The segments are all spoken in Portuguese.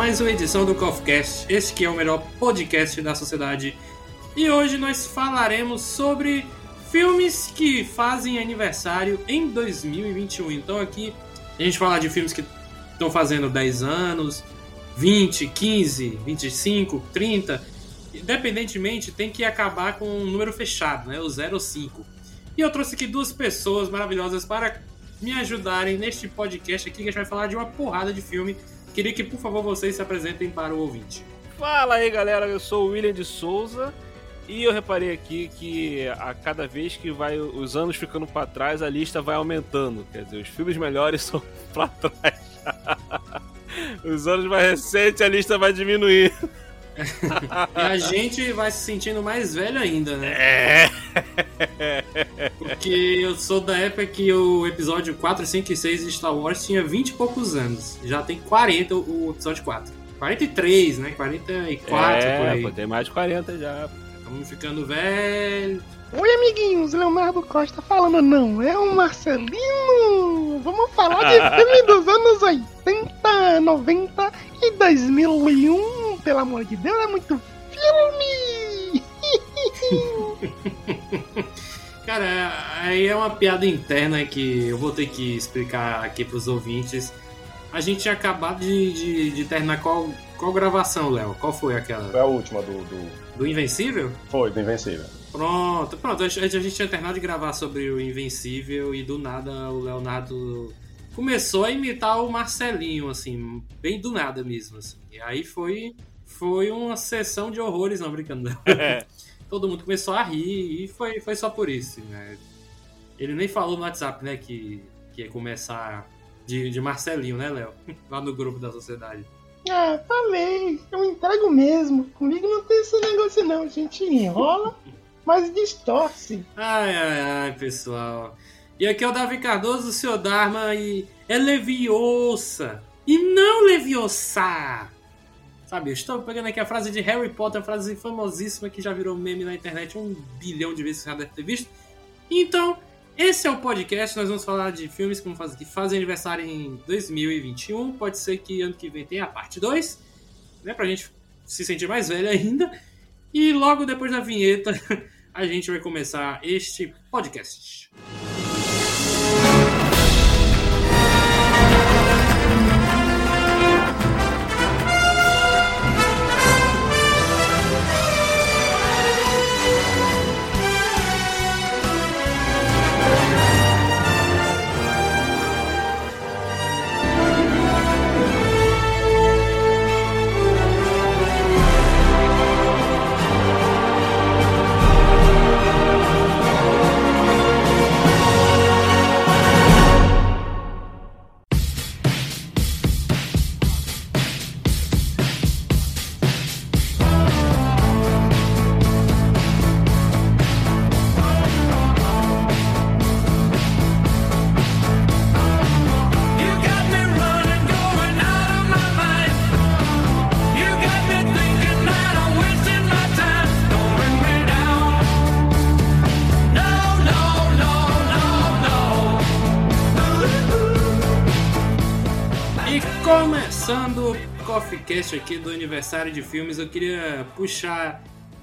Mais uma edição do CoffeeCast, este que é o melhor podcast da sociedade. E hoje nós falaremos sobre filmes que fazem aniversário em 2021. Então aqui a gente fala de filmes que estão fazendo 10 anos, 20, 15, 25, 30. Independentemente, tem que acabar com um número fechado, né? O 0 ou 5. E eu trouxe aqui duas pessoas maravilhosas para me ajudarem neste podcast aqui que a gente vai falar de uma porrada de filme. Queria que, por favor, vocês se apresentem para o ouvinte. Fala aí, galera. Eu sou o William de Souza e eu reparei aqui que a cada vez que vai os anos ficando para trás, a lista vai aumentando. Quer dizer, os filmes melhores são para trás. os anos mais recentes, a lista vai diminuir. e a gente vai se sentindo mais velho ainda, né? É. Porque eu sou da época que o episódio 4, 5 e 6 de Star Wars tinha 20 e poucos anos. Já tem 40 o episódio 4. 43, né? 44 é, por aí. Pô, tem mais de 40 já. Estamos ficando velho. Oi, amiguinhos, Leonardo Costa falando, não, é o Marcelino! Vamos falar de filme dos anos 80, 90 e 2001, pelo amor de Deus, é muito filme! Cara, aí é uma piada interna que eu vou ter que explicar aqui pros ouvintes. A gente tinha acabado de, de, de terminar qual, qual gravação, Léo? Qual foi aquela? Foi a última do, do. Do Invencível? Foi, do Invencível. Pronto, pronto. A gente, tinha terminado de gravar sobre o Invencível e do nada o Leonardo começou a imitar o Marcelinho, assim, bem do nada mesmo, assim. E aí foi, foi uma sessão de horrores, não brincando. É. Todo mundo começou a rir e foi, foi só por isso, né? Ele nem falou no WhatsApp, né, que, que ia começar de, de Marcelinho, né, Léo? Lá no grupo da sociedade. Ah, falei, eu entrego mesmo. Comigo não tem esse negócio não, a gente enrola, mas distorce. Ai, ai, ai, pessoal. E aqui é o Davi Cardoso, o seu Dharma, e é Leviosa. E não Leviosa. Sabe, eu estou pegando aqui a frase de Harry Potter, a frase famosíssima que já virou meme na internet um bilhão de vezes, você já deve ter visto. Então, esse é o podcast, nós vamos falar de filmes que que fazem aniversário em 2021. Pode ser que ano que vem tenha a parte 2, né, pra gente se sentir mais velho ainda. E logo depois da vinheta, a gente vai começar este podcast. You o Coffee Cast aqui do aniversário de filmes, eu queria puxar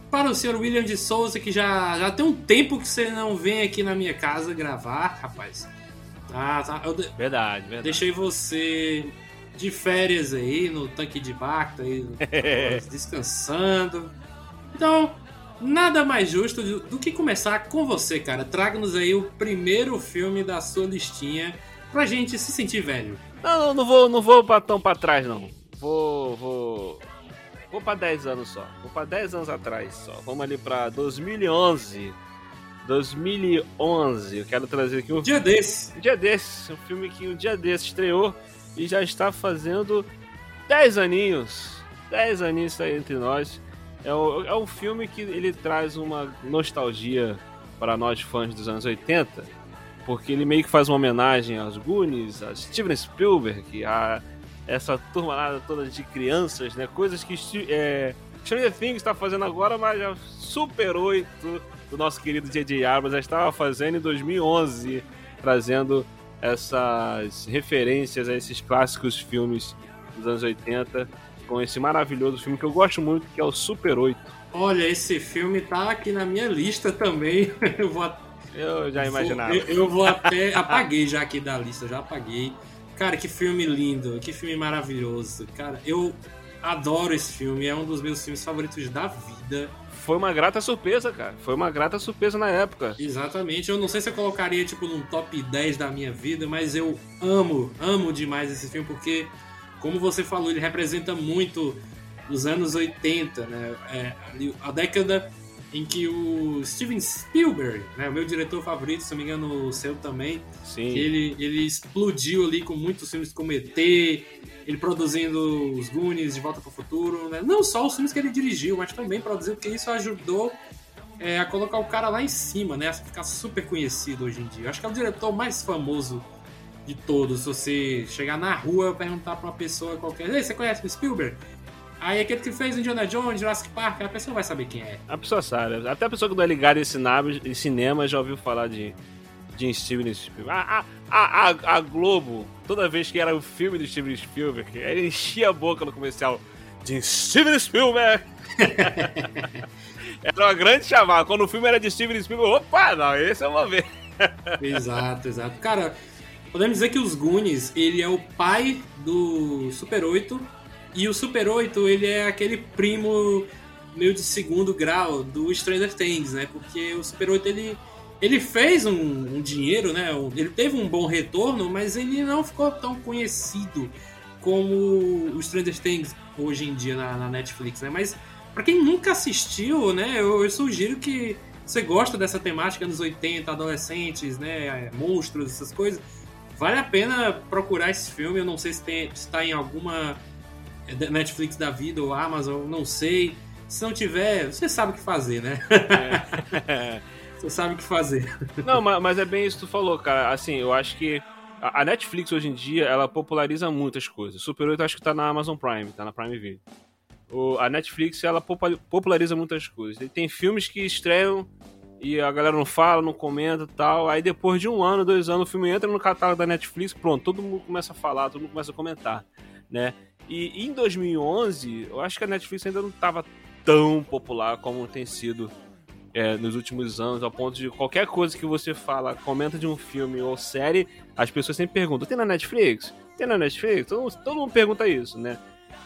para o senhor William de Souza, que já, já tem um tempo que você não vem aqui na minha casa gravar, rapaz. Tá, tá. Eu de- Verdade, verdade. deixei você de férias aí no tanque de Bacta, aí, descansando. Então, nada mais justo do, do que começar com você, cara. Traga-nos aí o primeiro filme da sua listinha pra gente se sentir velho. Não, não, não vou, não vou tão pra trás, não. Vou, vou. Vou pra 10 anos só. Vou pra 10 anos atrás só. Vamos ali pra 2011. 2011. Eu quero trazer aqui um Dia desse. um dia desses, um filme que um dia desses estreou e já está fazendo 10 aninhos. 10 aninhos está aí entre nós. É, o- é um filme que ele traz uma nostalgia para nós fãs dos anos 80, porque ele meio que faz uma homenagem aos Goonies, a Steven Spielberg, a essa turma lá toda de crianças, né? Coisas que é, Stranger Things está fazendo agora, mas já Super 8 do nosso querido J.J. Abrams já estava fazendo em 2011, trazendo essas referências a esses clássicos filmes dos anos 80, com esse maravilhoso filme que eu gosto muito, que é o Super 8. Olha, esse filme tá aqui na minha lista também. Eu vou Eu já imaginava. Eu, eu vou até. Apaguei já aqui da lista, já apaguei. Cara, que filme lindo, que filme maravilhoso. Cara, eu adoro esse filme, é um dos meus filmes favoritos da vida. Foi uma grata surpresa, cara. Foi uma grata surpresa na época. Exatamente. Eu não sei se eu colocaria, tipo, num top 10 da minha vida, mas eu amo, amo demais esse filme, porque, como você falou, ele representa muito os anos 80, né? É, a década em que o Steven Spielberg, né, o meu diretor favorito, se não me engano, o seu também, Sim. que ele, ele explodiu ali com muitos filmes como ET, ele produzindo os Goonies, De Volta para o Futuro, né? não só os filmes que ele dirigiu, mas também produziu, porque isso ajudou é, a colocar o cara lá em cima, né? A ficar super conhecido hoje em dia. Eu acho que é o diretor mais famoso de todos. Se você chegar na rua e perguntar pra uma pessoa qualquer, Ei, você conhece o Spielberg? Aí aquele que fez Indiana Jones, Jurassic Park, a pessoa vai saber quem é. A pessoa sabe. Até a pessoa que não é ligada em, cinema, em cinema já ouviu falar de, de Steven Spielberg. A, a, a, a Globo, toda vez que era o filme de Steven Spielberg, ele enchia a boca no comercial de Steven Spielberg. era uma grande chamada. Quando o filme era de Steven Spielberg, opa, não, esse eu vou ver. Exato, exato. Cara, podemos dizer que os Goonies, ele é o pai do Super 8 e o Super 8, ele é aquele primo meio de segundo grau do Stranger Things, né? Porque o Super 8, ele, ele fez um, um dinheiro, né? Ele teve um bom retorno, mas ele não ficou tão conhecido como o Stranger Things hoje em dia na, na Netflix, né? Mas pra quem nunca assistiu, né? Eu, eu sugiro que você gosta dessa temática anos 80, adolescentes, né? Monstros, essas coisas. Vale a pena procurar esse filme. Eu não sei se tem- se está em alguma Netflix da vida ou Amazon, não sei. Se não tiver, você sabe o que fazer, né? Você sabe o que fazer. Não, ma- mas é bem isso que tu falou, cara. Assim, eu acho que a Netflix hoje em dia, ela populariza muitas coisas. Super 8 acho que tá na Amazon Prime, tá na Prime Video. O, a Netflix, ela populariza muitas coisas. E tem filmes que estreiam e a galera não fala, não comenta e tal. Aí depois de um ano, dois anos, o filme entra no catálogo da Netflix, pronto, todo mundo começa a falar, todo mundo começa a comentar, né? E em 2011, eu acho que a Netflix ainda não tava tão popular como tem sido é, nos últimos anos, ao ponto de qualquer coisa que você fala, comenta de um filme ou série, as pessoas sempre perguntam: tem na Netflix? Tem na Netflix? Todo, todo mundo pergunta isso, né?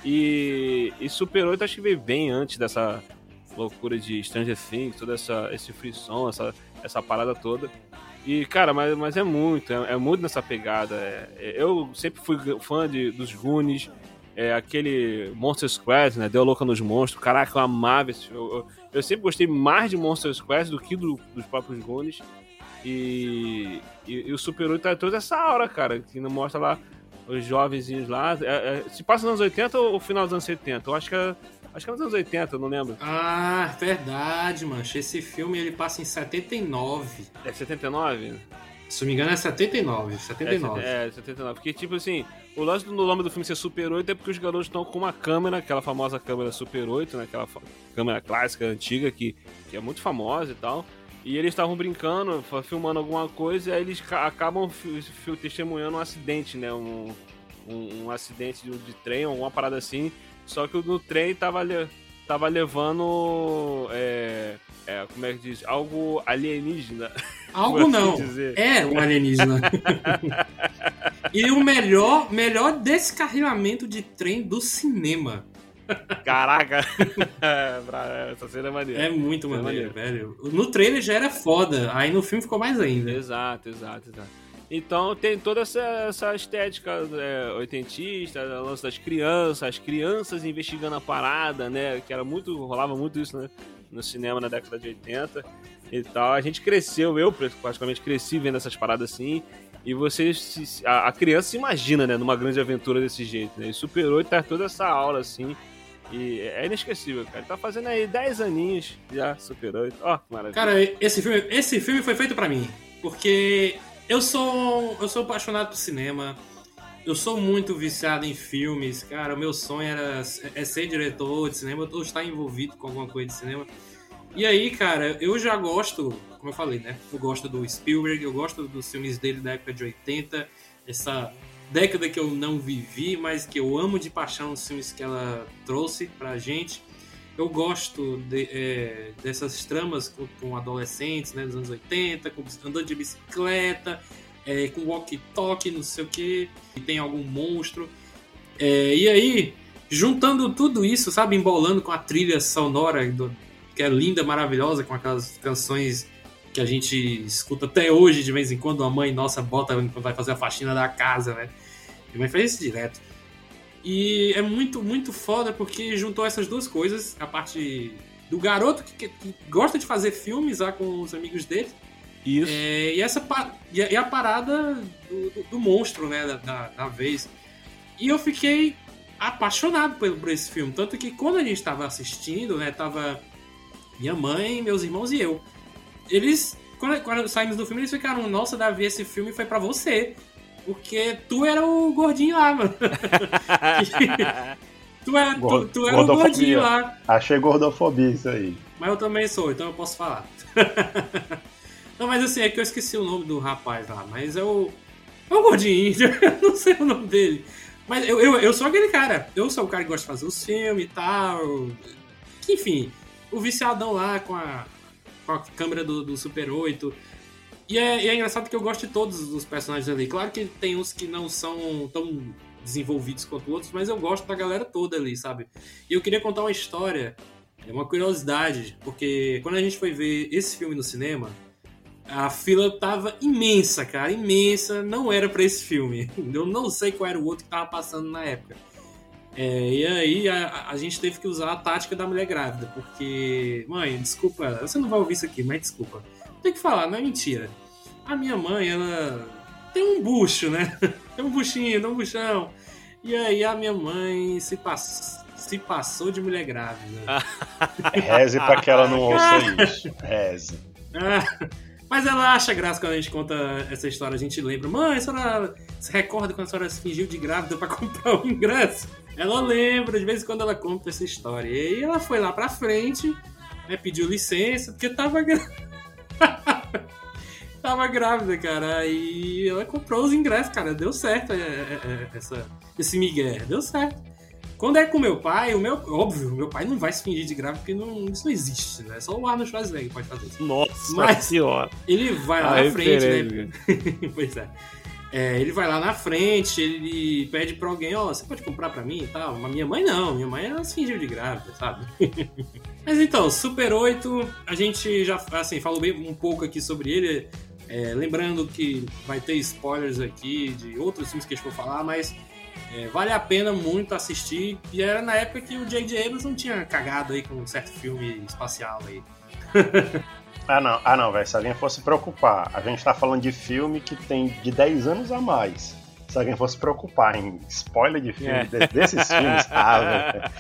E, e Super 8 acho que veio bem antes dessa loucura de Stranger Things, todo essa, esse frisson, essa, essa parada toda. E, cara, mas, mas é muito, é, é muito nessa pegada. É- é- eu sempre fui fã de, dos Goonies, é, aquele Monster Squad, né? Deu louca nos monstros. Caraca, eu amava esse filme. Eu, eu sempre gostei mais de Monster Squad do que do- dos próprios Goonies. E, e, e o Super 8 tá toda essa hora, cara, que não mostra lá os jovenzinhos lá. É- é- se passa nos anos 80 ou final dos anos 70? Eu acho que é, acho que é nos anos 80, eu não lembro. Ah, verdade, mancha. Esse filme ele passa em 79. É 79? Se não me engano, é 79. É, 79. set- é, 79. Porque, tipo assim, o lance do nome do filme ser Super 8 é porque os garotos estão com uma câmera, aquela famosa câmera Super 8, né? Aquela câmera clássica, antiga, que, que é muito famosa e tal. E eles estavam brincando, filmando alguma coisa, e aí eles ca- acabam testemunhando um acidente, né? Um, um, um acidente de, de trem, alguma parada assim. Só que o do trem tava, tava levando. É, é, como é que diz? Algo alienígena. Algo assim não. dizer. É um alienígena. e o melhor, melhor descarrilamento de trem do cinema. Caraca! Essa cena é maneira. É muito É maneiro, velho. No trailer já era foda, aí no filme ficou mais ainda. Exato, exato, exato. Então tem toda essa, essa estética é, oitentista, o lance das crianças, as crianças investigando a parada, né? Que era muito. rolava muito isso né, no cinema na década de 80. e tal. A gente cresceu, eu praticamente cresci vendo essas paradas assim. E você, se- a, a criança se imagina, né, numa grande aventura desse jeito, né? E Super 8 traz toda essa aula assim. E é inesquecível, cara. Tá fazendo aí 10 aninhos já, Super 8. Ó, que maravilha. Cara, esse filme, esse filme foi feito pra mim. Porque eu sou, eu sou apaixonado por cinema. Eu sou muito viciado em filmes. Cara, o meu sonho era é ser diretor de cinema ou estar envolvido com alguma coisa de cinema. E aí, cara, eu já gosto, como eu falei, né? Eu gosto do Spielberg, eu gosto dos filmes dele da época de 80, essa década que eu não vivi, mas que eu amo de paixão os filmes que ela trouxe pra gente. Eu gosto de- é, dessas tramas com, com adolescentes, né, dos anos 80, com, andando de bicicleta, é, com walkie-talkie, não sei o que, e tem algum monstro. É, e aí, juntando tudo isso, sabe, embolando com a trilha sonora, do- que é linda, maravilhosa, com aquelas canções que a gente escuta até hoje, de vez em quando, a mãe nossa bota vai fazer a faxina da casa, né? Minha mãe faz isso direto. E é muito, muito foda porque juntou essas duas coisas, a parte do garoto que, que gosta de fazer filmes lá com os amigos dele, Isso. é, e, essa, e, a, e a parada do, do- do monstro, né, da, da, da vez. E eu fiquei apaixonado por, por esse filme. Tanto que quando a gente tava assistindo, né, tava minha mãe, meus irmãos e eu. Eles, quando, quando saímos do filme, eles ficaram, nossa, Davi, esse filme foi pra você. Porque tu era o gordinho lá, mano. tu, era, tu, tu era o gordinho lá. Achei gordofobia isso aí. Mas eu também sou, então eu posso falar. não, mas assim, é que eu esqueci o nome do rapaz lá, mas é o. É o gordinho, eu não sei o nome dele. Mas eu, eu, eu sou aquele cara. Eu sou o cara que gosta de fazer os filmes e tal. Que, enfim, o viciadão lá com a, com a câmera do, do Super 8. E é, e é engraçado que eu gosto de todos os personagens ali. Claro que tem uns que não são tão desenvolvidos quanto outros, mas eu gosto da galera toda ali, sabe? E eu queria contar uma história é uma curiosidade, porque quando a gente foi ver esse filme no cinema, a fila tava imensa, cara, imensa. Não era pra esse filme. Eu não sei qual era o outro que tava passando na época. É, e aí a, a gente teve que usar a tática da mulher grávida, porque, mãe, desculpa, você não vai ouvir isso aqui, mas desculpa. Tem que falar, não é mentira. A minha mãe, ela tem um bucho, né? Tem um buchinho, não um buchão. E aí a minha mãe se, pass... se passou de mulher grávida. Reze pra que ela não ouça isso. Reze. Ah, mas ela acha graça quando a gente conta essa história. A gente lembra, mãe, a senhora se recorda quando a senhora se fingiu de grávida pra comprar o ingresso? Ela lembra, de vez em quando ela conta essa história. E aí ela foi lá pra frente, né, pediu licença, porque tava grávida. Tava grávida, cara. Aí ela comprou os ingressos, cara. Deu certo é, é, é, essa, esse migué. Deu certo. Quando é com meu pai, o meu. Óbvio, meu pai não vai se fingir de grávida, porque não, isso não existe, né? Só o Arnold Schwarzenegger pode fazer isso. Nossa Mas- senhora. Ele vai lá na frente, né? pois é. É, ele vai lá na frente, ele pede pra alguém, ó, você pode comprar pra mim e tal. Mas minha mãe não, minha mãe ela se fingiu de grávida, sabe? Mas então, Super 8, a gente já assim, falou bem um pouco aqui sobre ele. É, lembrando que vai ter spoilers aqui de outros filmes que a gente for falar, mas é, vale a pena muito assistir. E era na época que o J.J. Abrams não tinha cagado aí com um certo filme espacial aí. Ah, não, ah, não, velho. Se alguém fosse preocupar, a gente tá falando de filme que tem de 10 anos a mais. Se alguém fosse preocupar em spoiler de filme, É. de- desses filmes, ah, velho.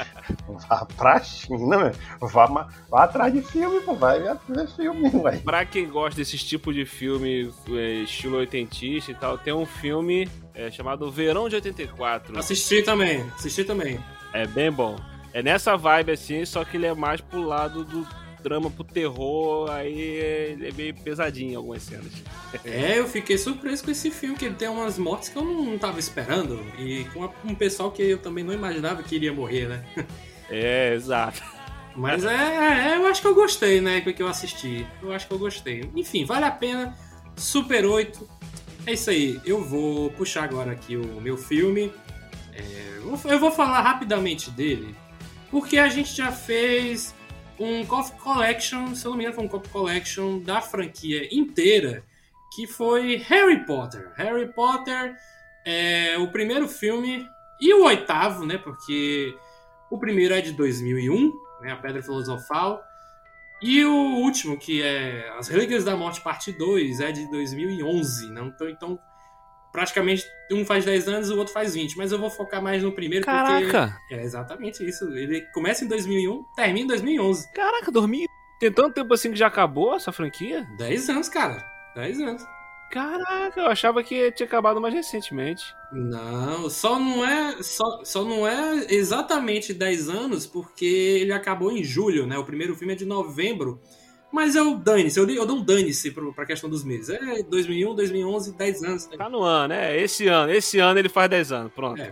Vá pra China, velho. Vá, vá atrás de filme, pô. Vai ver filme, velho. Pra quem gosta desses tipos de filme, é, estilo oitentista e tal, tem um filme é, chamado Verão de 84. Assisti também, assisti também. É bem bom. É nessa vibe assim, só que ele é mais pro lado do drama pro terror, aí ele é meio pesadinho algumas cenas. É, eu fiquei surpreso com esse filme, que ele tem umas mortes que eu não, tava esperando. E com um pessoal que eu também não imaginava que iria morrer, né? É, exato. Mas é, é, eu acho que eu gostei, né? Porque eu assisti. Eu acho que eu gostei. Enfim, vale a pena. Super 8. É isso aí. Eu vou puxar agora aqui o meu filme. É, eu vou falar rapidamente dele. Porque a gente já fez um Coffee Collection, se eu não me engano, foi um Coffee Collection da franquia inteira. Que foi Harry Potter. Harry Potter é o primeiro filme e o oitavo, né? Porque o primeiro é de 2001, né, a Pedra Filosofal. E o último, que é As Relíquias da Morte, parte 2, é de 2011. Não? Então, então, praticamente um faz 10 anos e o outro faz 20. Mas eu vou focar mais no primeiro Caraca! porque... É exatamente isso. Ele começa em 2001, termina em 2011. Caraca, dormi. Tem tanto tempo assim que já acabou essa franquia? 10 anos, cara. 10 anos. Caraca, eu achava que tinha acabado mais recentemente. Não, só não é só, só não é exatamente 10 anos porque ele acabou em julho, né? O primeiro filme é de novembro. Mas eu dane-se, eu, eu dou um dane-se pra questão dos meses. É 2001, 2011, 10 anos. Tá no ano, é. Esse ano. Esse ano ele faz 10 anos. Pronto. É.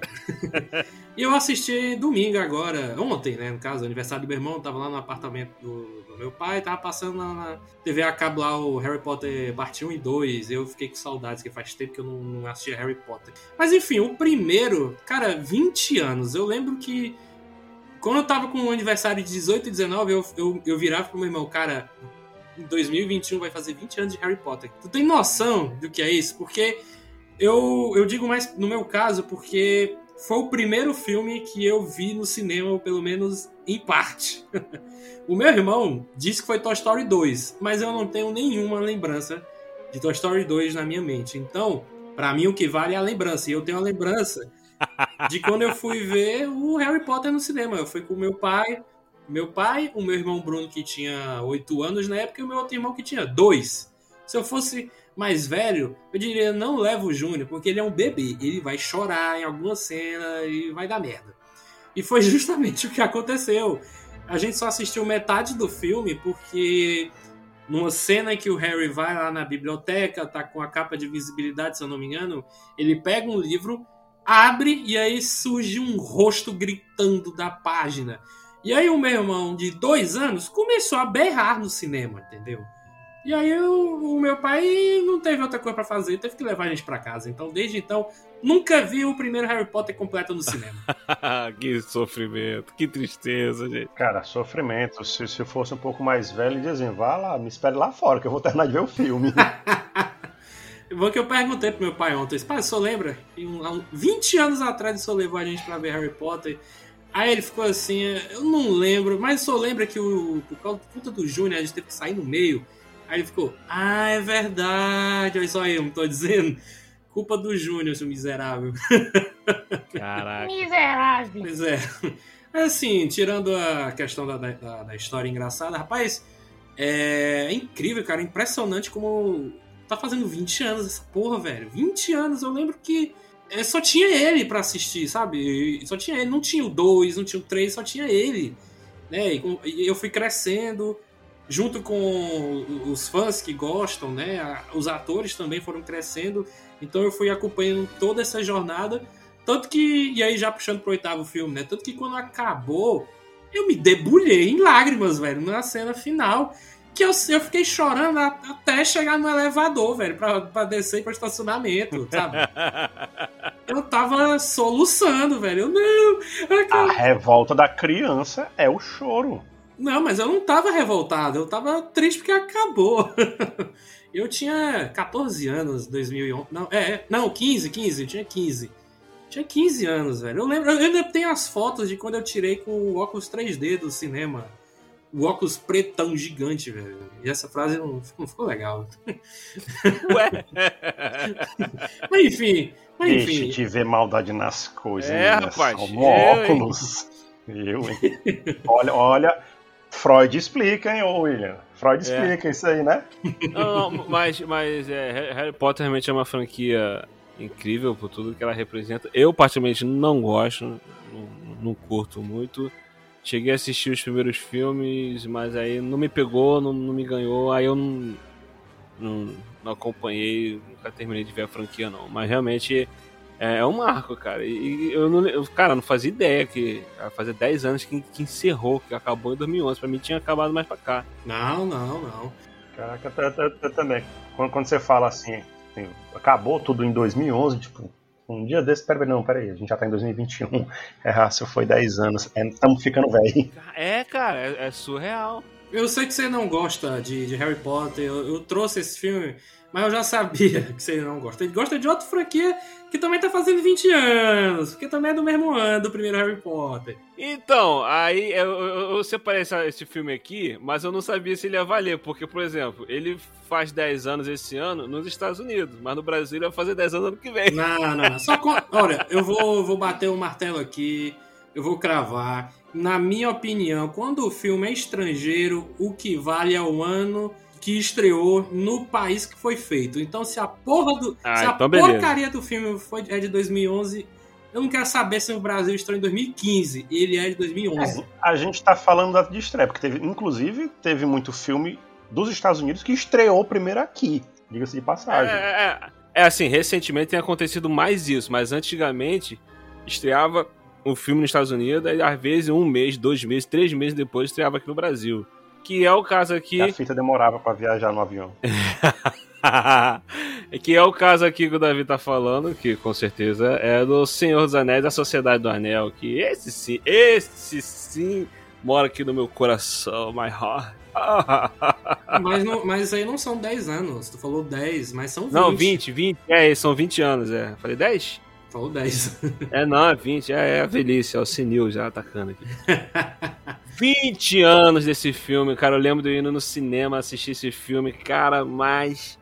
E eu assisti domingo agora, ontem, né? No caso, aniversário do meu irmão, tava lá no apartamento do, do meu pai, tava passando na, na TV a cabo lá o Harry Potter parte 1 e 2. Eu fiquei com saudades, que faz tempo que eu não, não assistia Harry Potter. Mas enfim, o primeiro, cara, 20 anos. Eu lembro que quando eu tava com o aniversário de 18 e 19, eu, eu, eu virava pro meu irmão, cara, em 2021 vai fazer 20 anos de Harry Potter. Tu tem noção do que é isso? Porque eu, eu digo mais no meu caso, porque foi o primeiro filme que eu vi no cinema, pelo menos em parte. o meu irmão disse que foi Toy Story 2, mas eu não tenho nenhuma lembrança de Toy Story 2 na minha mente. Então, pra mim o que vale é a lembrança. E eu tenho a lembrança de quando eu fui ver o Harry Potter no cinema. Eu fui com meu pai, meu pai, o meu irmão Bruno que tinha 8 anos na época e o meu outro irmão que tinha 2. Se eu fosse mais velho, eu diria não leva o Júnior, porque ele é um bebê, ele vai chorar em alguma cena e vai dar merda. E foi justamente o que aconteceu. A gente só assistiu metade do filme porque numa cena que o Harry vai lá na biblioteca, tá com a capa de visibilidade, se eu não me engano, ele pega um livro, abre e aí surge um rosto gritando da página. E aí o meu irmão de dois anos começou a berrar no cinema, entendeu? E aí o, o meu pai não teve outra coisa pra fazer, teve que levar a gente pra casa. Então, desde então, nunca vi o primeiro Harry Potter completo no cinema. que sofrimento, que tristeza, gente. Cara, sofrimento. Se, se eu fosse um pouco mais velho, dizem, vá lá, me espere lá fora, que eu vou terminar de ver o filme. Bom que eu perguntei pro meu pai ontem, pai, o senhor lembra? um- há um- 20 anos atrás o senhor levou a gente pra ver Harry Potter. Aí ele ficou assim, eu não lembro, mas o senhor lembra que o, por causa do Júnior a gente teve que sair no meio. Aí ele ficou, ah, é verdade, olha só eu, não tô dizendo. Culpa do Júnior, seu miserável. Caraca. Miserável. Pois é. Mas assim, tirando a questão da, da, da história engraçada, rapaz, é incrível, cara, impressionante como tá fazendo 20 anos essa porra, velho. 20 anos, eu lembro que é, só tinha ele pra assistir, sabe? Só tinha ele, não tinha o 2, não tinha o 3, só tinha ele. Né? E, eu fui crescendo junto com os fãs que gostam, né? Os atores também foram crescendo. Então eu fui acompanhando toda essa jornada. Tanto que, e aí já puxando pro oitavo filme, né? Tanto que quando acabou, eu me debulhei em lágrimas, velho, na cena final. Que eu, eu fiquei chorando até chegar no elevador, velho, pra, pra descer pro estacionamento, sabe? Eu tava soluçando, velho. Eu, não, A revolta da criança é o choro. não, mas eu não tava revoltado, eu tava triste porque acabou. Eu tinha 14 anos, 2011. Não, é, é, não, 15, 15, eu tinha 15. Tinha 15 anos, velho. Eu lembro, eu ainda tenho as fotos de quando eu tirei com o óculos 3D do cinema. O óculos pretão gigante, velho. E essa frase não, não ficou legal. Ué. Mas enfim, mas Deixe enfim. de ver maldade nas coisas. É, rapaz, óculos. Eu, hein? olha, olha. Freud explica, hein, ô William? Freud É. explica isso aí, né? Não, não, mas, mas é, Harry Potter realmente é uma franquia incrível por tudo que ela representa. Eu, particularmente, não gosto, não, não curto muito. Cheguei a assistir os primeiros filmes, mas aí não me pegou, não, não me ganhou, aí eu não, não, não acompanhei, nunca terminei de ver a franquia, não. Mas realmente é, é um marco, cara. E eu não, eu, cara, não fazia ideia que ia fazer 10 anos que, que encerrou, que acabou em 2011. Pra mim tinha acabado mais pra cá. Não, não, não. Caraca, eu, eu- eu também. Quando, quando você fala assim, assim, acabou tudo em 2011, tipo, um dia desse, peraí, não, peraí, a gente já tá em 2021. É, se foi 10 anos, estamos ficando velho. É, cara, é, é surreal. eu sei que você não gosta de, de Harry Potter, eu, eu trouxe esse filme, mas eu já sabia que você não gosta. Ele gosta de outra franquia que também tá fazendo 20 anos, porque também é do mesmo ano do primeiro Harry Potter. Então, aí eu, eu, eu separei essa- esse filme aqui, mas eu não sabia se ele ia valer, porque, por exemplo, ele faz 10 anos esse ano nos Estados Unidos, mas no Brasil ele vai fazer 10 anos ano que vem. Não, não, não. Só com... Olha, eu vou, vou bater o martelo aqui, eu vou cravar. Na minha opinião, quando o filme é estrangeiro, o que vale é o ano que estreou no país que foi feito. Então, se a porra do. Ah, se a então beleza. porcaria do filme foi, é de 2011, eu não quero saber se o Brasil estreou em 2015. Ele é de 2011. A gente tá falando da de estreia, porque teve, inclusive, teve muito filme dos Estados Unidos que estreou primeiro aqui, diga-se de É, passagem. é, é. É assim, recentemente tem acontecido mais isso, mas antigamente estreava um filme nos Estados Unidos, aí às vezes um mês, dois meses, três meses depois estreava aqui no Brasil. Que é o caso aqui. E a fita demorava pra viajar no avião. que é o caso aqui que o Davi tá falando, que com certeza é do Senhor dos Anéis, da Sociedade do Anel, que esse sim, esse sim mora aqui no meu coração, my heart. Mas, não, mas aí não são 10 anos. Tu falou 10, mas são 20. Não, 20, 20, é, são 20 anos, é. Falei 10? Falou 10. É, não, é 20, é, é a velhice, é o senil já atacando aqui. 20 anos desse filme, cara, eu lembro de eu indo no cinema assistir esse filme, cara, mas,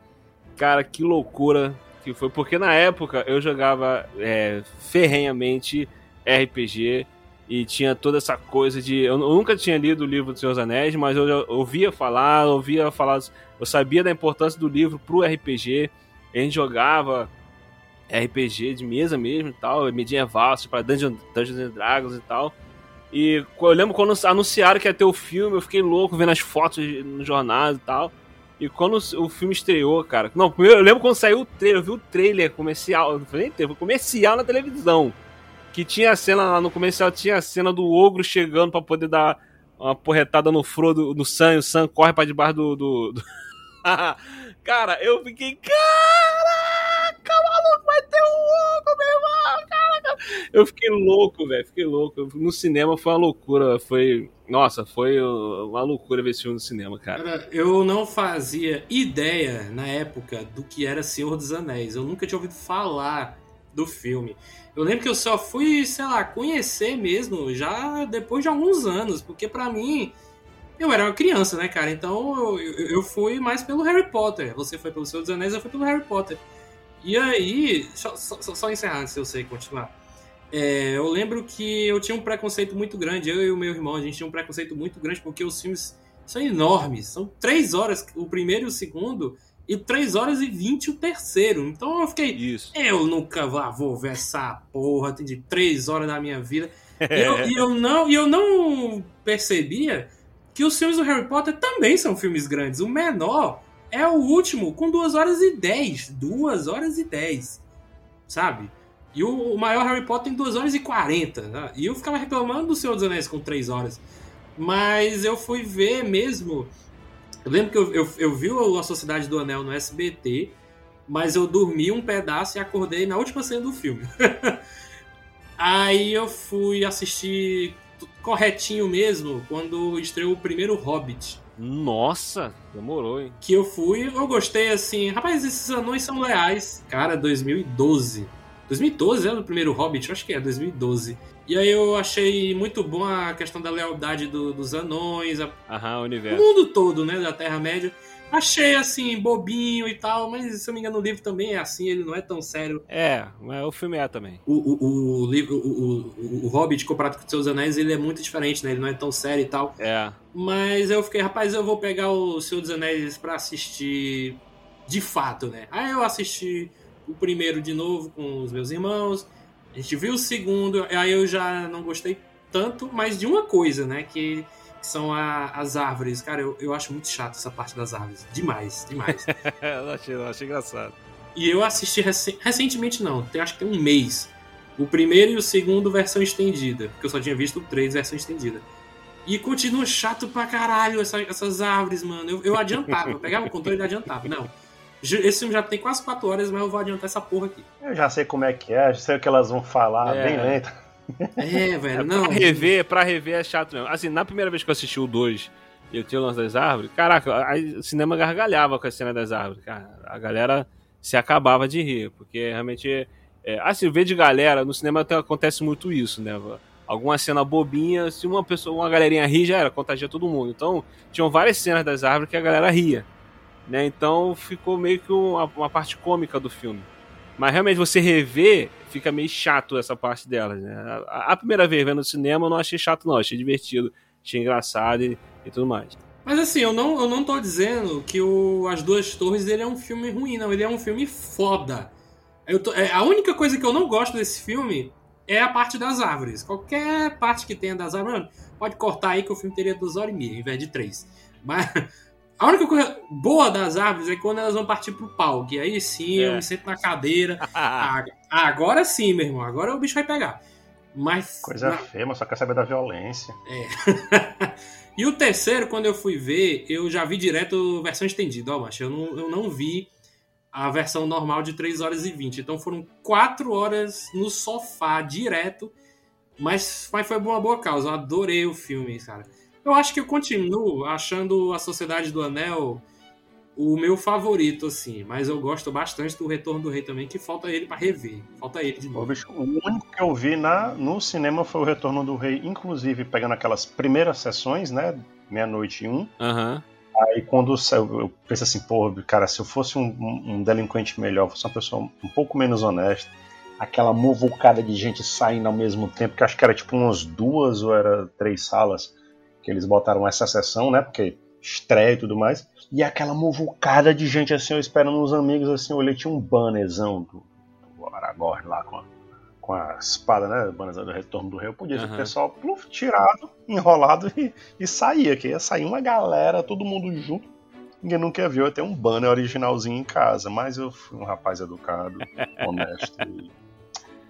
cara, que loucura que foi, porque na época eu jogava é, ferrenhamente RPG e tinha toda essa coisa de, eu nunca tinha lido o livro dos Anéis, mas eu ouvia falar, ouvia falar, eu sabia da importância do livro pro RPG, a gente jogava RPG de mesa mesmo e tal, medieval, assim, para Dungeon, Dungeons and Dragons e tal. E eu lembro quando anunciaram que ia ter o filme, eu fiquei louco vendo as fotos no jornal e tal. E quando o filme estreou, cara. Não, eu lembro quando saiu o trailer, eu vi o trailer comercial, não nem teve, comercial na televisão. Que tinha a cena lá no comercial, tinha a cena do ogro chegando pra poder dar uma porretada no Frodo, no Sam, e o Sam corre pra debaixo do. do, do... cara, eu fiquei. Caraca, Eu fiquei louco, velho, fiquei louco. No cinema foi uma loucura, foi. Nossa, foi uma loucura ver esse filme no cinema, cara. Cara, eu não fazia ideia na época do que era Senhor dos Anéis. Eu nunca tinha ouvido falar do filme. Eu lembro que eu só fui, sei lá, conhecer mesmo já depois de alguns anos, porque pra mim eu era uma criança, né, cara? Então eu, eu- fui mais pelo Harry Potter. Você foi pelo Senhor dos Anéis, eu fui pelo Harry Potter. E aí, só, só, só encerrar antes eu sei continuar. É, eu lembro que eu tinha um preconceito muito grande, eu e o meu irmão, a gente tinha um preconceito muito grande porque os filmes são enormes. São três horas o primeiro e o segundo, e três horas e vinte o terceiro. Então eu fiquei, Isso. eu nunca vou ver essa porra de três horas da minha vida. E eu, e eu não, e eu não percebia que os filmes do Harry Potter também são filmes grandes. O menor é o último, com duas horas e dez. Duas horas e dez. Sabe? E o, o maior Harry Potter tem 2 horas e 40. Né? E eu ficava reclamando do Senhor dos Anéis com 3 horas. Mas eu fui ver mesmo. Eu lembro que eu, eu, eu vi a Sociedade do Anel no SBT, mas eu dormi um pedaço e acordei na última cena do filme. Aí eu fui assistir corretinho mesmo quando estreou o primeiro Hobbit. Nossa, demorou, hein? Que eu fui, eu gostei assim, rapaz, esses anões são leais. Cara, 2012. 2012 era o primeiro Hobbit? Eu acho que é, 2012. E aí eu achei muito bom a questão da lealdade do- dos anões, a Aham, o o universo. mundo todo, né, da Terra-média. Achei assim, bobinho e tal, mas se eu me engano, o livro também é assim, ele não é tão sério. É, mas o filme é também. O, o, o, livro, o, o, o Hobbit, comparado com os seus anéis, ele é muito diferente, né? Ele não é tão sério e tal. É. Mas eu fiquei, rapaz, eu vou pegar o Senhor dos Anéis pra assistir de fato, né? Aí eu assisti o primeiro de novo com os meus irmãos. A gente viu o segundo, aí eu já não gostei tanto, mas de uma coisa, né? Que, que são a- as árvores. Cara, eu, eu acho muito chato essa parte das árvores. Demais, demais. eu achei, eu achei engraçado. E eu assisti rec- recentemente, não, tem, acho que tem um mês. O primeiro e o segundo, versão estendida. Porque eu só tinha visto o 3, versão estendida. E continua chato pra caralho essa- essas árvores, mano. Eu, eu adiantava, eu pegava o controle e adiantava. Não. Esse filme já tem quase 4 horas, mas eu vou adiantar essa porra aqui. Eu já sei como é que é, já sei o que elas vão falar, É. bem lento. É, velho, não. Pra rever, pra rever é chato mesmo. Assim, na primeira vez que eu assisti o 2, E tinha o lance das árvores. Caraca, o cinema gargalhava com a cena das árvores, cara. A galera se acabava de rir, porque realmente. É, assim, ver de galera, no cinema até acontece muito isso, né? Alguma cena bobinha, se uma pessoa, uma galerinha ri, já era, contagia todo mundo. Então, tinham várias cenas das árvores que a galera ria. Né? Então ficou meio que uma, uma parte cômica do filme. Mas realmente você rever, fica meio chato essa parte delas, né? A, a primeira vez vendo no cinema eu não achei chato, não, achei divertido, achei engraçado e, e tudo mais. Mas assim, eu não, eu não tô dizendo que o As Duas Torres ele é um filme ruim, não. Ele é um filme foda. Eu tô- é, a única coisa que eu não gosto desse filme é a parte das árvores. Qualquer parte que tenha das árvores, pode cortar aí que o filme teria duas horas e meia, ao invés de três. Mas a única coisa boa das árvores é quando elas vão partir pro pau. Que aí sim eu É. me sento na cadeira. Ah, agora sim, meu irmão. Agora o bicho vai pegar. Mas. Coisa na- feia, mas só quer saber da violência. e o terceiro, quando eu fui ver, eu já vi direto versão estendida, ó, macho. Eu não, eu não vi a versão normal de 3 horas e 20. Então foram 4 horas no sofá, direto. Mas, mas foi uma boa causa. Eu adorei o filme, cara. Eu acho que eu continuo achando a Sociedade do Anel o meu favorito, assim. Mas eu gosto bastante do Retorno do Rei também, que falta ele pra rever. Falta ele de novo. o único que eu vi na, no cinema foi o Retorno do Rei, inclusive pegando aquelas primeiras sessões, né? Meia-noite e um. Aham. Aí quando saiu, eu pensei assim, pô, cara, se eu fosse um, um- um delinquente melhor, fosse uma pessoa um pouco menos honesta, aquela muvucada de gente saindo ao mesmo tempo, que acho que era tipo umas duas ou era três salas que eles botaram essa sessão, né? Porque estreia e tudo mais. E aquela muvucada de gente assim, eu esperando uns amigos assim, eu olhei, tinha um bannerzão do, do Aragorn lá com a, com a espada, né? Bannerzão do Retorno do Rei. Eu podia ver o pessoal pluf, tirado, enrolado e, e saía, que ia sair uma galera, todo mundo junto. Ninguém nunca viu, até um banner originalzinho em casa, mas eu fui um rapaz educado, honesto e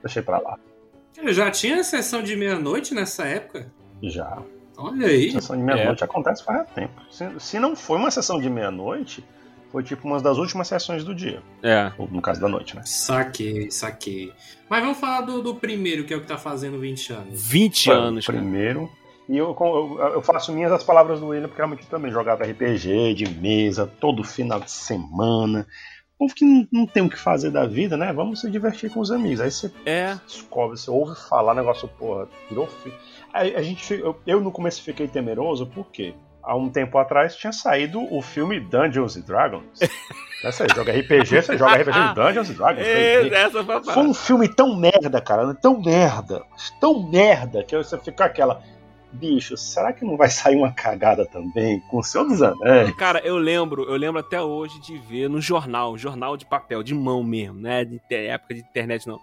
deixei pra lá. Eu já tinha sessão de meia-noite nessa época? Já. Olha aí. Sessão de meia-noite acontece faz tempo. Se, se não foi uma sessão de meia-noite, foi tipo uma das últimas sessões do dia. É. Ou no caso da noite, né? Saquei, saquei. Mas vamos falar do, do primeiro, que é o que tá fazendo 20 anos. 20 Foi anos, o cara. primeiro. E eu, eu, eu faço minhas as palavras do William, porque realmente eu também jogava RPG de mesa todo final de semana. Povo que não, não tem o que fazer da vida, né? Vamos se divertir com os amigos. Aí você É. descobre, você ouve falar negócio, porra, virou fi- Aí a gente, eu, eu no começo fiquei temeroso, porque há um tempo atrás tinha saído o filme Dungeons and Dragons. Você joga RPG, você joga RPG de Dungeons and Dragons. É, essa foi a Foi um filme tão merda, cara, tão merda, tão merda, que você fica aquela. Bicho, será que não vai sair uma cagada também com o Senhor dos Anéis? Cara, eu lembro, eu lembro até hoje de ver no jornal, jornal de papel, de mão mesmo, né? De época de internet não.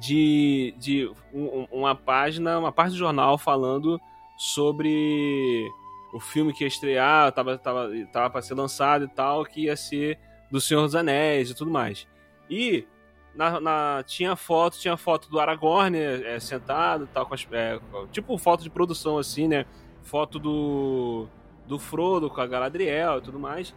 De, de um- um- uma página, uma parte do jornal falando sobre o filme que ia estrear, tava, tava, tava pra ser lançado e tal, que ia ser do Senhor dos Anéis e tudo mais. E na, na- tinha foto, tinha foto do Aragorn é, sentado tal, com as- é, tipo foto de produção assim, né? Foto do, do Frodo com a Galadriel e tudo mais.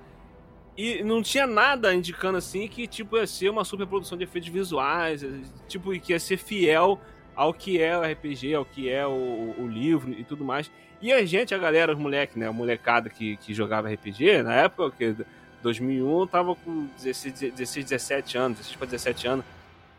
E não tinha nada indicando assim que tipo ia ser uma superprodução de efeitos visuais, tipo que ia ser fiel ao que é o RPG, ao que é o, o livro e tudo mais. E a gente, a galera, os moleques, né, a molecada que, que jogava RPG, na época que 2001 tava com 16, 16 17 anos, 16 para 17 anos.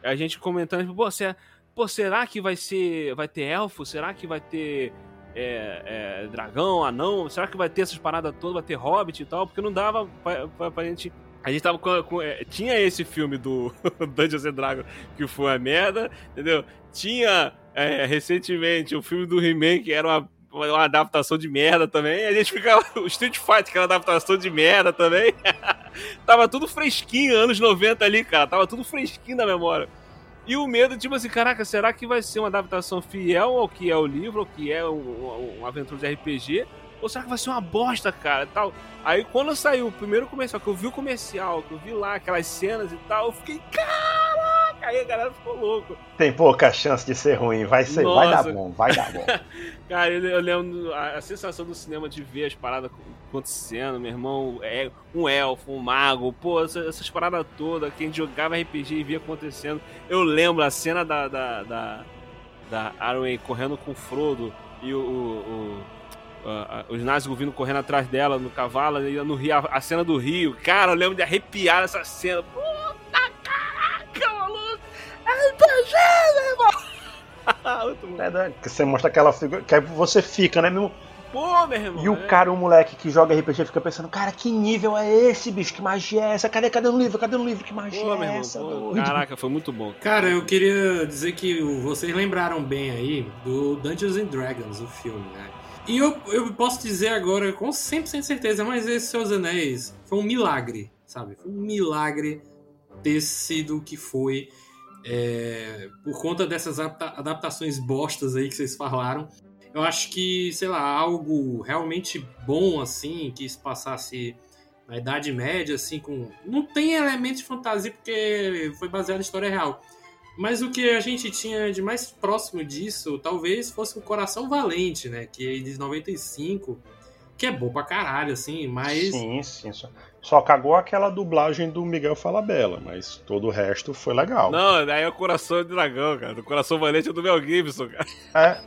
A gente comentando, tipo, pô, será, pô, será que vai ser vai ter elfo? Será que vai ter é, é, dragão, anão? Será que vai ter essas paradas todas? Vai ter hobbit e tal? Porque não dava pra, pra, pra gente. A gente tava com. com- é, tinha esse filme do Dungeons and Dragons que foi uma merda, entendeu? Tinha é, recentemente o filme do He-Man que era uma, uma adaptação de merda também. A gente ficava. O Street Fighter que era adaptação de merda também. tava tudo fresquinho, anos 90 ali, cara. Tava tudo fresquinho na memória. E o medo, tipo assim, caraca, será que vai ser uma adaptação fiel ao que é o livro, ao que é um, um, aventura de RPG? Ou será que vai ser uma bosta, cara? Tal. Aí quando saiu o primeiro comercial, que eu vi o comercial, que eu vi lá aquelas cenas e tal, eu fiquei, caraca! Aí a galera ficou louco. Tem pouca chance de ser ruim, vai ser, vai dar Nossa. bom, vai dar bom. Cara, eu, lembro a, sensação do cinema de ver as paradas acontecendo, meu irmão, é um elfo, um mago, pô, essa- essas paradas todas, quem jogava RPG e via acontecendo. Eu lembro a cena da, da, da, da Arwen correndo com o Frodo e o, o, o, ah, os nazis vindo correndo atrás dela no cavalo, no rio, a, cena do rio. Cara, eu lembro de arrepiar essa cena. Maluco! RPG, meu irmão! É, né? Que você mostra aquela figura. Que aí você fica, né, meu? Pô, meu irmão. E o é. cara, o moleque que joga RPG, fica pensando, cara, que nível é esse, bicho? Que magia é essa? Cadê, cadê no livro? Cadê no livro? Que magia Pô, meu é irmão. essa? pô, caraca, foi muito bom. Cara, eu queria dizer que o- vocês lembraram bem aí do Dungeons and Dragons, o filme, né? E eu, eu posso dizer agora com 100% de certeza, mas esse Seus Anéis foi um milagre, sabe? Foi um milagre ter sido o que foi é, por conta dessas adapta- adaptações bostas aí que vocês falaram. Eu acho que, sei lá, algo realmente bom, assim, que se passasse na Idade Média, assim, com. Não tem elementos de fantasia porque foi baseado em história real. Mas o que a gente tinha de mais próximo disso, talvez fosse o Coração Valente, né? Que é de 95, que é bom pra caralho, assim, mas. Sim, sim. Só, cagou aquela dublagem do Miguel Falabella, mas todo o resto foi legal. Não, daí é o Coração de Dragão, cara. O Coração Valente é do Mel Gibson, cara. É.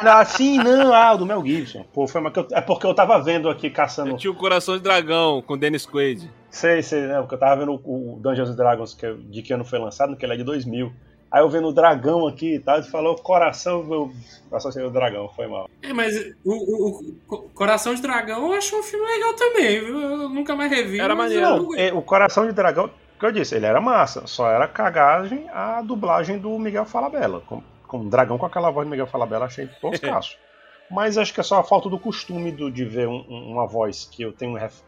Ah, sim, não, ah, o do Mel Gibson. Pô, foi uma que eu- é porque eu tava vendo aqui caçando. Tinha o Coração de Dragão com Dennis Quaid. Sei, sei, né? Porque eu tava vendo o Dungeons and Dragons que, de que ano foi lançado, que ele é de 2000. Aí eu vendo o dragão aqui e tal, e falou coração, eu associei o dragão, foi mal. É, mas o, o- o Coração de Dragão eu acho um filme legal também, viu? Eu nunca mais revi. Era mas maneiro. eu- Não, é, o coração de dragão, que eu disse, ele era massa, só era cagagem a dublagem do Miguel Falabella. Com, com um dragão com aquela voz do Miguel Falabella, achei toscaço. Mas acho que é só a falta do costume do- de ver um- um- uma voz que eu tenho ref-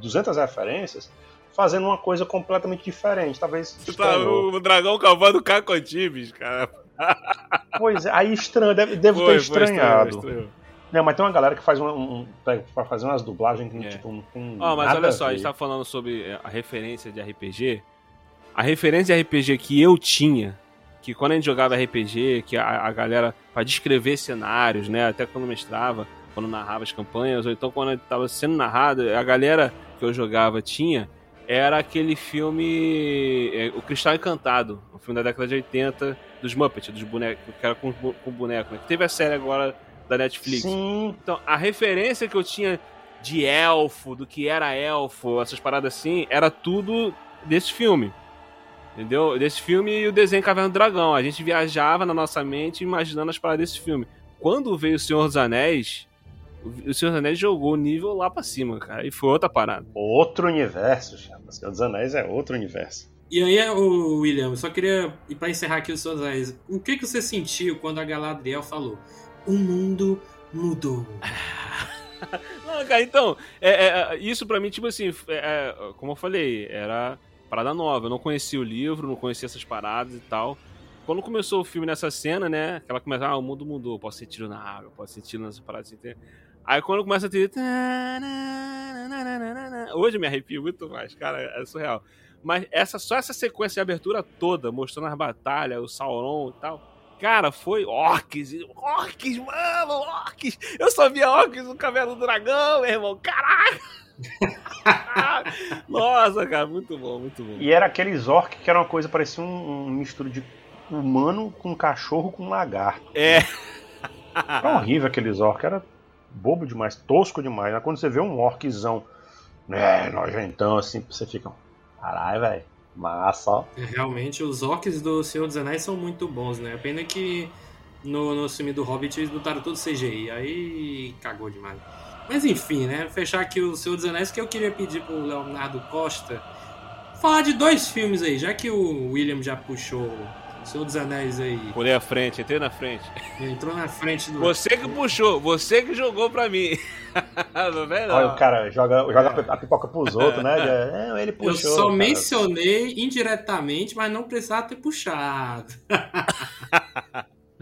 200 referências fazendo uma coisa completamente diferente. Talvez. Tá, o dragão cavando Cacotibes, cara. Pois é, aí estranho, deve, devo Foi, ter foi estranhado. estranho, estranho. Não, mas tem uma galera que faz um, um, pega pra fazer umas dublagens que É. tipo, não tem. Mas nada olha só, a ver. gente tá falando sobre é, a referência de RPG. A referência de RPG que eu tinha, que quando a gente jogava RPG, que a, a galera, pra descrever cenários, né, até quando mestrava, quando narrava as campanhas, ou então quando tava sendo narrado, a galera que eu jogava tinha, era aquele filme, é, O Cristal Encantado, um filme da década de 80, dos Muppets, dos bonecos, que era com, com boneco, né, que teve a série agora da Netflix. Sim, Então, a referência que eu tinha de elfo, do que era elfo, essas paradas assim, era tudo desse filme. Entendeu? Desse filme e o desenho Caverna do Dragão. A gente viajava na nossa mente imaginando as paradas desse filme. Quando veio o Senhor dos Anéis, o Senhor dos Anéis jogou o nível lá pra cima, cara. E foi outra parada. outro universo, chama. Senhor dos Anéis é outro universo. E aí, o William, eu só queria, e pra encerrar aqui os seus anéis, o que, que você sentiu quando a Galadriel falou? O mundo mudou. Não, cara, então, é, é, isso pra mim, tipo assim, é, é, como eu falei, era parada nova. Eu não conhecia o livro, não conhecia essas paradas e tal. Quando começou o filme nessa cena, né? Aquela começa, ah, o mundo mudou, posso ser tiro na água, posso ser tiro nessas paradas assim. Aí quando começa a ter. Hoje me arrepio muito mais, cara, é surreal. Mas essa, só essa sequência de abertura toda, mostrando as batalhas, o Sauron e tal. Cara, foi orques, orques, mano, orques. Eu só via orques no Caverna do Dragão, meu irmão, caraca. Nossa, cara, muito bom, muito bom. E era aqueles orcs que era uma coisa, parecia um, um mistura de humano com cachorro com lagarto. É. Era horrível aqueles orcs, era bobo demais, tosco demais. Mas quando você vê um orczão, né, nojentão assim, você fica. Caralho, velho. Massa, ó. É, Realmente, os orcs do Senhor dos Anéis são muito bons, né? Pena que no, no filme do Hobbit eles botaram todo CGI, aí cagou demais. Mas enfim, né? Fechar aqui o Senhor dos Anéis, que eu queria pedir pro Leonardo Costa falar de dois filmes aí, já que o William já puxou Senhor dos Anéis aí, Pulei à frente, entrei na frente. entrou na frente do. Você que puxou, você que jogou pra mim. Não não. Olha, o cara joga, joga a pipoca pros outros, né? É, ele Eu puxou. só cara. mencionei indiretamente, mas não precisava ter puxado.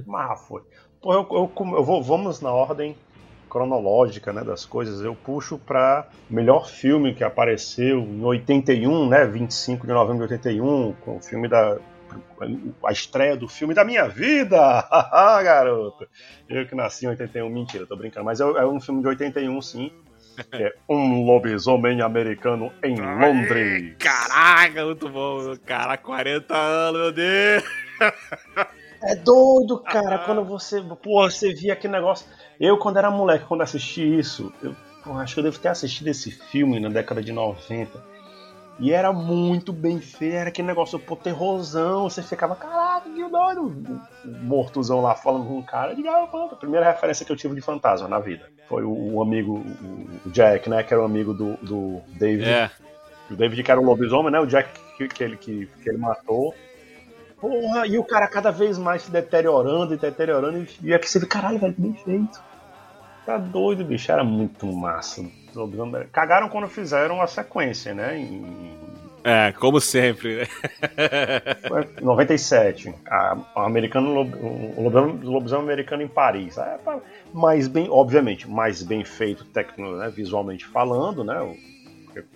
Mas foi. Pô, eu, eu, come- eu vou, vamos na ordem cronológica né, das coisas. Eu puxo pra melhor filme que apareceu em 81, né? 25 de novembro de 81, com o filme da. A estreia do filme da minha vida! Haha, garoto! Eu que nasci em 81, mentira, tô brincando. Mas é, é um filme de 81, sim. é Um Lobisomem Americano em Londres. Caraca, muito bom. Caraca, 40 anos, meu Deus. É doido, cara, quando você. Pô, você via aquele negócio. Eu, quando era moleque, quando assisti isso, eu pô, acho que eu devo ter assistido esse filme na década de 90. E era muito bem feito, era aquele negócio, pô, terrorzão. Você ficava, caraca, que doido. O mortozão lá falando com um cara. De, ah, a primeira referência que eu tive de fantasma na vida foi o, o amigo, o, Jack, né? Que era o amigo do, do David. É. O David que era o lobisomem, né? O Jack que, que ele, que, que ele matou. Porra, e o cara cada vez mais se deteriorando e deteriorando. E aqui você vê, caralho, velho, bem feito. Tá doido, bicho. Era muito massa. Cagaram quando fizeram a sequência, né? Em É, como sempre, né? foi em 97. A, o americano, o lobisomem, americano em Paris. É, mais bem, obviamente, mais bem feito tecno, né, visualmente falando, né?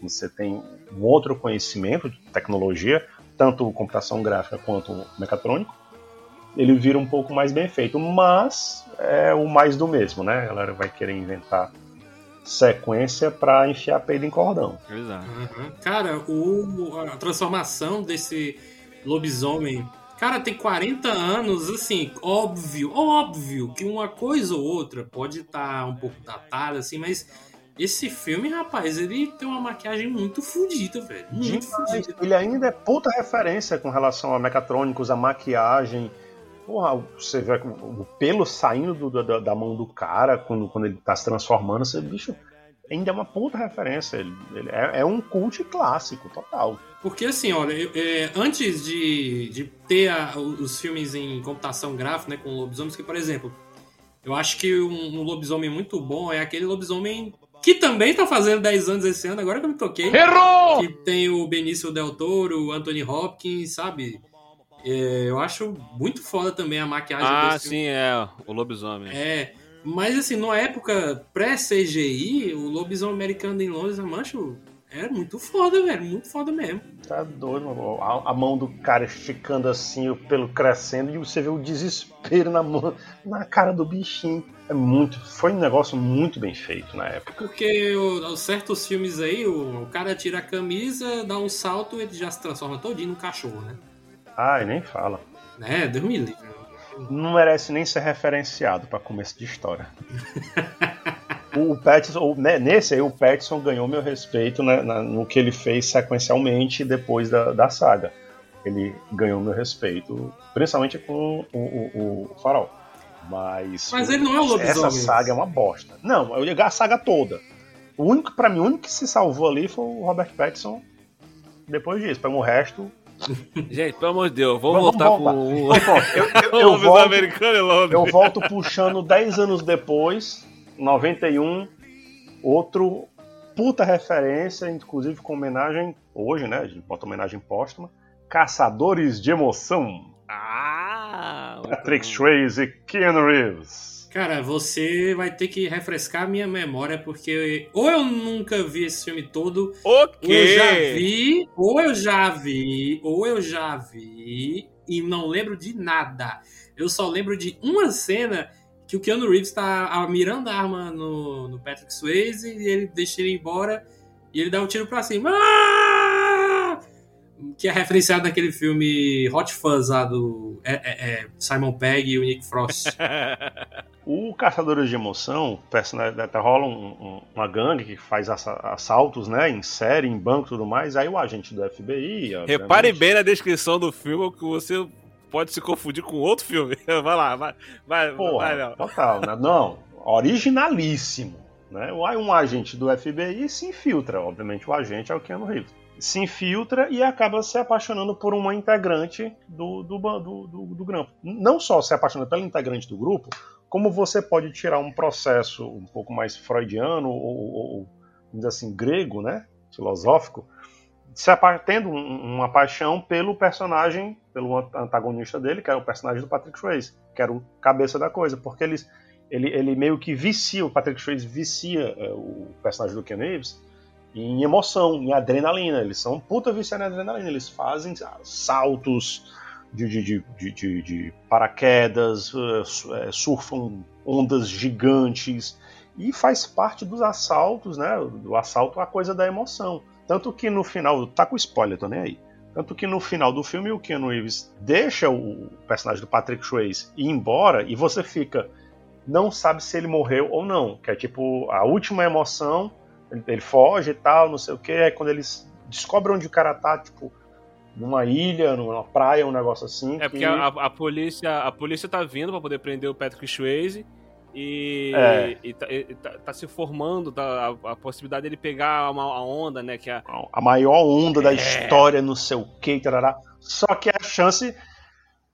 Você tem um outro conhecimento de tecnologia, tanto computação gráfica quanto mecatrônico. Ele vira um pouco mais bem feito, mas é o mais do mesmo, né? A galera vai querer inventar sequência pra enfiar peido em cordão. Exato. Uhum. Cara, o, a transformação desse lobisomem. Cara, tem 40 anos, assim, óbvio, óbvio que uma coisa ou outra pode estar um pouco datada, assim, mas esse filme, rapaz, ele tem uma maquiagem muito fodida, velho. Muito fodida. Ele ainda é puta referência com relação a mecatrônicos, a maquiagem. Porra, você vê o pelo saindo do- da, da mão do cara quando, quando ele tá se transformando, você, bicho, ainda é uma puta referência. Ele, ele é, é um cult clássico, total. Porque assim, olha, eu- é, antes de, de ter a- os filmes em computação gráfica, né, com lobisomens, que, por exemplo, eu acho que um, um lobisomem muito bom é aquele lobisomem que também tá fazendo 10 anos esse ano, agora que eu me toquei. Errou! Que tem o Benício Del Toro, o Anthony Hopkins, sabe? É, eu acho muito foda também a maquiagem Ah, desse filme. sim, é. O lobisomem. É, mas assim, numa época pré-CGI, o lobisomem americano em Londres, mancho, era muito foda, velho, muito foda mesmo. Tá doido, mano. a, a mão do cara esticando assim, o pelo crescendo, e você vê o desespero na mão, na cara do bichinho. É muito. Foi um negócio muito bem feito na época. Porque o- os certos filmes aí, o, o cara tira a camisa, dá um salto, ele já se transforma todinho num cachorro, né? Ai, nem fala. Né, Deus me livre. não merece nem ser referenciado para começo de história. o Pattinson, né, nesse aí, o Pattinson ganhou meu respeito né, no que ele fez sequencialmente depois da, da saga. Ele ganhou meu respeito, principalmente com o, o- o Farol. Mas, Mas ele não é o lobisomem. essa saga é uma bosta. Não, eu a saga toda. O único, para mim, o único que se salvou ali foi o Robert Pattinson. Depois disso, para o resto. Gente, pelo amor de Deus, vamos, Vamos- voltar com o. Eu, eu, eu volto, americano em Londres. eu volto puxando 10 anos depois, 91, outro puta referência, inclusive com homenagem, hoje, né? A gente bota homenagem póstuma. Caçadores de Emoção. Ah! Patrick. Swayze e Keanu Reeves. Cara, você vai ter que refrescar a minha memória, porque ou eu nunca vi esse filme todo, O ou eu já vi, ou eu já vi, ou eu já vi, e não lembro de nada. Eu só lembro de uma cena que o Keanu Reeves tá mirando a arma no, no Patrick Swayze e ele deixa ele embora e ele dá um tiro pra cima. Ah! Que é referenciado naquele filme Hot Fuzz lá do é, é, é, Simon Pegg e o Nick Frost. O Caçadores de Emoção, personagem, até rola um- um- uma gangue que faz assa- assaltos, né? Em série, em banco e tudo mais. Aí o agente do FBI. Repare obviamente, bem na descrição do filme que você pode se confundir com outro filme. Vai lá, vai, vai, vai, Porra, Léo. total, né? Não, originalíssimo. Né? Aí um agente do FBI se infiltra, obviamente o agente é o Keanu Reeves. Se infiltra e acaba se apaixonando por uma integrante do, do, do, do, do grupo. Não só se apaixonando pela integrante do grupo, como você pode tirar um processo um pouco mais freudiano ou, ou- dizer assim, grego, né? filosófico, se tendo um- uma paixão pelo personagem, pelo antagonista dele, que era o personagem do Patrick Swayze, que era o cabeça da coisa, porque eles, ele, ele meio que vicia, o Patrick Swayze vicia é, o personagem do Ken Reeves em emoção, em adrenalina. Eles são puta viciados em adrenalina. Eles fazem saltos de, de, de, de, paraquedas, eh, eh, surfam ondas gigantes e faz parte dos assaltos, né? Do assalto a coisa da emoção. Tanto que no final, tá com spoiler, tô nem aí. Tanto que no final do filme o Keanu Reeves deixa o personagem do Patrick Swayze ir embora e você fica não sabe se ele morreu ou não, que é tipo a última emoção, ele, ele foge e tal, não sei o que, aí quando eles descobrem onde o cara tá, tipo numa ilha, numa praia, um negócio assim. É que- porque a, a polícia, a polícia tá vindo pra poder prender o Patrick Swayze e, É. e tá, e tá- tá se formando tá, a, a possibilidade dele pegar uma, a onda, né? Que é, a maior onda da É. história, não sei o que, tarará. Só que a chance.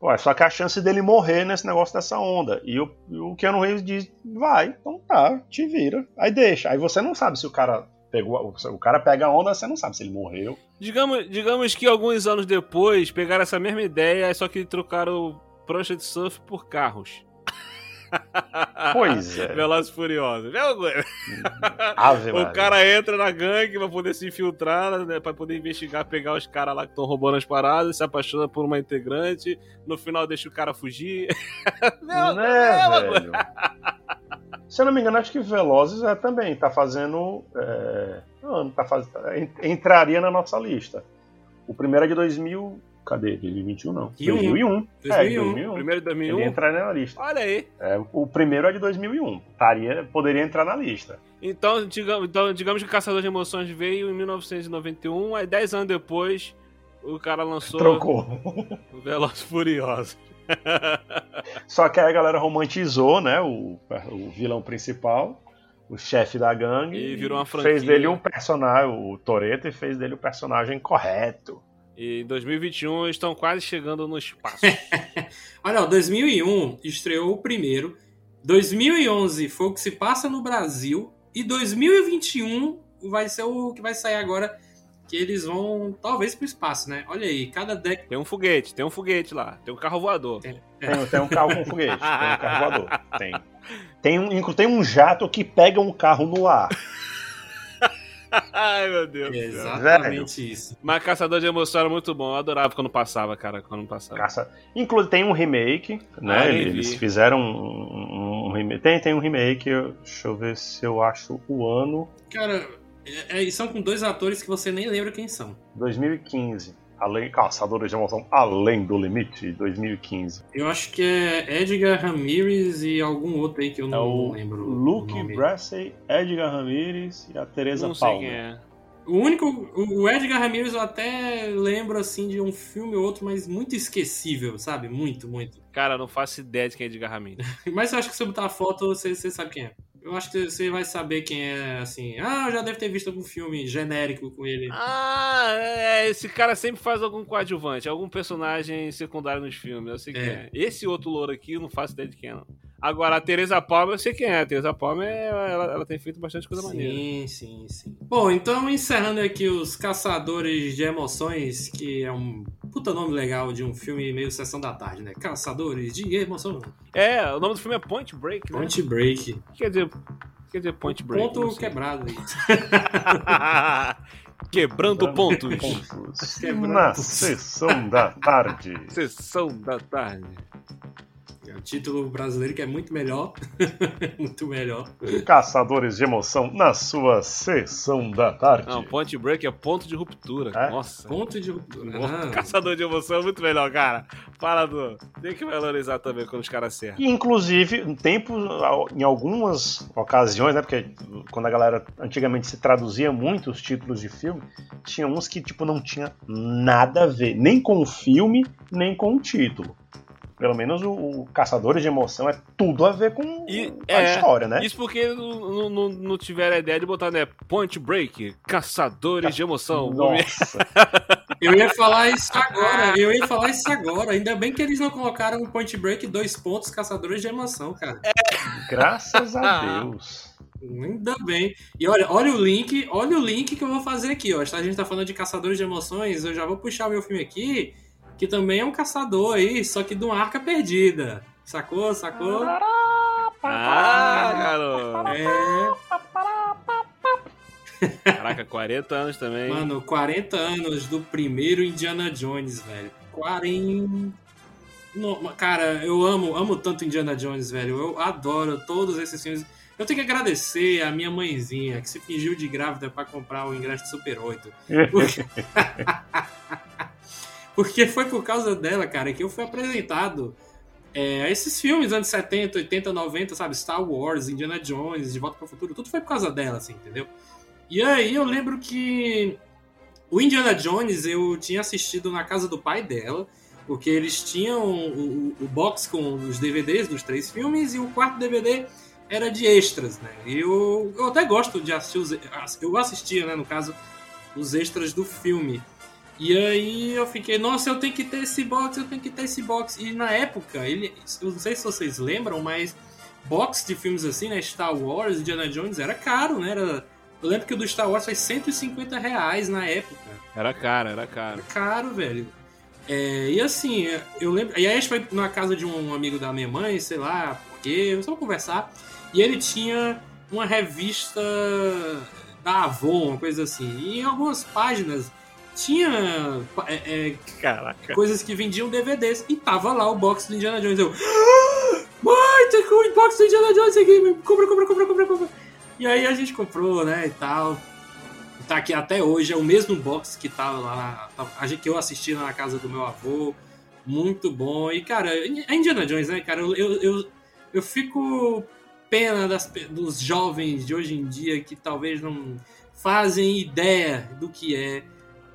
Ué, só que a chance dele morrer nesse negócio dessa onda. E o, o Keanu Reeves diz: vai, então tá, te vira. Aí deixa. Aí você não sabe se o cara pegou. O cara pega a onda, você não sabe se ele morreu. digamos, digamos que alguns anos depois pegaram essa mesma ideia, só que trocaram prancha de surf por carros. Pois é. Velozes Furiosos. Ave O cara entra na gangue pra poder se infiltrar, né, pra poder investigar, pegar os caras lá que estão roubando as paradas, se apaixona por uma integrante, no final deixa o cara fugir. Mesma- Né, velho? Se eu não me engano, acho que Velozes é, também tá fazendo. É... Não, tá faz... Entraria na nossa lista. O primeiro é de 2000. Cadê? 2021 não. E um. 2001. É, 2001. 2001. Primeiro de 2001. Ele entraria na lista. Olha aí. É, o primeiro é de 2001. Estaria, poderia entrar na lista. Então, digamos, então, digamos que o Caçador de Emoções veio em 1991, aí 10 anos depois o cara lançou Trocou. o Velozes e Furiosos. Só que aí a galera romantizou, né? O, o vilão principal, o chefe da gangue. E virou uma Fez franquia. dele um personagem, o Toreto, e fez dele o personagem correto. E em 2021 estão quase chegando no espaço. Olha, ó, 2001 estreou o primeiro. 2011 foi o que se passa no Brasil. E 2021 vai ser o que vai sair agora. Que eles vão, talvez, pro espaço, né? Olha aí, cada década. tem um foguete, tem um foguete lá, tem um carro voador. Tem, tem um carro com foguete, tem um carro voador. Tem. Tem um, tem um jato que pega um carro no ar. Ai, meu Deus. céu. Exatamente isso. Mas Caçador de Emoção era muito bom. Eu adorava quando passava, cara, quando passava. Caça. Inclusive tem um remake, né? Ah, Eles vi. fizeram um, um remake. Tem, tem um remake, deixa eu ver se eu acho o ano. Cara, é, é, são com dois atores que você nem lembra quem são. 2015. Além, Caçadores de Emoção Além do Limite, 2015. Eu acho que é Edgar Ramirez e algum outro aí que eu É não o lembro. o Luke. Brassey, Edgar Ramirez e a Teresa Não sei Palmer. quem é. O único. O Edgar Ramirez eu até lembro assim de um filme ou outro, mas muito esquecível, sabe? Muito, muito. Cara, eu não faço ideia de quem é Edgar Ramirez. Mas eu acho que se eu botar a foto, você, você sabe quem é. Eu acho que você vai saber quem é, assim. Ah, eu já deve ter visto algum filme genérico com ele. Ah, é, esse cara sempre faz algum coadjuvante, algum personagem secundário nos filmes. Eu sei quem É. é. Esse outro louro aqui, eu não faço ideia de quem é, não. Agora, a Teresa Palmer, eu sei quem é. A Teresa Palmer, ela, ela tem feito bastante coisa maneira. Sim, sim, sim. Bom, então encerrando aqui os Caçadores de Emoções, que é um puta nome legal de um filme meio sessão da tarde, né? Caçadores de Emoção. É, o nome do filme é Point Break, né? Point Break. O que quer dizer, quer dizer Point Break? Ponto quebrado aí. Quebrando pontos. Pontos. Quebrando Na pontos. sessão da tarde. Sessão da tarde. É o título brasileiro que é muito melhor. muito melhor. Caçadores de Emoção na sua sessão da tarde. Não, Point Break é ponto de ruptura. É? Nossa. Ponto de ruptura. Ah, Caçador de emoção é muito melhor, cara. Para do. Tem que valorizar também quando os caras acertam. Inclusive, em tempo, em algumas ocasiões, né? Porque quando a galera antigamente se traduzia muito os títulos de filme, tinha uns que, tipo, não tinha nada a ver, nem com o filme, nem com o título. Pelo menos o, o Caçadores de Emoção é tudo a ver com E- a é, história, né? Isso porque não, não, não tiveram a ideia de botar, né? Point Break, caçadores de emoção. Nossa, eu ia falar isso agora. Eu ia falar isso agora. Ainda bem que eles não colocaram Point Break dois pontos Caçadores de Emoção, cara. graças a Deus. Ainda bem. E olha, olha o link, olha o link que eu vou fazer aqui, ó. A gente tá falando de caçadores de emoções, eu já vou puxar o meu filme aqui, que também é um caçador aí, só que de uma arca perdida. Sacou? Sacou? Ah, garoto. É, Caraca, 40 anos também. mano, 40 anos do primeiro Indiana Jones, velho. 40 No- cara, eu amo, amo tanto Indiana Jones, velho. Eu adoro todos esses filmes. Eu tenho que agradecer a minha mãezinha, que se fingiu de grávida pra comprar o ingresso de Super 8. Porque- Porque foi por causa dela, cara, que eu fui apresentado é, esses filmes anos 70, 80, 90, sabe? Star Wars, Indiana Jones, De Volta para o Futuro, tudo foi por causa dela, assim, entendeu? E aí eu lembro que o Indiana Jones eu tinha assistido na casa do pai dela, porque eles tinham o, o- o box com os DVDs dos três filmes e o quarto DVD era de extras, né? E eu, eu até gosto de assistir os, eu assistia, né, no caso, os extras do filme. E aí eu fiquei, nossa, eu tenho que ter esse box, eu tenho que ter esse box. E na época, ele, eu não sei se vocês lembram, mas box de filmes assim, né, Star Wars, Indiana Jones, era caro, né? Era, eu lembro que o do Star Wars foi 150 reais na época. Era caro, era caro. Era caro, velho. É, e assim, eu lembro. E aí a gente foi na casa de um amigo da minha mãe, sei lá, porque, só conversar. E ele tinha uma revista da Avon, uma coisa assim. E em algumas páginas tinha é, é, Caraca. coisas que vendiam DVDs. E tava lá o box do Indiana Jones. Eu. "Ah, Mãe, tem o box do Indiana Jones aqui. Compra, compra, compra, compra, compra. E aí a gente comprou, né, e tal. Tá aqui até hoje, é o mesmo box que tava lá, na- a gente que eu assisti na casa do meu avô. Muito bom. E, cara, é Indiana Jones, né, cara? Eu, eu, eu, eu fico pena das, dos jovens de hoje em dia que talvez não fazem ideia do que é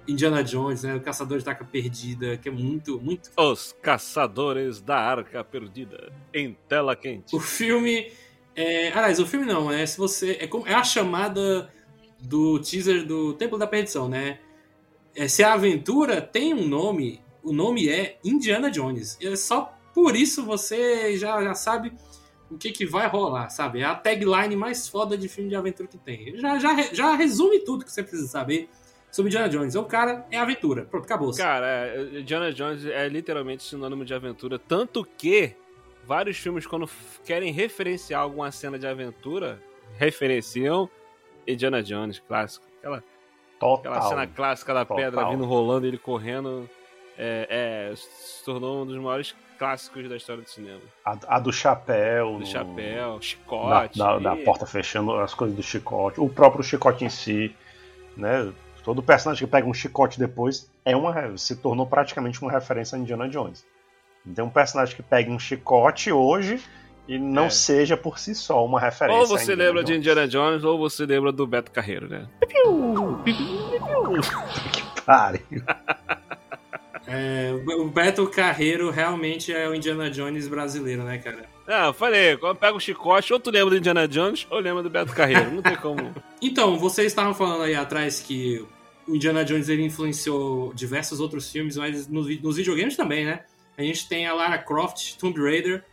Indiana Jones, né? O Caçador de Arca Perdida, que é muito, muito Os Caçadores da Arca Perdida. Em tela quente. O filme. É, aliás, o filme não, né? Se você. É, como- é a chamada do teaser do Templo da Perdição, né? É, se a aventura tem um nome, o nome é Indiana Jones. E é só por isso você já, já sabe o que, que vai rolar, sabe? É a tagline mais foda de filme de aventura que tem. Já, já, já resume tudo que você precisa saber sobre Indiana Jones. O cara é aventura. Pronto, acabou. Cara, é, Indiana Jones é literalmente sinônimo de aventura. Tanto que vários filmes, quando querem referenciar alguma cena de aventura, referenciam Indiana Jones, clássico. Aquela, Total. aquela cena clássica da Total. pedra vindo rolando e ele correndo. É, é, se tornou um dos maiores clássicos da história do cinema. A, a do chapéu. Do chapéu, Da, chicote. da, da e- porta fechando, as coisas do chicote. O próprio chicote em si, né? Todo personagem que pega um chicote depois é uma, se tornou praticamente uma referência a Indiana Jones. Tem um personagem que pega um chicote hoje e não É. seja por si só uma referência. Ou você lembra de Jones. Indiana Jones, ou você lembra do Beto Carreiro, né? Pare. É, o Beto Carreiro realmente é o Indiana Jones brasileiro, né, cara? Ah, eu falei, quando pega o chicote, ou tu lembra do Indiana Jones, ou lembra do Beto Carreiro. Não tem como. Então, vocês estavam falando aí atrás que o Indiana Jones ele influenciou diversos outros filmes, mas nos, nos videogames também, né? A gente tem a Lara Croft, Tomb Raider,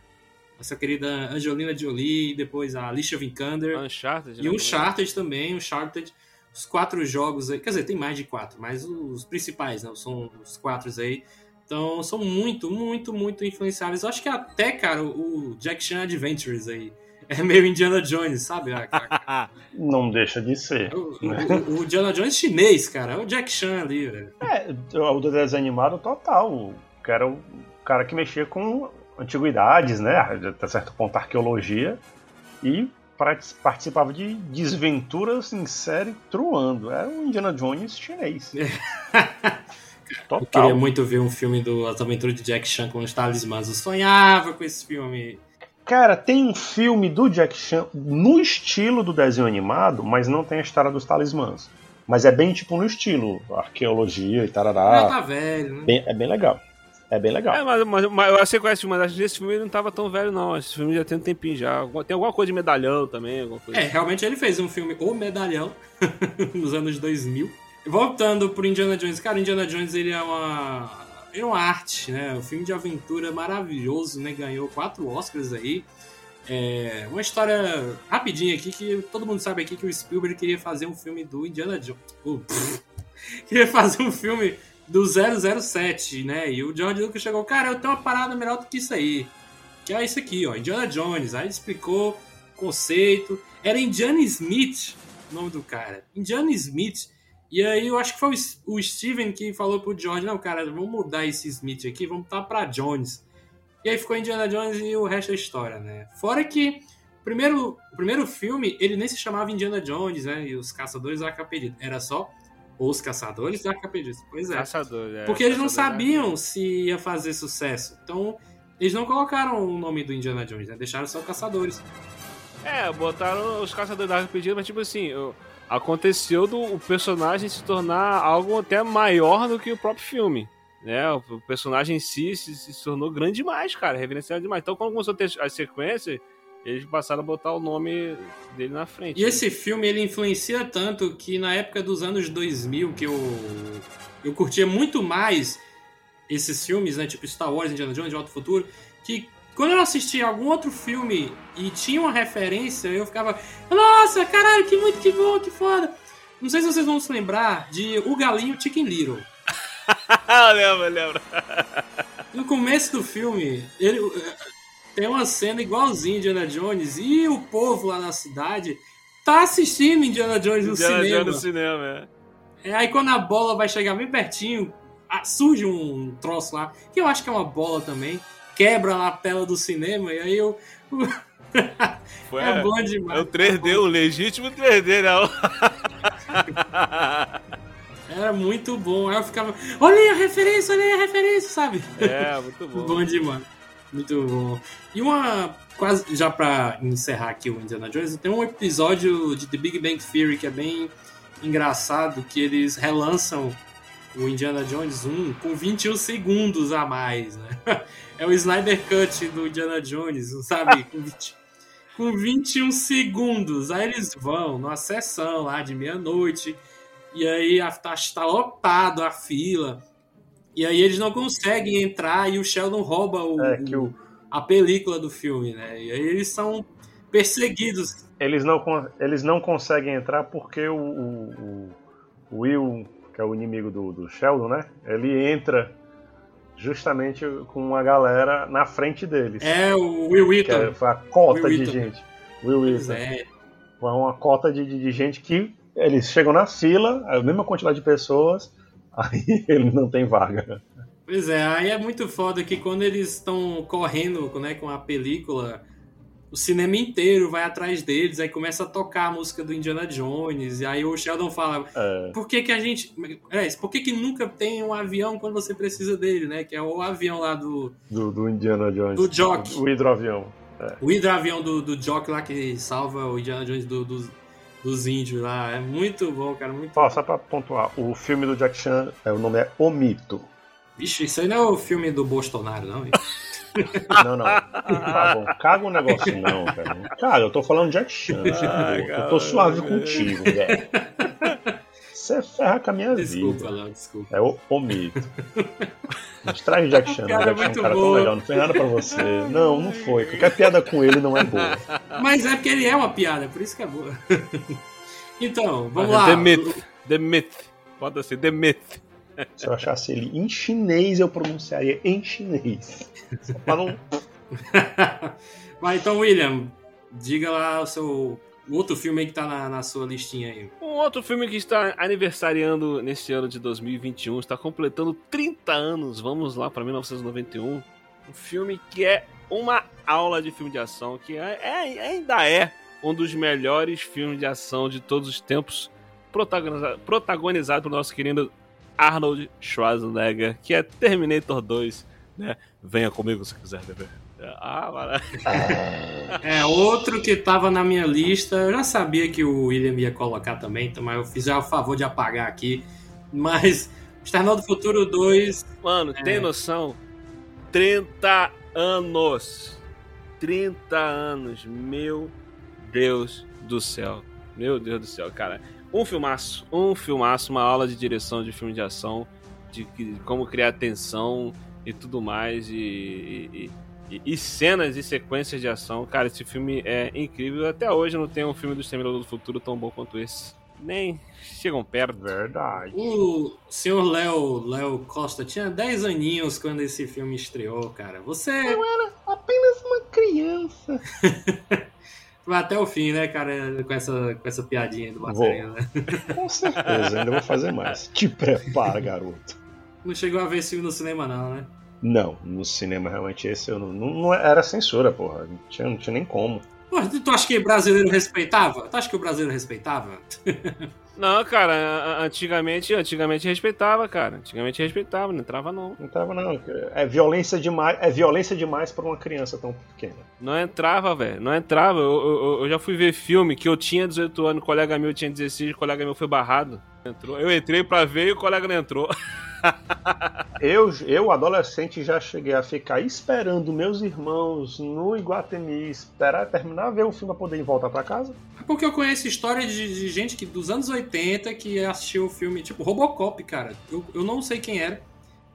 essa querida Angelina Jolie, depois a Alicia Vikander, Uncharted, e né? o Uncharted também, o Uncharted, os quatro jogos aí, quer dizer, tem mais de quatro, mas os principais, né? São os quatro aí. Então, são muito, muito, muito influenciáveis. Eu acho que até, cara, o Jack Chan Adventures aí é meio Indiana Jones, sabe? Não deixa de ser. o, o- o Indiana Jones chinês, cara. É o Jack Chan ali, velho. É, o do desenho animado total. O cara, o cara que mexia com antiguidades, né? Até certo ponto arqueologia. E partic- participava de desventuras em série truando. Era um Indiana Jones chinês. Eu Total. queria muito ver um filme do As Aventuras de Jack Chan com os talismãs. Eu sonhava com esse filme. Cara, tem um filme do Jack Chan no estilo do desenho animado, mas não tem a história dos talismãs. Mas é bem tipo no estilo, arqueologia e Já tarará. tá velho, né? Bem- é bem legal. É bem legal. É, mas, mas, mas eu sei qual é esse filme, mas acho que esse filme não tava tão velho, não. Esse filme já tem um tempinho já. Tem alguma coisa de medalhão também, alguma coisa. É, realmente ele fez um filme O Medalhão nos anos 2000. Voltando pro Indiana Jones, cara, Indiana Jones ele é uma uma arte, né? Um filme de aventura maravilhoso, né? Ganhou quatro Oscars aí. É uma história rapidinha aqui que todo mundo sabe aqui que o Spielberg queria fazer um filme do Indiana Jones. Pff. queria fazer um filme do 007, né? E o George Lucas chegou, cara, eu tenho uma parada melhor do que isso aí. Que é isso aqui, ó, Indiana Jones. Aí ele explicou o conceito. Era Indiana Smith o nome do cara. Indiana Smith. E aí eu acho que foi o Steven que falou pro George, não, cara, vamos mudar esse Smith aqui, vamos botar pra Jones. E aí ficou Indiana Jones e o resto é história, né? Fora que o primeiro, o primeiro filme, ele nem se chamava Indiana Jones, né? E os Caçadores da Arca Perdida. Era só Os Caçadores da Arca-Perdida. Pois é. Caçador, é, Porque eles não sabiam se ia fazer sucesso. Então, eles não colocaram o nome do Indiana Jones, né? Deixaram só Caçadores. É, botaram os caçadores da Arca Perdida, mas tipo assim, o- aconteceu do o personagem se tornar algo até maior do que o próprio filme. Né? O, personagem em si se, se tornou grande demais, cara, reverenciado demais. Então, quando começou a ter as sequências, eles passaram a botar o nome dele na frente. E esse filme, ele influencia tanto que na época dos anos 2000, que eu, eu curtia muito mais esses filmes, né? Tipo Star Wars, Indiana Jones, De ao Futuro, que quando eu assistia algum outro filme e tinha uma referência, eu ficava, nossa, caralho, que muito, que bom, que foda. Não sei se vocês vão se lembrar de O Galinho Chicken Little. Lembra, lembra. No começo do filme, ele eh, tem uma cena igualzinha Indiana Jones e o povo lá na cidade tá assistindo Indiana Jones no Indiana cinema. Jones no cinema, é. É, aí quando a bola vai chegar bem pertinho, ah, surge um troço lá, que eu acho que é uma bola também, quebra lá a tela do cinema, e aí eu. Foi, é bom demais. É o 3D, o legítimo 3D, não. Era muito bom. Aí eu ficava, olha aí a referência, olha aí a referência, sabe? É, muito bom. Bom demais. Muito bom. E uma. Quase já pra encerrar aqui o Indiana Jones, tem um episódio de The Big Bang Theory que é bem engraçado, que eles relançam o Indiana Jones 1 com 21 segundos a mais, né? É o Snyder Cut do Indiana Jones, sabe? Com, 20 com 21 segundos. Aí eles vão numa sessão lá de meia-noite, e aí a- tá, lotado a fila. E aí eles não conseguem entrar e o Sheldon rouba o, É o, a película do filme, né? E aí eles são perseguidos. eles, não, eles não conseguem entrar porque o, o- o Will, que é o inimigo do, do Sheldon, né? Ele entra justamente com uma galera na frente deles. É o Will é, Wheaton. foi a cota Will de Wheaton. gente. Will Wheaton. é. Foi uma cota de, de, de gente que eles chegam na fila, a mesma quantidade de pessoas, aí ele não tem vaga. Pois é, aí é muito foda que quando eles estão correndo né, com a película, o cinema inteiro vai atrás deles, aí começa a tocar a música do Indiana Jones, e aí o Sheldon fala, É, por que que a gente... É, por que que nunca tem um avião quando você precisa dele, né? Que é o avião lá do... do, do Indiana Jones. Do Jock. O hidroavião. O hidroavião do, do Jock lá que salva o Indiana Jones do- dos, dos índios lá. É muito bom, cara, muito Ó, só pra pontuar, o filme do Jack Chan, é, o nome é O Mito. Vixe, isso aí não é o filme do Bolsonaro, não. Não, não. Tá bom, caga o negócio não, velho. Cara, eu tô falando Jack Chan. Ai, tipo, eu cara, tô suave contigo, velho. Você ferra com a minha Desculpa, vida. Léo, desculpa. É o, o mito. A gente traz o Jack Chan, Cara, o Jack Chan é muito um cara tão boa. legal, não fez nada pra você. Não, não foi. Qualquer piada com ele não é boa. Mas é porque ele é uma piada, por isso que é boa. então, vamos lá. é The Myth. The Myth. Pode ser The Myth. Se eu achasse ele em chinês, eu pronunciaria em chinês. Só pra não. Vai, então, William, diga lá o seu o outro filme aí que tá na, na sua listinha aí. Um outro filme que está aniversariando nesse ano de 2021, está completando 30 anos, vamos lá para 1991. Um filme que é uma aula de filme de ação, que é, é- ainda é um dos melhores filmes de ação de todos os tempos, protagonizado, protagonizado pelo nosso querido Arnold Schwarzenegger, que é Terminator 2, né? Venha comigo se quiser beber. Ah, maravilha. É, outro que tava na minha lista, eu já sabia que o William ia colocar também, então, mas eu fiz o favor de apagar aqui. Mas External do Futuro 2, Mano, tem noção? 30 anos. 30 anos. Meu Deus do céu. Meu Deus do céu, cara. Um filmaço. Um filmaço, uma aula de direção de filme de ação, de que- como criar tensão e tudo mais. E, e- e- e cenas e sequências de ação. Cara, esse filme é incrível. Até hoje não tem um filme do Exterminador do Futuro tão bom quanto esse. Nem chegam perto. Verdade. o senhor Léo, Léo Costa tinha 10 aninhos quando esse filme estreou, cara. Você Apenas uma criança. vai até o fim, né, cara, com essa, com essa piadinha do Marcelinho, né? Com certeza, ainda vou fazer mais. Te prepara, garoto. Não chegou a ver esse filme no cinema, não, né? Não, no cinema realmente esse eu não, não, não era censura, porra. Não tinha, não tinha nem como. Pô, tu acha que o brasileiro respeitava? Tu acha que o brasileiro respeitava? Não, cara, antigamente, antigamente respeitava, cara. Antigamente respeitava, não entrava não. Não tava, não. É violência demais, é violência demais pra uma criança tão pequena. Não entrava, velho. Não entrava. Eu, eu- eu já fui ver filme que eu tinha 18 anos, colega meu tinha 16, o colega meu foi barrado. Entrou. Eu entrei pra ver e o colega não entrou. Eu, eu, adolescente, já cheguei a ficar esperando meus irmãos no Iguatemi esperar terminar ver o filme pra poder ir voltar pra casa. Porque eu conheço história de, de gente que dos anos 80 que assistiu o filme, tipo Robocop, cara. Eu, eu não sei quem era.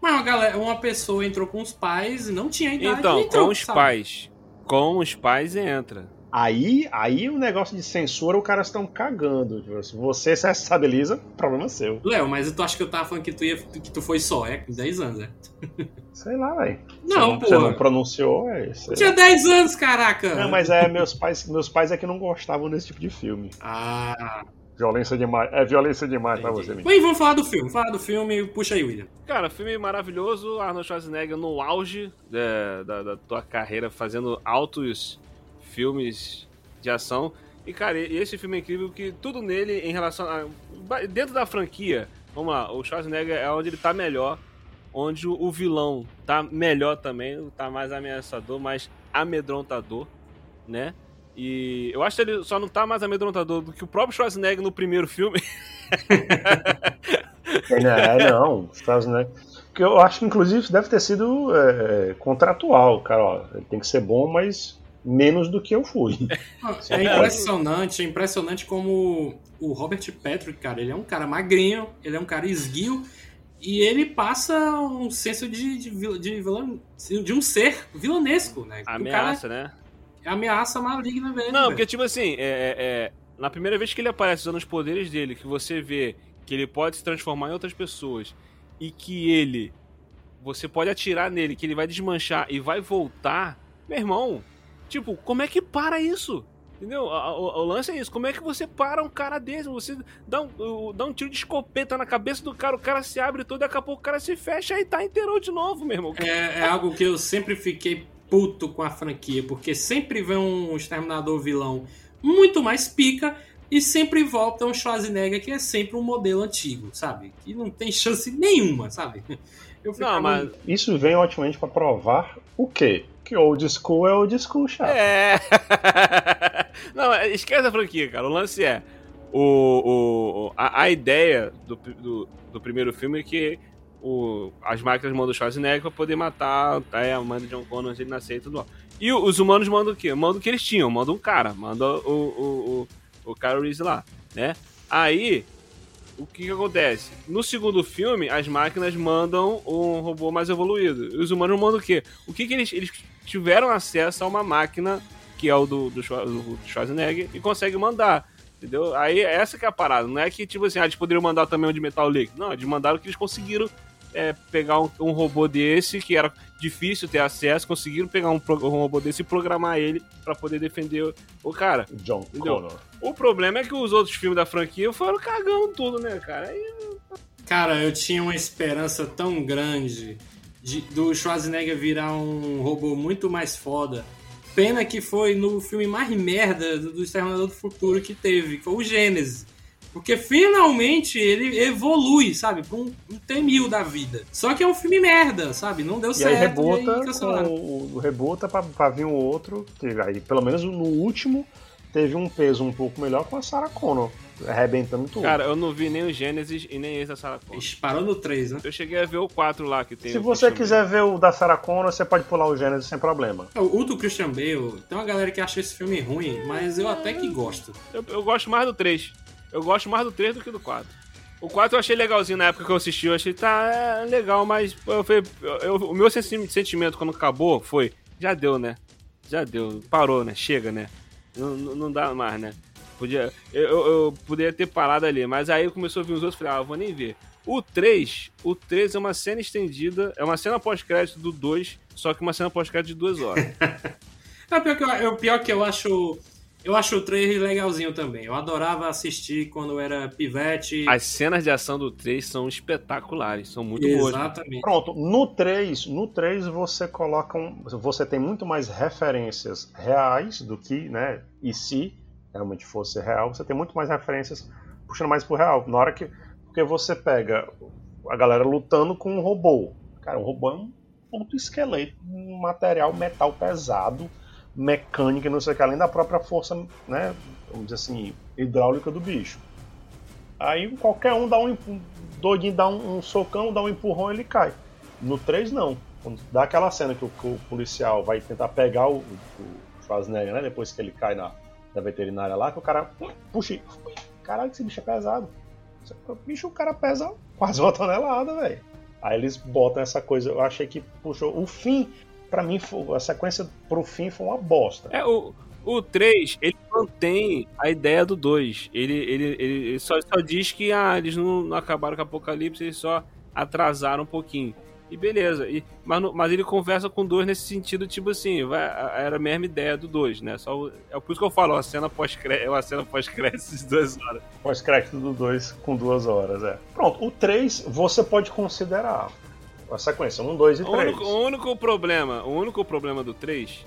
Mas uma, galera, uma pessoa entrou com os pais e não tinha idade. Então, entrou, com os sabe? pais. Com os pais entra. Aí, aí o negócio de censura, os caras estão cagando. Tipo, se você se estabiliza, problema seu. Léo, mas tu acha que eu tava falando que tu, ia, que tu foi só, é? Com 10 anos, é? Sei lá, velho. Não, Você não pronunciou, é isso. Tinha 10 anos, caraca! Não, mas é, meus pais, meus pais é que não gostavam desse tipo de filme. Ah. Violência demais. É violência demais pra Entendi. você, menino. Bem, vamos falar do filme. Falar do filme, puxa aí, William. Cara, filme maravilhoso, Arnold Schwarzenegger no auge é, da, da tua carreira, fazendo altos filmes de ação. E, cara, esse filme é incrível que tudo nele em relação a. Dentro da franquia, vamos lá, o Schwarzenegger é onde ele tá melhor, onde o, vilão tá melhor também, tá mais ameaçador, mais amedrontador, né? E eu acho que ele só não tá mais amedrontador do que o próprio Schwarzenegger no primeiro filme. É, não. Schwarzenegger. Eu acho que, inclusive, deve ter sido é, contratual, cara. Ó, ele tem que ser bom, mas menos do que eu fui. É impressionante, é impressionante como o Robert Patrick, cara, ele é um cara magrinho, ele é um cara esguio e ele passa um senso de, de, de, vilão- de um ser vilanesco, né? O cara Ameaça, né? é ameaça maligna mesmo. Não, velho. porque, tipo assim, é, é- é, na primeira vez que ele aparece usando os poderes dele, que você vê que ele pode se transformar em outras pessoas e que ele. Você pode atirar nele, que ele vai desmanchar e vai voltar. Meu irmão, tipo, como é que para isso? Entendeu? O, o lance é isso. Como é que você para um cara desse? Você dá um, o- dá um tiro de escopeta na cabeça do cara, o cara se abre todo, daqui a pouco o cara se fecha e tá inteiro de novo, meu irmão. É, é algo que eu sempre fiquei puto com a franquia, porque sempre vem um exterminador vilão muito mais pica e sempre volta um Schwarzenegger que é sempre um modelo antigo, sabe? Que não tem chance nenhuma, sabe? Eu ficava- Não, mas Isso vem otimamente pra provar o quê? Que old school é old school, chato. É. Não, é, esquece a franquia, cara. O lance é. O, o, a, a ideia do, do, do primeiro filme é que o, as máquinas mandam o Schwarzenegger pra poder matar é, a mãe do John Connor de ele nascer e tudo. E os humanos mandam o quê? Mandam o que eles tinham, mandam um cara, mandam o, o, o, o Kyle Reese lá, né? Aí, o que que acontece? No segundo filme, as máquinas mandam um robô mais evoluído. E os humanos mandam o quê? O que que eles, eles tiveram acesso a uma máquina que é o do, do, Schwar- do Schwarzenegger e conseguem mandar. Entendeu? Aí essa que é a parada. Não é que, tipo assim, ah, eles poderiam mandar também um de metal líquido. Não, eles mandaram que eles conseguiram é, pegar um, um robô desse, que era difícil ter acesso, conseguiram pegar um, um robô desse e programar ele pra poder defender o, o cara. John Entendeu? Connor. O problema é que os outros filmes da franquia foram cagando tudo, né, cara? Aí, Cara, eu tinha uma esperança tão grande de- do Schwarzenegger virar um robô muito mais foda. Pena que foi no filme mais merda do do Exterminador do Futuro que teve, que foi o Gênesis. Porque finalmente ele evolui, sabe? Pra um, um T-1000 da vida. Só que é um filme merda, sabe? Não deu E certo. aí rebuta, aí cancelaram. com, o, o rebuta pra, pra vir um outro. Que aí, pelo menos no último, teve um peso um pouco melhor com a Sarah Connor. Arrebentando tudo. cara, eu não vi nem o Gênesis e nem esse da Sarah Connor. Parou no 3, né? Eu cheguei a ver o 4 lá que tem. Se você quiser ver o da Sarah Connor, você pode pular o Gênesis sem problema. O do Christian Bale, tem uma galera que acha esse filme ruim, mas eu até que gosto. Eu, eu gosto mais do 3. Eu gosto mais do 3 do que do 4. O 4 eu achei legalzinho na época que eu assisti. Eu achei, tá, é legal, mas eu, falei, eu- o meu sentimento quando acabou foi: já deu, né? Já deu, parou, né? Chega, né? Não, não dá mais, né? Podia, eu, eu, poderia ter parado ali, mas aí começou a vir os outros falei: ah, vou nem ver. O 3, o 3 é uma cena estendida, é uma cena pós-crédito do 2, só que uma cena pós-crédito de 2 horas. É pior que eu, é o pior que eu acho. Eu acho o 3 legalzinho também. Eu adorava assistir quando eu era pivete. As cenas de ação do 3 são espetaculares, são muito boas. né? Exatamente. Pronto, no 3, no 3 você coloca um, você tem muito mais referências reais do que, né, e se realmente fosse real, você tem muito mais referências puxando mais pro real. Na hora que. Porque você pega a galera lutando com um robô. Cara, o robô é um ponto esqueleto, um material metal pesado, mecânica, não sei o que, além da própria força, né? Vamos dizer assim, hidráulica do bicho. Aí qualquer um dá um empu- doidinho, dá um, um socão, dá um empurrão ele cai. No 3 não. Quando dá aquela cena que o, que o policial vai tentar pegar o, o Schwarzenegger, né? Depois que ele cai na, na veterinária lá, que o cara puxa e. Caralho, esse bicho é pesado. Bicho, o cara pesa quase uma tonelada, velho. Aí eles botam essa coisa. Eu achei que puxou. O fim, pra mim, foi- a sequência pro fim foi uma bosta. É, o, o 3, ele mantém a ideia do 2. Ele, ele, ele, só, só diz que ah, eles não, não acabaram com o apocalipse, eles só atrasaram um pouquinho. E beleza. E, mas, mas ele conversa com o 2 nesse sentido, tipo assim, vai, era a mesma ideia do 2, né? Só, é por isso que eu falo, a cena pós-crédito é uma cena pós-crédito de duas horas. Pós-crédito do 2 com duas horas, é. Pronto, o 3 você pode considerar a sequência 1, 2 e O 3. único, o único problema, o único problema do 3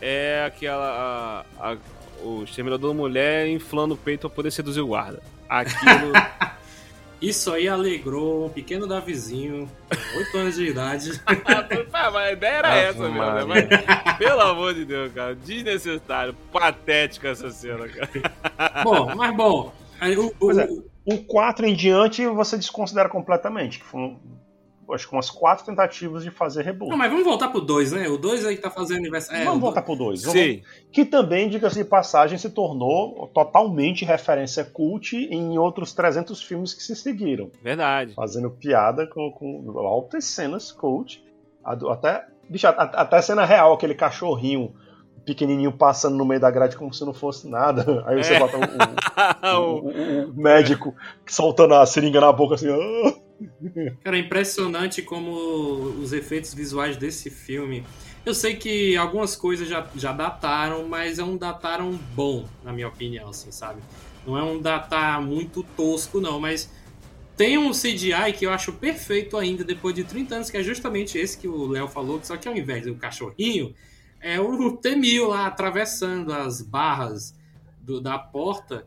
é aquela. A, a- o exterminador da mulher inflando o peito pra poder seduzir o guarda. Aquilo. Isso aí alegrou um pequeno Davizinho, com 8 anos de idade. Ah, mas a ideia era Ave essa mesmo, né? Mas, pelo amor de Deus, cara. Desnecessário. Patética essa cena, cara. bom, mas bom. o- o- é. o- O 4 em diante você desconsidera completamente. Que foram, acho que umas quatro tentativas de fazer reboot. Não, mas vamos voltar pro 2, né? O 2 aí que tá fazendo aniversário. É, Vamos voltar pro 2. Sim. Que também, diga-se de passagem, se tornou totalmente referência cult em outros 300 filmes que se seguiram. Verdade. Fazendo piada com, com altas cenas cult. Até, bicho, até cena real, aquele cachorrinho pequenininho passando no meio da grade como se não fosse nada. Aí você É. bota o, o- O- o- o médico soltando a seringa na boca assim. "Ah". Cara, é impressionante como os efeitos visuais desse filme. Eu sei que algumas coisas já, já dataram, mas é um dataram bom, na minha opinião, assim, sabe? Não é um datar muito tosco, não, mas tem um CGI que eu acho perfeito ainda, depois de 30 anos, que é justamente esse que o Léo falou, só que ao invés do cachorrinho, é o T-1000 lá atravessando as barras do- da porta.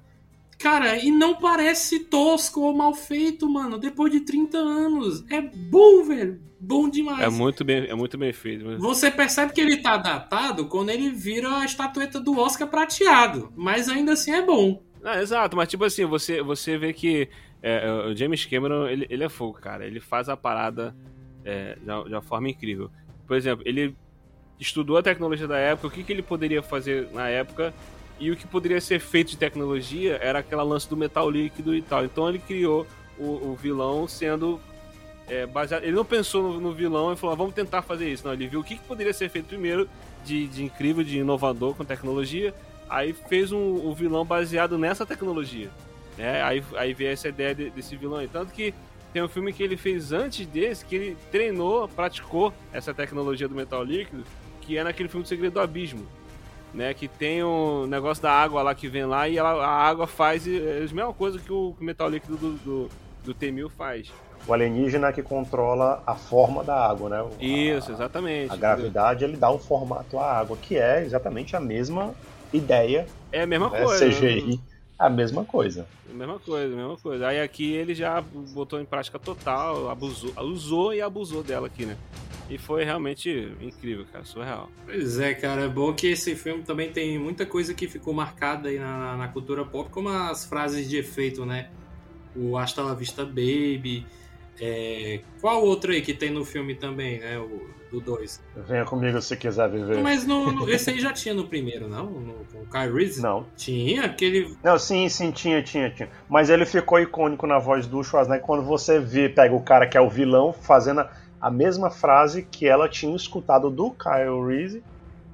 Cara, e não parece tosco ou mal feito, mano. Depois de 30 anos. É bom, velho. Bom demais. É muito bem, é muito bem feito. mas- Você percebe que ele tá datado quando ele vira a estatueta do Oscar prateado. Mas ainda assim é bom. Ah, exato, mas tipo assim, você, você vê que é, o James Cameron, ele, ele é fogo, cara. Ele faz a parada é, de, uma- de uma forma incrível. Por exemplo, ele estudou a tecnologia da época, o que, que ele poderia fazer na época, e o que poderia ser feito de tecnologia era aquela lance do metal líquido e tal. Então ele criou o, o vilão sendo é, baseado. Ele não pensou no, no vilão e falou, "Ah, vamos tentar fazer isso. Não, ele viu o que, que poderia ser feito primeiro de, de incrível, de inovador com tecnologia. Aí fez um, o vilão baseado nessa tecnologia. Né? Aí, aí veio essa ideia de- desse vilão aí. Tanto que tem um filme que ele fez antes desse, que ele treinou, praticou essa tecnologia do metal líquido, que é naquele filme do Segredo do Abismo. Né, que tem o negócio da água lá que vem lá e ela- a água faz é, a mesma coisa que o, metal líquido do, do, do T-1000 faz. O alienígena que controla a forma da água, né? O- Isso, a, exatamente. a gravidade ele dá um formato à água, que é exatamente a mesma ideia, É a mesma né? coisa. né? A mesma coisa. Mesma coisa, mesma coisa. Aí aqui ele já botou em prática total, abusou, usou e abusou dela aqui, né? E foi realmente incrível, cara, surreal. Pois é, cara. É bom que esse filme também tem muita coisa que ficou marcada aí na, na cultura pop, como as frases de efeito, né? O Hasta la Vista Baby. É... Qual outro aí que tem no filme também, né? O do 2. Venha comigo se quiser viver. Mas no, no- esse aí já tinha no primeiro, não? No, com o Kyle Reese? Não. Tinha, aquele. Não, sim, sim, tinha, tinha, tinha. Mas ele ficou icônico na voz do Schwarzenegger quando você vê, pega o cara que é o vilão fazendo a, a mesma frase que ela tinha escutado do Kyle Reese,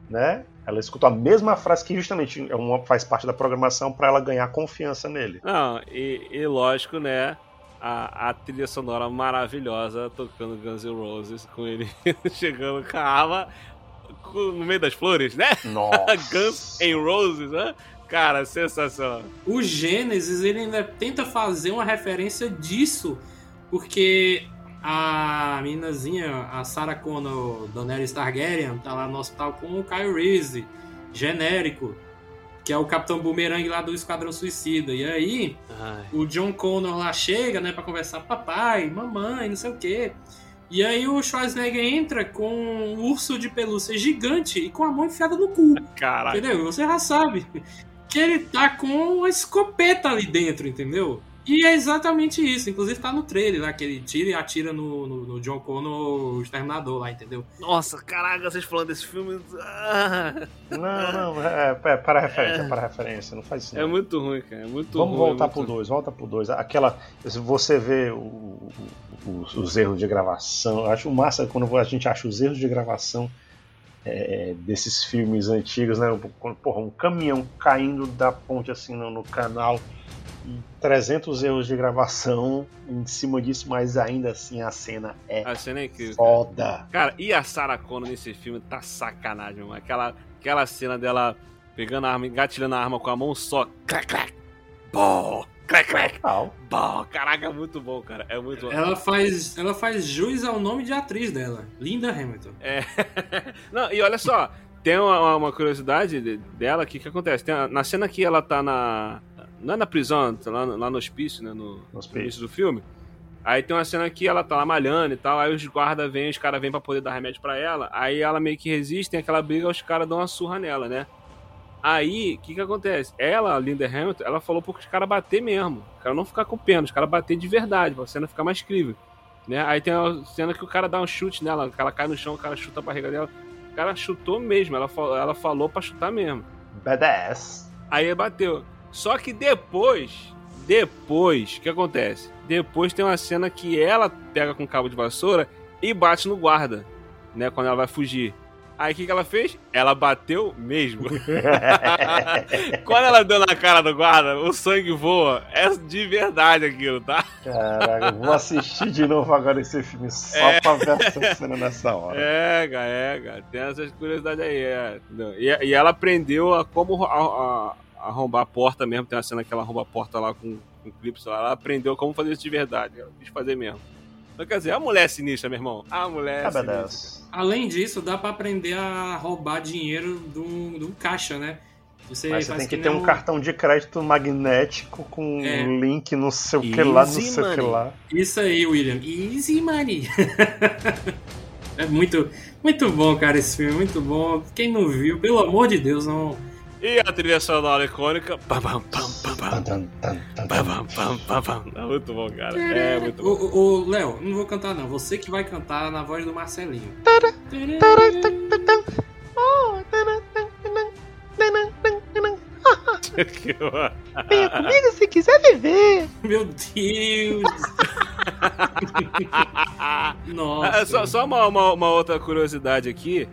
né? Ela escutou a mesma frase que justamente é uma, faz parte da programação para ela ganhar confiança nele. Não, e, e lógico, né? A, a trilha sonora maravilhosa tocando Guns N' Roses com ele chegando com a arma com- no meio das flores, né? Nossa. Guns N' Roses, né? Cara, sensacional. O Gênesis, ele ainda tenta fazer uma referência disso, porque a meninazinha, a Sarah Connor, Daenerys Targaryen, tá lá no hospital com o Kyle Reese, genérico. Que é o Capitão Boomerang lá do Esquadrão Suicida. E aí, Ai. o John Connor lá chega, né, pra conversar com papai, mamãe, não sei o quê. E aí o Schwarzenegger entra com um urso de pelúcia gigante e com a mão enfiada no cu. Caralho. Entendeu? E Você já sabe que ele tá com uma escopeta ali dentro, entendeu? E é exatamente isso. Inclusive tá no trailer lá, que ele tira e atira no, no, no John Connor, o Exterminador lá, entendeu? Nossa, caraca, vocês falando desse filme. Ah, Não, não, é, é para referência, é para referência, não faz isso. é não. muito ruim, cara. É muito Vamos ruim. voltar é pro muito... 2, volta pro 2. Aquela. Você vê o- o- os, os erros de gravação. Eu acho massa quando a gente acha os erros de gravação é, desses filmes antigos, né? Porra, um caminhão caindo da ponte assim no, no canal 300 erros de gravação em cima disso, mas ainda assim a cena é A cena é incrível. cara. foda. Cara, e a Sarah Connor nesse filme tá sacanagem, mano. Aquela, aquela cena dela pegando a arma, engatilhando a arma com a mão só. Crack, crack. Bom, crack. Tal. Bom, caraca, é muito bom, cara. É muito bom. Ela faz, ela faz jus ao nome de atriz dela, Linda Hamilton. É. Não, e olha só, tem uma, uma curiosidade de- dela aqui que acontece. Tem na cena que ela tá na. Não é na prisão, tá lá, no- lá no hospício, né? No, No no hospício. início do filme. Aí tem uma cena que ela tá lá malhando e tal, aí os guardas vêm, os caras vêm pra poder dar remédio pra ela, aí ela meio que resiste, tem aquela briga, os caras dão uma surra nela, né? Aí, o que que acontece? Ela, a Linda Hamilton, ela falou pro os caras bater mesmo, os caras não ficar com pena, os caras bater de verdade, pra cena ficar mais crível. Né? Aí tem a cena que o cara dá um chute nela, que ela cai no chão, o cara chuta a barriga dela. O cara chutou mesmo, ela, falou- ela falou pra chutar mesmo. Badass. Aí bateu. Só que depois, depois, o que acontece? Depois tem uma cena que ela pega com cabo de vassoura e bate no guarda, né? Quando ela vai fugir. Aí o que, que ela fez? Ela bateu mesmo. Quando ela deu na cara do guarda, o sangue voa. É de verdade aquilo, tá? Caraca, eu vou assistir de novo agora esse filme só É. pra ver essa cena nessa hora. É, cara, é, cara. Tem essas curiosidades aí, é. E, e ela aprendeu a como a- a- arrombar a porta mesmo. Tem uma cena que ela arromba a porta lá com, com clips lá. Ela aprendeu como fazer isso de verdade. Ela quis fazer mesmo. Então, quer dizer, a mulher é sinistra, meu irmão. A mulher é sinistra. Além disso, dá pra aprender a roubar dinheiro de um, de um caixa, né? Você Mas você faz tem que nem ter um o- cartão de crédito magnético com É. um link não sei o que lá, não Easy sei o que lá. Isso aí, William. Easy money. é muito, muito bom, cara, esse filme. Muito bom. Quem não viu, pelo amor de Deus, não. E a trilha sonora icônica. Pam, pam, pam, pam, pam. Tan, tan, tan, tan, Pam, tan. pam, pam, pam, pam. É muito bom, cara. É muito bom. ô, Léo, não vou cantar, não. Você que vai cantar na voz do Marcelinho. Venha comigo se quiser viver. Meu Deus! Nossa. Ah, só só uma, uma, uma outra curiosidade aqui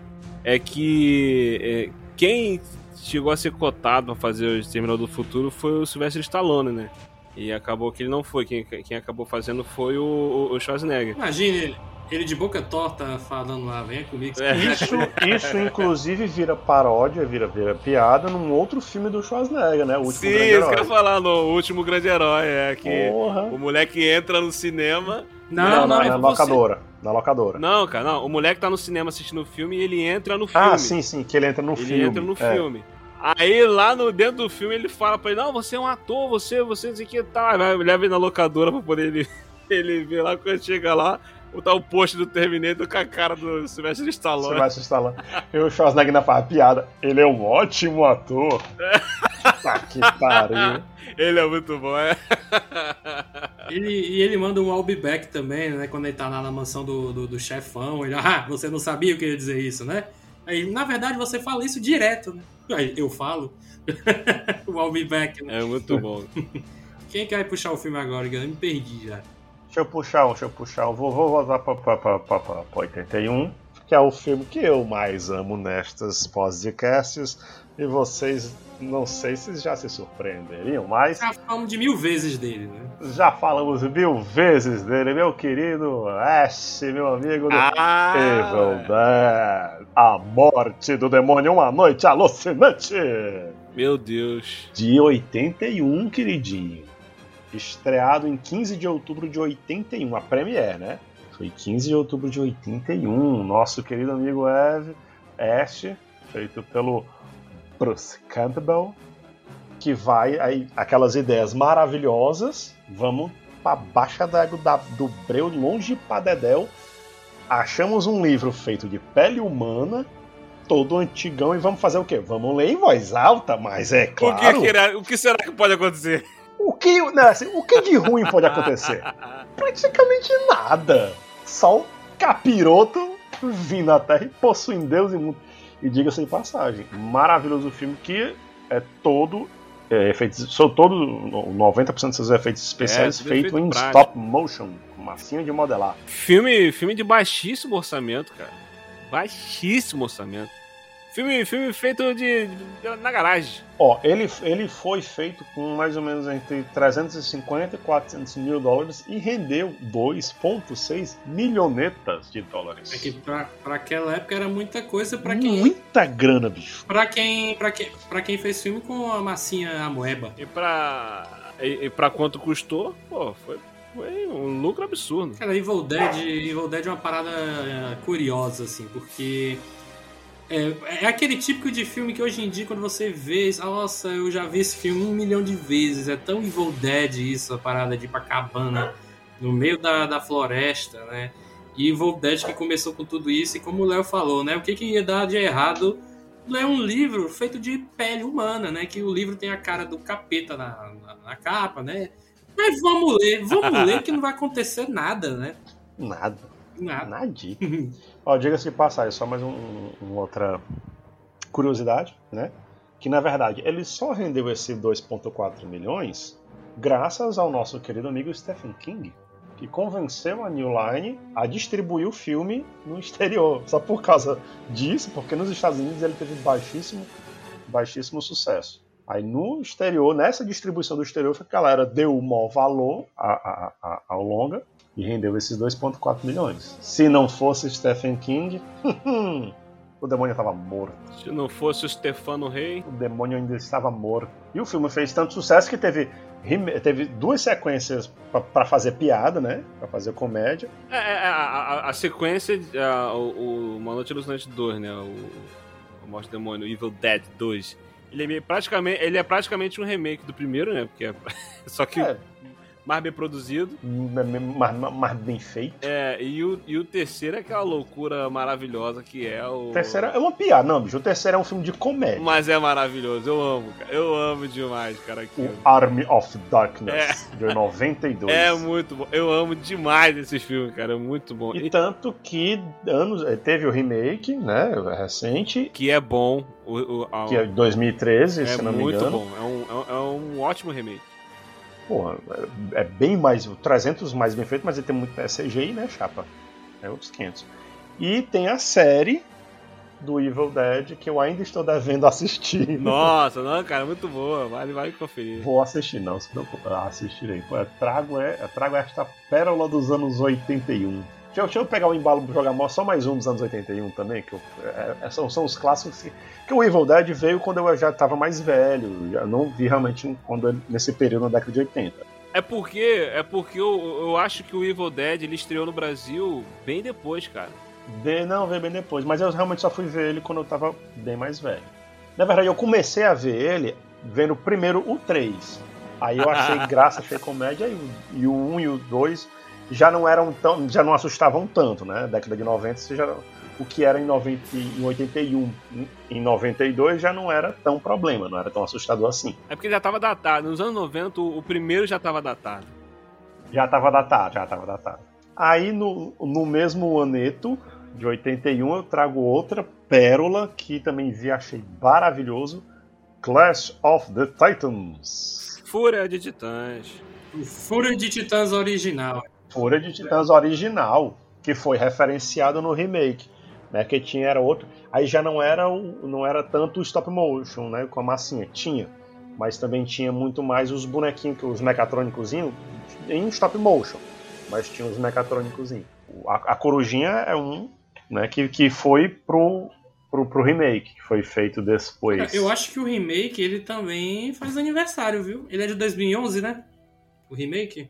é que é, quem chegou a ser cotado pra fazer o Exterminador do Futuro foi o Sylvester Stallone, né? E acabou que ele não foi. Quem, quem acabou fazendo foi o, o Schwarzenegger. Imagine ele, ele de boca torta falando lá, venha comigo. É. Isso, isso inclusive vira paródia, vira, vira piada num outro filme do Schwarzenegger, né? O último Sim, grande isso que eu herói. ia falar no último grande herói. É que Porra. o moleque entra no cinema. Não, não, é na você- locadora. Na locadora. Não, cara, não. O moleque tá no cinema assistindo o filme e ele entra no filme. ah, sim, sim, que ele entra no ele filme. entra no É. filme. Aí lá no dentro do filme ele fala pra ele, não, você é um ator, você, você não sei o que tá. Vai, leva ele na locadora pra poder ele, ele ver lá quando chega lá, botar o post do Terminator com a cara do Sylvester Stallone. se instalar. E o Schwarzenegger fala piada. Ele é um ótimo ator. tá que pariu. Ele é muito bom, é. Ele, e ele manda um I'll be back também, né? Quando ele tá lá na mansão do, do, do chefão. Ele, ah, você não sabia o que eu ia dizer isso, né? Aí, na verdade, você fala isso direto, né? Aí, eu falo. o I'll be back, né? É muito bom. Quem quer puxar o filme agora, Guilherme? Eu me perdi já. Deixa eu puxar um, deixa eu puxar um. Vou, vou voltar pra, pra, pra, pra, pra, pra 81, que é o filme que eu mais amo nestas podcasts. E vocês, não sei se já se surpreenderiam, mas Já falamos de mil vezes dele, né? já falamos mil vezes dele, meu querido Ash, meu amigo do Ah, Evil Dead. A morte do demônio, uma noite alucinante. meu Deus. De 81, queridinho. Estreado em 15 de outubro de 81, a Premiere, né? Foi 15 de outubro de 81. Nosso querido amigo Eve, Ash, feito pelo Bruce Campbell. que vai aí aquelas ideias maravilhosas, vamos pra baixa da, da, do breu, longe pra dedéu. Achamos um livro feito de pele humana, todo antigão, e vamos fazer o quê? Vamos ler em voz alta, mas é O, que, claro. que era- o que será que pode acontecer? O que, né, assim, o que de ruim pode acontecer? Praticamente nada. Só o capiroto vindo à Terra e possuindo Deus e mundo. E diga-se de passagem, maravilhoso filme que é todo. É, efeitos, são todo 90% dos seus efeitos especiais feitos efeito em prático. stop motion, massinha de modelar. Filme, filme de baixíssimo orçamento, cara. Baixíssimo orçamento. Filme, filme feito de, de- na garagem. Ó, ele, ele foi feito com mais ou menos entre 350 e 400 mil dólares e rendeu 2,6 milhonetas de dólares. É que pra, pra aquela época era muita coisa pra quem. Muita grana, bicho. Pra quem, pra, quem, pra quem fez filme com a massinha amoeba. E pra. E, e pra quanto custou, pô, foi, foi um lucro absurdo. Cara, Evil Dead, Evil Dead é uma parada é, curiosa, assim, porque é, é aquele típico de filme que hoje em dia, quando você vê, nossa, eu já vi esse filme um milhão de vezes, é tão Evil Dead isso, a parada de ir pra cabana no meio da, da floresta, né? E Evil Dead que começou com tudo isso, e como o Léo falou, né? O que, que ia dar de errado ler um livro feito de pele humana, né? Que o livro tem a cara do capeta na, na, na capa, né? Mas vamos ler, vamos ler que não vai acontecer nada, né? Nada. Nada. Nadinha. Ó, diga-se de passagem, só mais um, um- uma outra curiosidade, né? Que na verdade ele só rendeu esse 2,4 milhões graças ao nosso querido amigo Stephen King, que convenceu a New Line a distribuir o filme no exterior. Só por causa disso, porque nos Estados Unidos ele teve baixíssimo, baixíssimo sucesso. Aí no exterior, nessa distribuição do exterior, a galera deu o maior valor ao longa e rendeu esses 2,4 milhões. Se não fosse Stephen King, o demônio estava morto. Se não fosse o Stefano Rei. O demônio ainda estava morto. E o filme fez tanto sucesso que teve, teve duas sequências para fazer piada, né? Para fazer comédia. É, é, a, a- a sequência, a- o, o Uma Noite Alucinante 2, né? O, o Morte Demônio, Evil Dead 2. Ele é, meio- praticamente, ele é praticamente um remake do primeiro, né? Porque é, só que É, mais bem produzido. mais, mais- bem feito. É, e o, e o terceiro é aquela loucura maravilhosa que é o. O terceiro é uma piada. Não, bicho, o terceiro é um filme de comédia. Mas é maravilhoso, eu amo, cara. Eu amo demais, cara, O aquilo. Army of Darkness, de 92. É muito bom. Eu amo demais esse filme, cara. É muito bom. E tanto que anos, eh, teve o remake, né? Recente, Que é bom. O, o- a- que é de 2013, é se não me muito engano. bom. É um, é um- é um ótimo remake. Porra, é é bem mais. 300 mais bem feito, mas ele tem muito é CGI, né, chapa? É outros 500. E tem a série do Evil Dead que eu ainda estou devendo assistir. Nossa, não, cara, muito boa. Vale, vale conferir. Vou assistir, não, se preocupe. Ah, assistirei. Pô, eu trago, é, eu trago esta pérola dos anos 81. Deixa eu, deixa eu pegar o embalo pra jogar só mais um dos anos 81 também, que eu- é- é- são, são os clássicos que, que o Evil Dead veio quando eu já estava mais velho. Já não vi realmente quando, nesse período na década de 80. É porque, é porque eu, eu acho que o Evil Dead ele estreou no Brasil bem depois, cara. De, não, veio bem depois, mas eu realmente só fui ver ele quando eu tava bem mais velho. Na verdade, eu comecei a ver ele vendo primeiro o 3. Aí eu achei graça, achei comédia, e, o- e o 1 e o 2 já não eram tão. já não assustavam tanto, né? Década de 90, você já, o que era em, 90, e- em 81, em- em 92 já não era tão problema, não era tão assustador assim. É porque já tava datado. Nos anos 90, o, o primeiro já tava datado. Já tava datado, já tava datado. Aí no, no mesmo aneto, de 81, eu trago outra pérola que também vi, achei maravilhoso. Clash of the Titans. Fúria de Titãs. O Fúria de Titãs original. Fúria de Titãs original, que foi referenciado no remake. Né, que tinha era outro. Aí já não era, o, não era tanto o stop motion, né? Com a massinha. Tinha. Mas também tinha muito mais os bonequinhos, os mecatrônicos em stop motion. Mas tinha os mecatrônicos. A, a Corujinha é um, né? Que, que foi pro, pro, pro remake, que foi feito depois. Eu acho que o remake, ele também faz aniversário, viu? Ele é de 2011, né? O remake?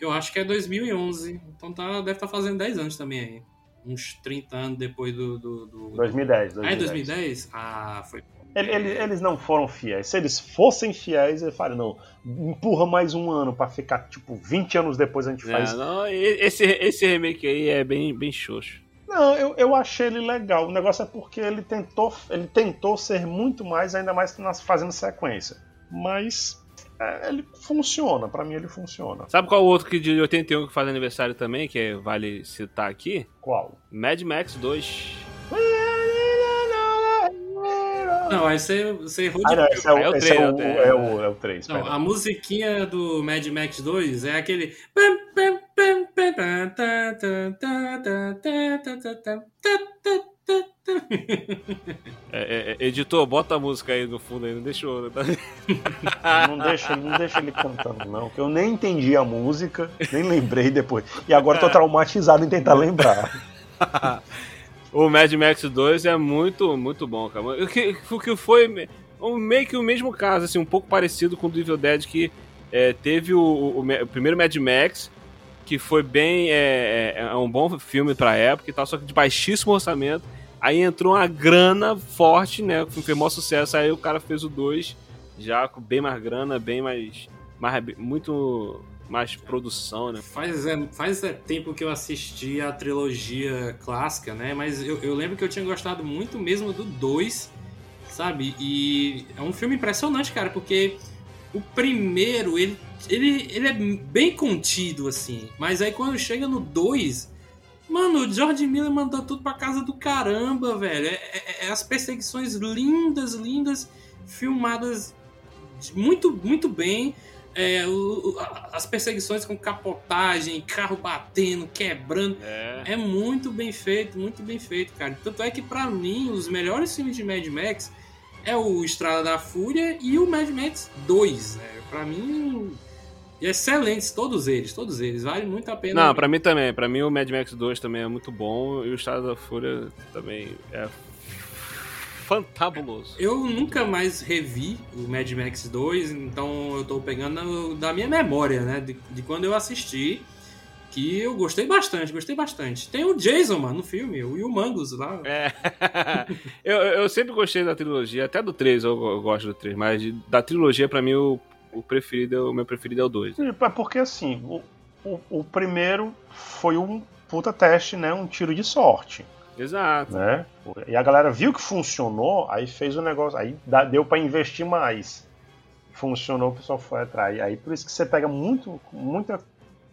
Eu acho que é 2011. Então tá, deve estar fazendo 10 anos também aí. Uns 30 anos depois do... do, do... 2010, 2010. Ah, é 2010? Ah, foi... ele- ele- eles não foram fiéis. Se eles fossem fiéis, eu falei, não, empurra mais um ano pra ficar, tipo, 20 anos depois a gente faz. Não, e- esse, esse remake aí é bem, bem xoxo. Não, eu, eu achei ele legal. O negócio é porque ele tentou, ele tentou ser muito mais, ainda mais fazendo sequência. Mas é, ele funciona, pra mim ele funciona. Sabe qual outro que de 81 que faz aniversário também, que é- vale citar aqui? Qual? Mad Max 2. Não, aí você, você errou Ah, de não, esse é o, É o é o, é o é o, é o 3. Não, a musiquinha do Mad Max 2 é aquele. É, é, é, editor, bota a música aí no fundo aí, não deixa o. Tá? Não deixa, não deixa ele cantando, não, que eu nem entendi a música, nem lembrei depois. E agora tô traumatizado em tentar lembrar. O Mad Max 2 é muito, muito bom, cara. O que, o que foi me- meio que o mesmo caso, assim, um pouco parecido com o do Evil Dead, que é, teve o, o- o primeiro Mad Max, que foi bem. É, é- é um bom filme pra época e tal, só que de baixíssimo orçamento. Aí entrou uma grana forte, né? Fez maior sucesso. Aí o cara fez o 2, já com bem mais grana, bem mais. mais muito mais produção, né? Faz, é, faz é, tempo que eu assisti a trilogia clássica, né? Mas eu, eu lembro que eu tinha gostado muito mesmo do 2, sabe? E é um filme impressionante, cara, porque o primeiro, ele, ele, ele é bem contido, assim. Mas aí quando chega no 2, mano, o George Miller mandou tudo pra casa do caramba, velho. É, é- é as perseguições lindas, lindas, filmadas muito, muito bem. É, o- as perseguições com capotagem, carro batendo, quebrando. É. É muito bem feito, muito bem feito, cara. Tanto é que pra mim, os melhores filmes de Mad Max é o Estrada da Fúria e o Mad Max 2. Né? Pra mim, excelentes, todos eles, todos eles. Vale muito a pena. Não, pra mim também. Pra mim o Mad Max 2 também é muito bom e o Estado da Fúria também é fantabuloso. Eu nunca mais revi o Mad Max 2, então eu tô pegando da minha memória, né? De, de quando eu assisti. Que eu gostei bastante, gostei bastante. Tem o Jason, mano, no filme, o Humongous lá. É. eu, eu sempre gostei da trilogia, até do 3 eu, eu gosto do 3, mas da trilogia pra mim o, o preferido, é o meu preferido é o 2. É porque assim, o, o, o primeiro foi um puta teste, né? Um tiro de sorte. Exato. né? E a galera viu que funcionou, aí fez o negócio, aí deu pra investir mais. Funcionou, o pessoal foi atrás. Aí por isso que você pega muito, muita,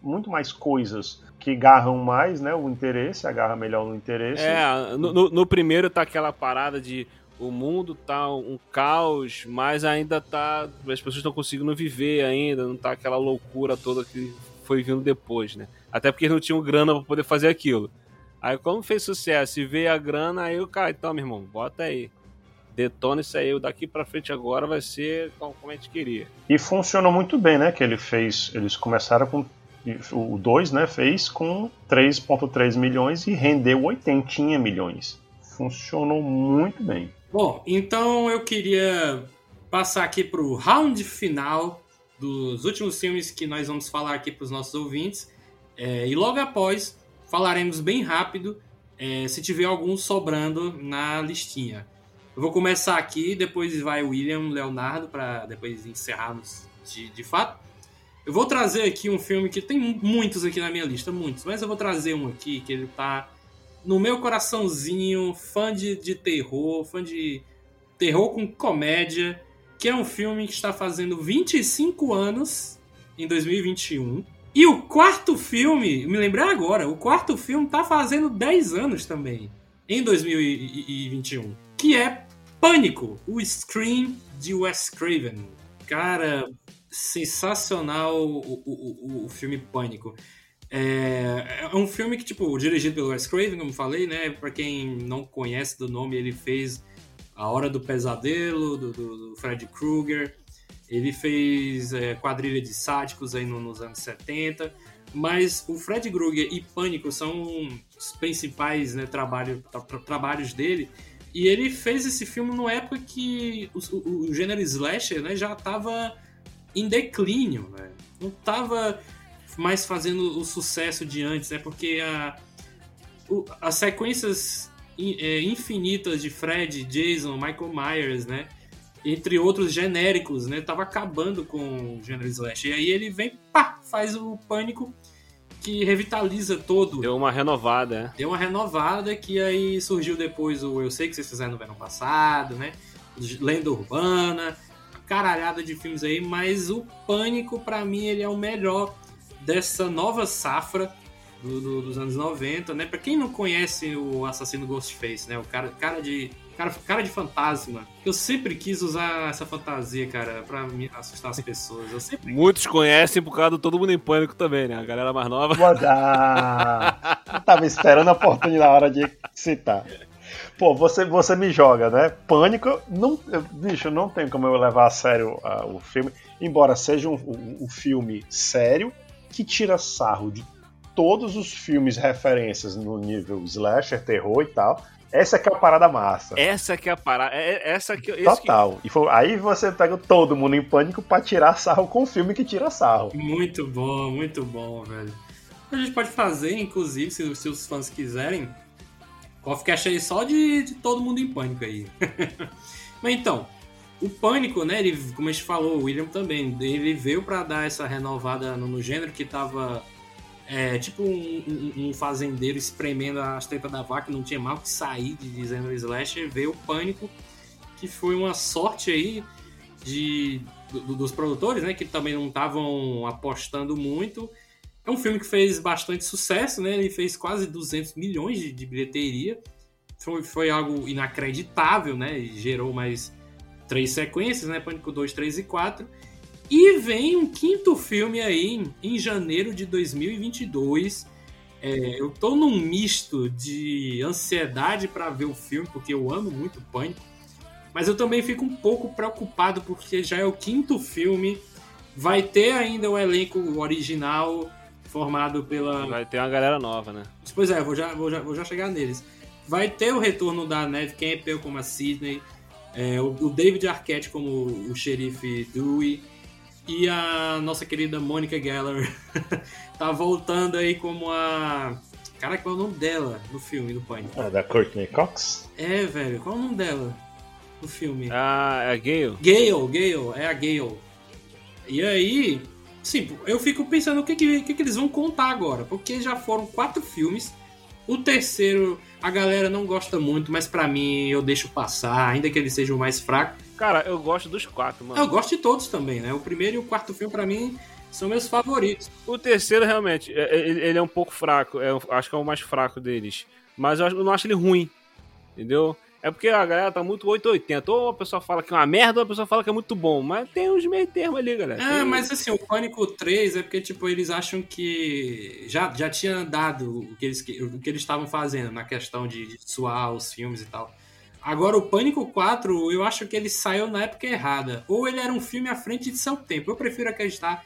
muito mais coisas que agarram mais, né? O interesse, agarra melhor no interesse. É, no, no- no primeiro tá aquela parada de o mundo tá um caos, mas ainda tá. As pessoas estão conseguindo viver ainda, não tá aquela loucura toda que foi vindo depois, né? Até porque não tinham grana pra poder fazer aquilo. Aí, como fez sucesso e veio a grana, aí o cara, então, meu irmão, bota aí. Detona isso aí, daqui pra frente agora vai ser como a gente queria. E funcionou muito bem, né? Que ele fez. Eles começaram com. O 2, né? Fez com 3,3 milhões e rendeu 80 milhões. Funcionou muito bem. Bom, então eu queria passar aqui pro round final dos últimos filmes que nós vamos falar aqui para os nossos ouvintes. É, e logo após, falaremos bem rápido é, se tiver algum sobrando na listinha. Eu vou começar aqui, depois vai o William Leonardo para depois encerrarmos de, de fato. Eu vou trazer aqui um filme que tem muitos aqui na minha lista, muitos, mas eu vou trazer um aqui que ele tá no meu coraçãozinho, fã de, de terror, fã de terror com comédia, que é um filme que está fazendo 25 anos em 2021. E o quarto filme, me lembrei agora, o quarto filme tá fazendo 10 anos também, em 2021, que é Pânico, o Scream de Wes Craven. Cara, sensacional o, o, o, o filme Pânico. É, é um filme que, tipo, dirigido pelo Wes Craven, como falei, né? Pra quem não conhece do nome, ele fez A Hora do Pesadelo, do, do, do Fred Krueger. Ele fez é, Quadrilha de Sádicos aí no- nos anos 70. Mas o Fred Krueger e Pânico são os principais né, trabalho, tra- tra- trabalhos dele. E ele fez esse filme numa época que o, o- o gênero slasher né, já estava em declínio. Né? Não estava mais fazendo o sucesso de antes, né? Porque a, o- as sequências é, infinitas de Fred, Jason, Michael Myers, né? entre outros genéricos, né? Tava acabando com o gênero slash. E aí ele vem, pá, faz o Pânico que revitaliza todo. Deu uma renovada, né? Deu uma renovada que aí surgiu depois o Eu Sei Que Vocês Fizeram no Verão Passado, né? Lenda Urbana, caralhada de filmes aí, mas o Pânico, pra mim, ele é o melhor dessa nova safra do- do- dos anos 90, né? Pra quem não conhece o assassino Ghostface, né? O cara, cara de. Cara, cara de fantasma. Eu sempre quis usar essa fantasia, cara, pra me assustar as pessoas. Eu sempre Muitos conhecem por causa do Todo Mundo em Pânico também, né? A galera mais nova. Vou dar. Eu tava esperando a oportunidade na hora de citar. Pô, você, você me joga, né? Pânico, não, eu- bicho, não tem como eu levar a sério ah, o filme, embora seja um, um- um filme sério que tira sarro de todos os filmes referências no nível slasher, terror e tal. Essa que é a parada massa. Essa que é a parada. É, é- essa que, esse que Total. E foi- aí você pega todo mundo em pânico pra tirar sarro com o filme que tira sarro. Muito bom, muito bom, velho. A gente pode fazer, inclusive, se, se os fãs quiserem, Coffeecast aí só de, de todo mundo em pânico aí. Mas então, o pânico, né? Ele, como a gente falou, o William também, ele veio pra dar essa renovada no, no gênero que tava é, tipo um, um- um fazendeiro espremendo as tetas da vaca, não tinha mal que sair de dizendo slasher, veio o pânico, que foi uma sorte aí de, do- dos produtores, né? Que também não estavam apostando muito. É um filme que fez bastante sucesso, né? Ele fez quase 200 milhões de, de bilheteria. Foi, foi algo inacreditável, né? E gerou mais três sequências, né? Pânico 2, 3 e 4. E vem um quinto filme aí em janeiro de 2022. É, eu tô num misto de ansiedade para ver o filme, porque eu amo muito Pânico. Mas eu também fico um pouco preocupado, porque já é o quinto filme. Vai ter ainda o elenco original formado pela. vai ter uma galera nova, né? Pois é, vou já, vou já, vou já chegar neles. Vai ter o retorno da Neve Campbell como a Sidney, é, o, o David Arquette como o xerife Dewey e a nossa querida Monica Geller tá voltando aí como a. Cara, qual é o nome dela no filme do Pânico? É da Courtney Cox? É, velho, qual é o nome dela no filme? Ah, é Gale? Gale, Gale, é a Gale. E aí, sim, eu fico pensando o que, que, o que, que eles vão contar agora, porque já foram quatro filmes. O terceiro a galera não gosta muito, mas pra mim eu deixo passar, ainda que ele seja o mais fraco. Cara, eu gosto dos quatro, mano. Eu gosto de todos também, né? O primeiro e o quarto filme pra mim são meus favoritos. O terceiro, realmente, é- é- ele é um pouco fraco. é, eu acho que é o mais fraco deles. Mas eu não acho ele ruim. Entendeu? É porque a galera tá muito 880. Ou a pessoa fala que é uma merda, ou a pessoa fala que é muito bom. Mas tem uns meio termo ali, galera. É, Tem- mas assim, o Pânico 3 é porque, tipo, eles acham que já, já tinha dado o que eles o que eles estavam fazendo na questão de, de suar os filmes e tal. Agora, o Pânico 4, eu acho que ele saiu na época errada. Ou ele era um filme à frente de seu tempo. Eu prefiro acreditar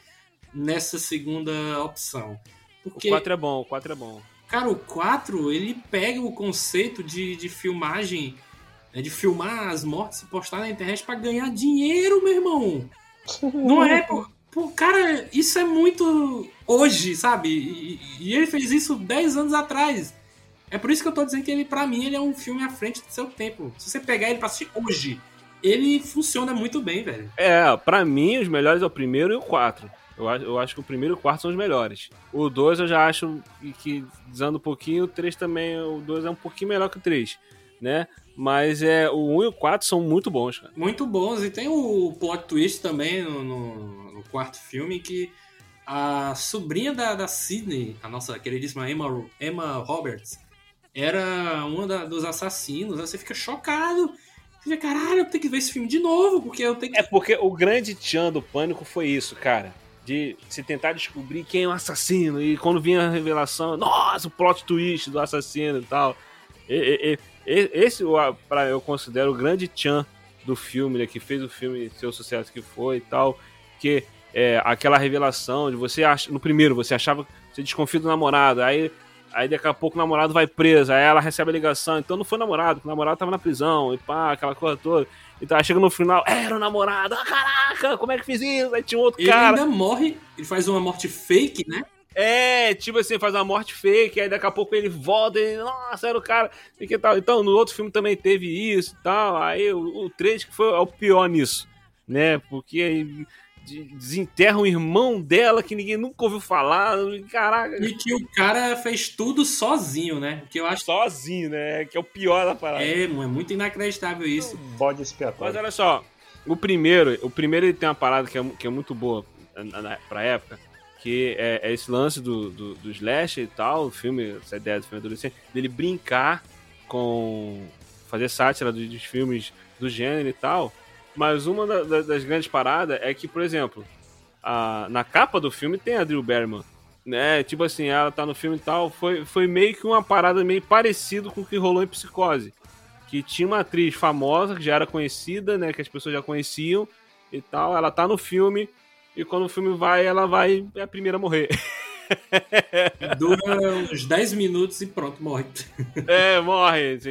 nessa segunda opção. O Porque, 4 é bom, o 4 é bom. cara, o 4, ele pega o conceito de, de filmagem, né, de filmar as mortes e postar na internet pra ganhar dinheiro, meu irmão. Não é, pô, pô, cara, isso é muito hoje, sabe? E, e ele fez isso 10 anos atrás. É por isso que eu tô dizendo que ele, pra mim, ele é um filme à frente do seu tempo. Se você pegar ele pra assistir hoje, ele funciona muito bem, velho. É, pra mim, os melhores é o primeiro e o 4. Eu, acho- eu acho que o primeiro e o quarto são os melhores. O 2 eu já acho que- que, dizendo um pouquinho, o 3 também, o 2 é um pouquinho melhor que o 3, né? Mas é, o 1 e o 4 são muito bons, cara. Muito bons. E tem o plot twist também no, no- no quarto filme que a sobrinha da, da Sidney, a nossa queridíssima Emma, Emma Roberts, era uma da- dos assassinos. Aí você fica chocado. Você fica, caralho, eu tenho que ver esse filme de novo, porque eu tenho que. É porque o grande tchan do Pânico foi isso, cara. De se tentar descobrir quem é o assassino. E quando vinha a revelação, nossa, o plot twist do assassino e tal. E- e- e- esse eu, pra- eu considero o grande tchan do filme, né, que fez o filme ser o sucesso que foi e tal. Que é aquela revelação de você acha. No primeiro, você achava. Você desconfia do namorado. Aí Aí daqui a pouco o namorado vai preso, aí ela recebe a ligação, então não foi namorado, porque o namorado tava na prisão, e pá, aquela coisa toda. Então aí chega no final, era o namorado, ah, caraca, como é que fiz isso? Aí tinha um outro Ele cara. ainda morre, ele faz uma morte fake, né? É, tipo assim, faz uma morte fake, aí daqui a pouco ele volta e, nossa, era o cara, e que tal. Então, no outro filme também teve isso e tal. Aí o, o 3 que foi é o pior nisso, né? Porque desenterra um irmão dela que ninguém nunca ouviu falar. Caraca, E que o cara fez tudo sozinho, né? Que eu acho sozinho, né? Que é o pior da parada. é, é muito inacreditável isso. Bode Mas expiatório. olha só, o primeiro, o primeiro ele tem uma parada que é, que é muito boa na, na, pra época, que é, é esse lance do, do, do slasher e tal, o filme, essa ideia do filme adolescente, dele brincar com. fazer sátira dos, dos filmes do gênero e tal. Mas uma da- da- das grandes paradas é que, por exemplo, a, na capa do filme tem a Drew Barrymore. Né? Tipo assim, ela tá no filme e tal. Foi, foi meio que uma parada meio parecido com o que rolou em Psicose que tinha uma atriz famosa, que já era conhecida, né, que as pessoas já conheciam e tal, ela tá no filme, e quando o filme vai, ela vai, é a primeira a morrer. Dura uns 10 minutos e pronto, morre. é, morre, assim,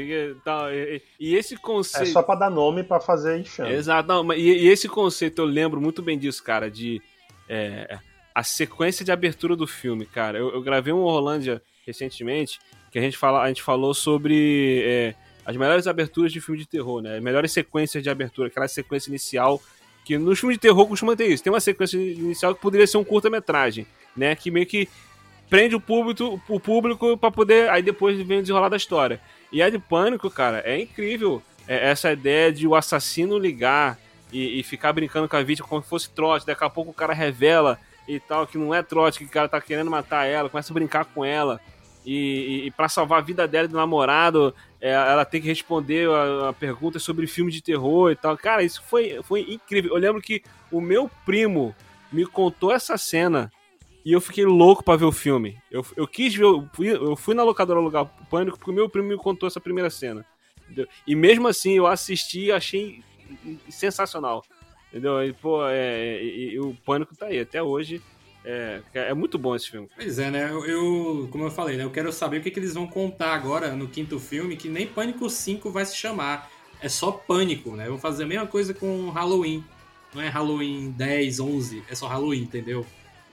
e, esse É conceito... só pra dar nome pra fazer enxame. Exato, não, e, e esse conceito eu lembro muito bem disso, cara, de é, a sequência de abertura do filme, cara. Eu, eu gravei um Orlândia recentemente que a gente, fala, a gente falou sobre é, as melhores aberturas de filme de terror, né? As melhores sequências de abertura, aquela sequência inicial que nos filmes de terror costuma ter isso. Tem uma sequência inicial que poderia ser um curta-metragem, né? Que meio que prende o público, o público para poder aí depois vem o desenrolar da história. E a de Pânico, cara, é incrível. É essa ideia de o assassino ligar e, e ficar brincando com a vítima como se fosse trote. Daqui a pouco o cara revela e tal, que não é trote, que o cara tá querendo matar ela, começa a brincar com ela. E, e, e para salvar a vida dela e do namorado, é, ela tem que responder a, a perguntas sobre filme de terror e tal. Cara, isso foi, foi incrível. Eu lembro que o meu primo me contou essa cena e eu fiquei louco pra ver o filme. Eu, eu quis ver, eu fui, eu fui na locadora alugar o Pânico porque o meu primo me contou essa primeira cena. entendeu? E mesmo assim eu assisti e achei sensacional. Entendeu? E, pô, é, e- e o Pânico tá aí até hoje. É, é muito bom esse filme. Pois é, né? Eu, eu- como eu falei, né? Eu quero saber o que, que eles vão contar agora no quinto filme, que nem Pânico 5 vai se chamar. É só Pânico, né? Vão fazer a mesma coisa com Halloween. Não é Halloween 10, 11, é só Halloween, entendeu?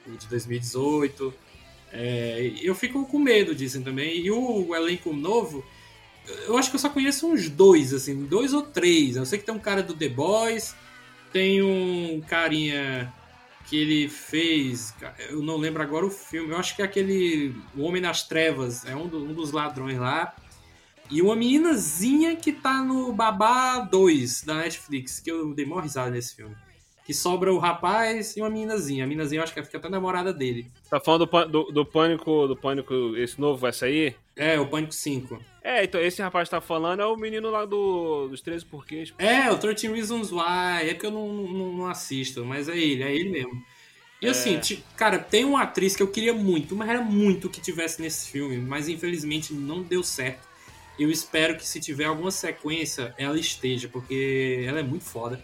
O de 2018. É, eu fico com medo disso também. E o elenco novo, eu acho que eu só conheço uns dois, assim, dois ou três. Eu sei que tem um cara do The Boys, tem um carinha que ele fez. Eu não lembro agora o filme. Eu acho que é aquele O Homem nas Trevas. É um, do- um dos ladrões lá. E uma meninazinha que tá no Babá 2 da Netflix. Que eu dei mó risada nesse filme. Que sobra o rapaz e uma meninazinha. A meninazinha eu acho que fica até namorada dele. Tá falando do, do, do Pânico, do Pânico, esse novo vai sair? É, o Pânico 5. É, então esse rapaz tá falando é o menino lá do, dos 13 porquês. É, o 13 Reasons Why. É que eu não, não, não assisto, mas é ele, é ele mesmo. E assim, ti- cara, tem uma atriz que eu queria muito, mas era muito que tivesse nesse filme, mas infelizmente não deu certo. Eu espero que se tiver alguma sequência, ela esteja, porque ela é muito foda.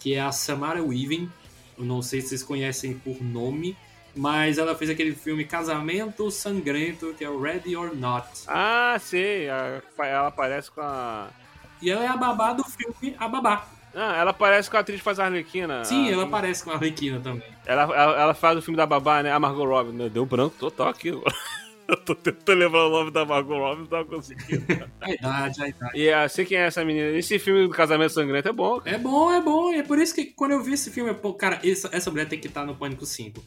Que é a Samara Weaving. Eu não sei se vocês conhecem por nome, mas ela fez aquele filme Casamento Sangrento, que é o Ready or Not. Ah, sei. ela aparece com a. E ela é a babá do filme A Babá. Ah, ela aparece com a atriz que faz a Arlequina. Sim, a- ela aparece com a Arlequina também. Ela, ela, ela faz o filme da babá, né? A Margot Robbie. Deu branco total aqui. Eu tô tentando lembrar o nome da Margot Robbie, não tava conseguindo. A idade, a idade. E ah, sei quem é essa menina. Esse filme do Casamento Sangrento é bom. cara. É bom, é bom. É por isso que quando eu vi esse filme, eu, pô, cara, essa, essa mulher tem que estar no Pânico 5.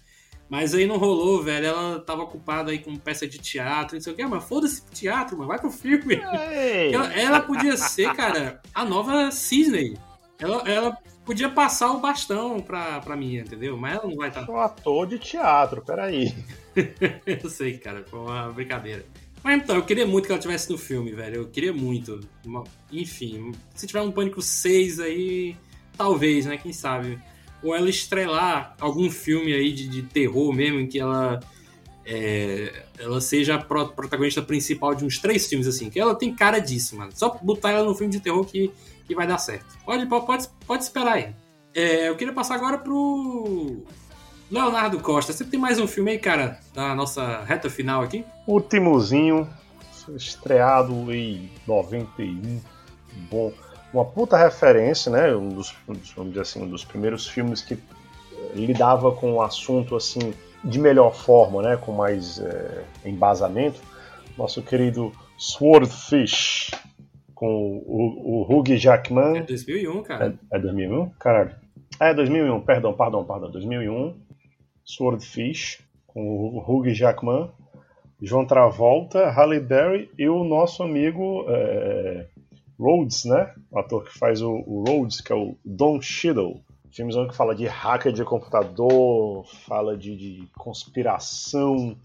Mas aí não rolou, velho. Ela tava ocupada aí com peça de teatro, não sei o que. Mas foda-se teatro, mano. Vai pro filme. Ela, ela podia ser, cara, a nova Cisney. Ela, ela podia passar o bastão pra, pra mim, entendeu? Mas ela não vai estar. um ator de teatro, peraí. Eu sei, cara. Foi uma brincadeira. Mas então, eu queria muito que ela tivesse no filme, velho. Eu queria muito. Enfim, se tiver um Pânico 6 aí, talvez, né? Quem sabe? Ou ela estrelar algum filme aí de, de terror mesmo, em que ela. é, ela seja a pro- protagonista principal de uns três filmes, assim. Que ela tem cara disso, mano. Só botar ela no filme de terror que, que vai dar certo. Pode, pode, pode esperar aí. É, eu queria passar agora pro. Leonardo Costa, você tem mais um filme aí, cara, da nossa reta final aqui? Ultimozinho, estreado em 91. Bom, uma puta referência, né? Um dos, vamos dizer assim, um dos primeiros filmes que eh, lidava com um assunto assim de melhor forma, né, com mais é, embasamento, nosso querido Swordfish, com o, o Hugh É Jackman. 2001, cara. É, é 2001? Caralho. É 2001, perdão, perdão, perdão. 2001. Swordfish, com o Hugh Jackman, João Travolta, Halle Berry e o nosso amigo é, Rhodes, né? O ator que faz o, o Rhodes, que é o Don Cheadle. Filmes que fala de hacker de computador, fala de, de conspiração,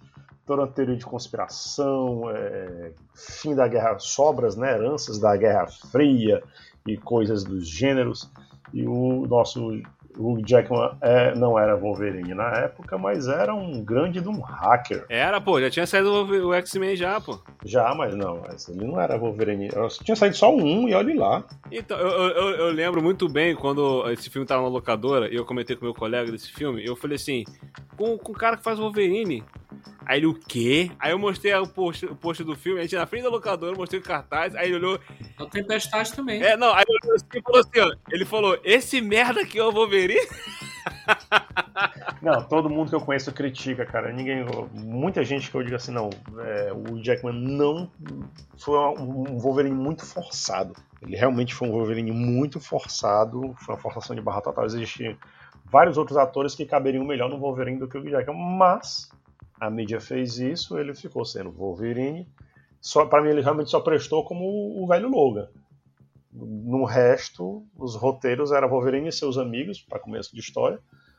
toda a teoria de conspiração, é, fim da guerra, sobras, né, heranças da Guerra Fria e coisas dos gêneros. E o nosso Hugh Jackman é, não era Wolverine na época, mas era um grande de um hacker. Era, pô, já tinha saído o X-Men já, pô. Já, mas não, mas ele não era Wolverine. Eu tinha saído só um e olhe lá. Então, eu, eu, eu- lembro muito bem quando esse filme tava na locadora e eu comentei com meu colega desse filme, eu falei assim, com, com o cara que faz Wolverine. Aí ele, o quê? Aí eu mostrei o post, o post do filme, a gente na frente da locadora, eu mostrei o cartaz, aí ele olhou, É o Tempestade também. é, não, aí ele olhou assim e falou assim, ó, ele falou, esse merda aqui é o Wolverine? Não, todo mundo que eu conheço critica, cara. Ninguém, muita gente que eu digo assim, não, é, o Jackman não foi um Wolverine muito forçado. Ele realmente foi um Wolverine muito forçado, foi uma forçação de barra total. Existem vários outros atores que caberiam melhor no Wolverine do que o Jackman, mas a mídia fez isso, ele ficou sendo Wolverine. Só para mim ele realmente só prestou como o velho Logan. No resto, os roteiros era Wolverine e seus amigos, para começo de história.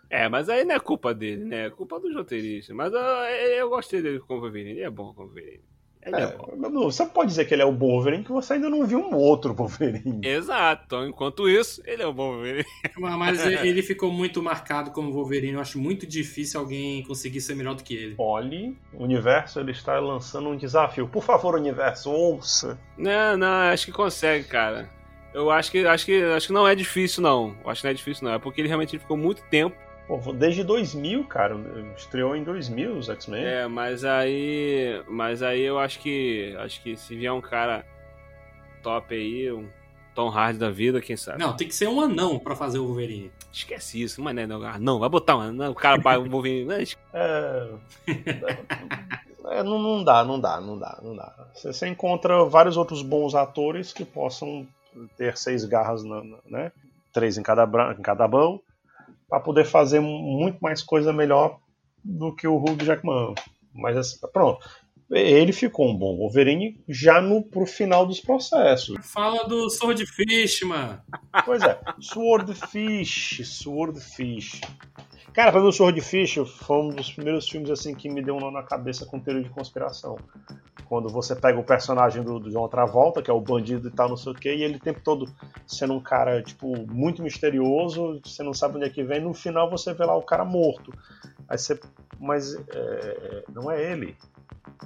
É, mas aí não é culpa dele, né? É culpa dos roteiristas. Mas ah, eu gostei dele como Wolverine, ele é bom como Wolverine. Ele é, É, bom. você pode dizer que ele é o bom Wolverine que você ainda não viu um outro Wolverine. Exato, então enquanto isso, ele é um bom Wolverine. Mas ele ficou muito marcado como Wolverine. Eu acho muito difícil alguém conseguir ser melhor do que ele. Olhe, o universo ele está lançando um desafio. Por favor, universo, ouça. Não, não, acho que consegue, cara. Eu acho que acho que acho que não é difícil não. Eu acho que não é difícil não. É porque ele realmente ficou muito tempo. Pô, desde 2000, cara, estreou em 2000 os X-Men. É, mas aí, mas aí eu acho que acho que se vier um cara top aí, um Tom Hardy da vida, quem sabe? Não, tem que ser um anão pra fazer o Wolverine. Esquece isso, mas não, é não, vai botar um anão, o cara vai um Wolverine, não, esquece. É, é, não, não dá, não dá, não dá, não dá. Você, você encontra vários outros bons atores que possam ter seis garras, na, na- né? Três em cada, bra- em cada mão, para poder fazer muito mais coisa melhor do que o Hugh Jackman. Mas assim, pronto. Ele ficou um bom Wolverine já no pro final dos processos. Fala do Swordfish, mano. Pois é, Swordfish, Swordfish. Cara, pra mim o Swordfish foi um dos primeiros filmes assim que me deu um nó na cabeça com teoria de conspiração. Quando você pega o personagem do, do John Travolta, que é o bandido e tal, não sei o que, e ele o tempo todo sendo um cara, tipo, muito misterioso, você não sabe onde é que vem, no final você vê lá o cara morto. Aí você. Mas é, não é ele.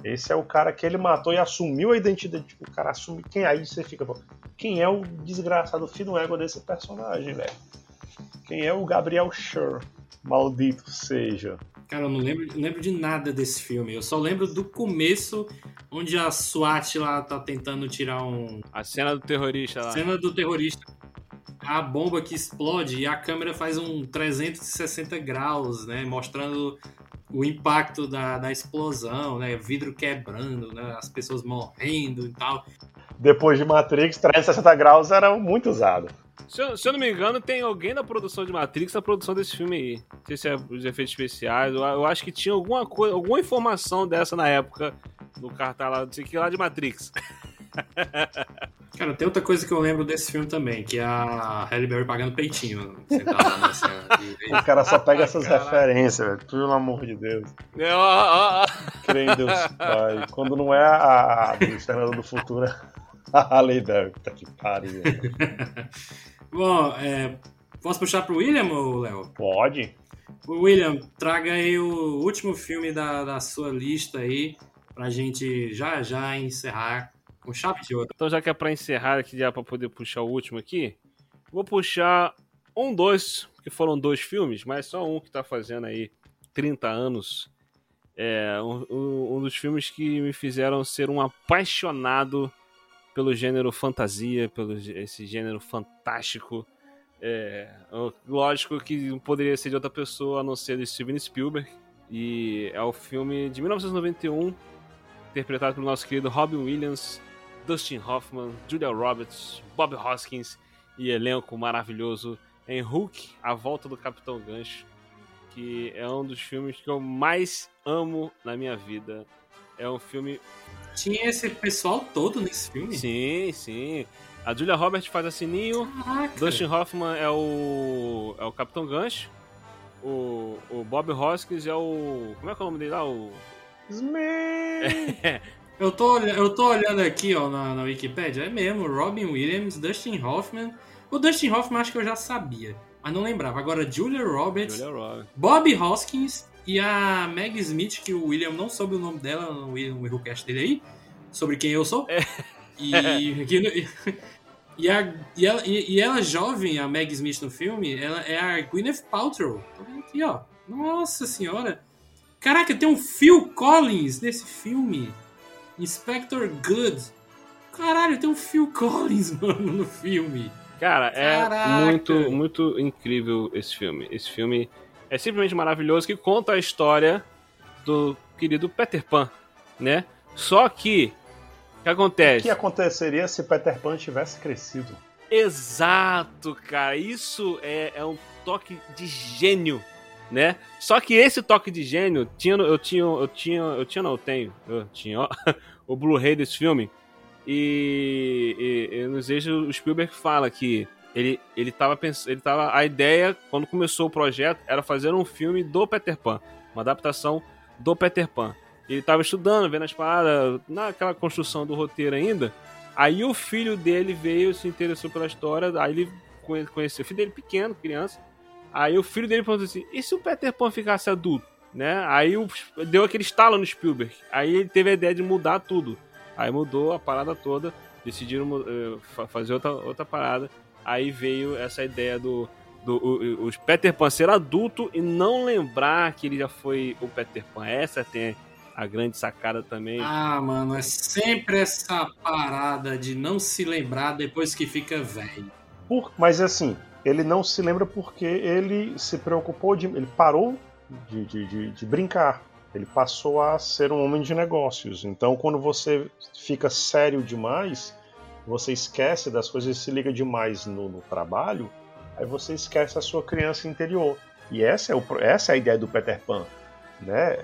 Esse é o cara que ele matou e assumiu a identidade. Tipo, o cara assume. Quem aí você fica. Quem é o desgraçado filho do ego desse personagem, velho? Quem é o Gabriel Schur? Maldito seja. Cara, eu não lembro, não lembro de nada desse filme. Eu só lembro do começo, onde a SWAT lá tá tentando tirar um. A cena do terrorista lá. Cena do terrorista. A bomba que explode e a câmera faz um 360 graus, né? Mostrando o impacto da, da explosão, né? Vidro quebrando, né? As pessoas morrendo e tal. Depois de Matrix, 360 graus era muito usado. Se eu, se eu não me engano, tem alguém da produção de Matrix na produção desse filme aí. Não sei se é os efeitos especiais. Eu, eu acho que tinha alguma coisa, alguma informação dessa na época no cartaz lá, não sei o que lá de Matrix. Cara, tem outra coisa que eu lembro desse filme também, que é a Halle Berry pagando peitinho. sentada lá na cena. O cara só pega essas Caralho. referências, velho. Pelo amor de Deus. É. Crê em Deus Pai. Quando não é a, a do Exterminador do Futuro, é Halle Berry. Puta que pariu. Bom, é, posso puxar pro William, ou Léo? Pode? William, traga aí o último filme da, da sua lista aí, pra gente já já encerrar com chave de ouro. Então, já que é pra encerrar aqui, já pra poder puxar o último aqui, vou puxar um, dois, que foram dois filmes, mas só um que tá fazendo aí 30 anos. É um, um- um dos filmes que me fizeram ser um apaixonado pelo gênero fantasia, pelo esse gênero fantástico. É, lógico que não poderia ser de outra pessoa a não ser de Steven Spielberg. E é o filme de 1991, interpretado pelo nosso querido Robin Williams, Dustin Hoffman, Julia Roberts, Bob Hoskins e elenco maravilhoso em Hulk, A Volta do Capitão Gancho, que é um dos filmes que eu mais amo na minha vida. É um filme Tinha esse pessoal todo nesse filme? Sim, sim. A Julia Roberts faz a Sininho, Caraca. Dustin Hoffman é o. é o Capitão Gancho. O, o Bob Hoskins é o. Como é que é o nome dele lá? O. Eu tô, eu tô olhando aqui, ó, na, na Wikipedia. É mesmo, Robin Williams, Dustin Hoffman. O Dustin Hoffman acho que eu já sabia, mas não lembrava. Agora, Julia Roberts, Julia Roberts. Bob Hoskins e a Meg Smith, que o William não soube o nome dela no Willcast dele aí, sobre quem eu sou. E, aqui no- e, a- e ela, e- e ela jovem, a Meg Smith no filme, ela é a Gwyneth Paltrow. Aqui, ó. Nossa senhora. Caraca, tem um Phil Collins nesse filme. Inspector Good. Caralho, tem um Phil Collins, mano, no filme. Cara, é Caraca. muito, muito incrível esse filme. Esse filme é simplesmente maravilhoso que conta a história do querido Peter Pan, né? Só que, o que O acontece? que aconteceria se Peter Pan tivesse crescido? Exato, cara. Isso é, é um toque de gênio, né? Só que esse toque de gênio, tinha, eu tinha, eu tinha, eu tinha, não, eu tenho, eu tinha, ó, o Blu-ray desse filme. E, e, e nos eixos o Spielberg fala que ele, ele tava pensando, ele tava, a ideia, quando começou o projeto, era fazer um filme do Peter Pan, uma adaptação do Peter Pan. Ele tava estudando, vendo as paradas, naquela construção do roteiro ainda. Aí o filho dele veio, se interessou pela história, aí ele conhe- conheceu o filho dele pequeno, criança. Aí o filho dele perguntou assim: e se o Peter Pan ficasse adulto? Né? Aí o- deu aquele estalo no Spielberg. Aí ele teve a ideia de mudar tudo. Aí mudou a parada toda, decidiram fa- fazer outra, outra parada. Aí veio essa ideia do, do o, o- o Peter Pan ser adulto e não lembrar que ele já foi o Peter Pan. Essa tem a grande sacada também. Ah, mano, é sempre essa parada de não se lembrar depois que fica velho. Por- mas assim, ele não se lembra porque ele se preocupou de. Ele parou de, de, de- de brincar. Ele passou a ser um homem de negócios. Então, quando você fica sério demais, você esquece das coisas e se liga demais no, no trabalho, aí você esquece a sua criança interior. E essa é, o, essa é a ideia do Peter Pan. Né?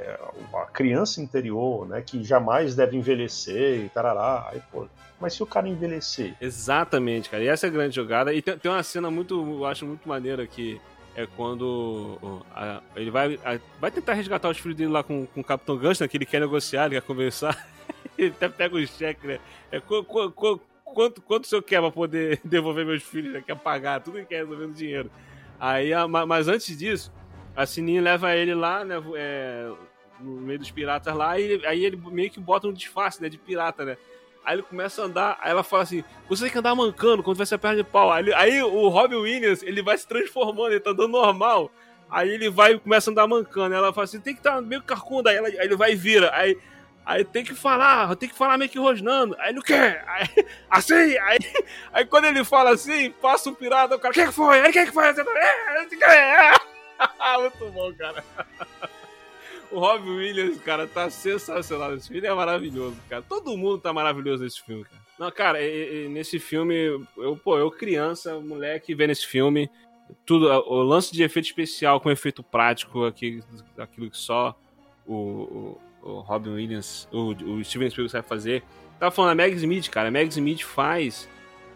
A criança interior, né? que jamais deve envelhecer e tarará. Aí, pô, mas se o cara envelhecer, Exatamente, cara. E essa é a grande jogada. E tem, tem uma cena muito, eu acho muito maneira que é quando a- ele vai, a- vai tentar resgatar os filhos dele lá com, com o Capitão Gancho, que ele quer negociar, ele quer conversar. ele até pega o cheque, né? É, qu- qu- qu- quanto, quanto o senhor quer pra poder devolver meus filhos? Né? Quer pagar, tudo que quer resolvendo dinheiro. Aí, a- ma- mas antes disso, a Sininho leva ele lá, né? é, no meio dos piratas lá, e aí ele meio que bota um disfarce, né? De pirata, né? Aí ele começa a andar, aí ela fala assim: você tem que andar mancando quando vai ser a perna de pau. Aí, aí o Robin Williams, ele vai se transformando, ele tá andando normal. Aí ele vai começa a andar mancando. Aí ela fala assim: tem que estar meio carcunda. Aí, ela- aí ele vai e vira. Aí, aí tem que falar, tem que falar meio que rosnando. Aí ele quê? Aí, assim, aí, aí quando ele fala assim, passa um pirata, o cara, quem que foi? Aí quem que foi? Tá- É, esse. Muito bom, cara. O Robin Williams, cara, tá sensacional nesse filme. É maravilhoso, cara. Todo mundo tá maravilhoso nesse filme, cara. Não, cara, e- e nesse filme, eu, pô, eu criança, moleque, vendo esse filme, tudo, o lance de efeito especial com efeito prático, aqui, aquilo que só o, o, Robin Williams, o, o Steven Spielberg sabe fazer. Tava falando a Meg Smith, cara. A Meg Smith faz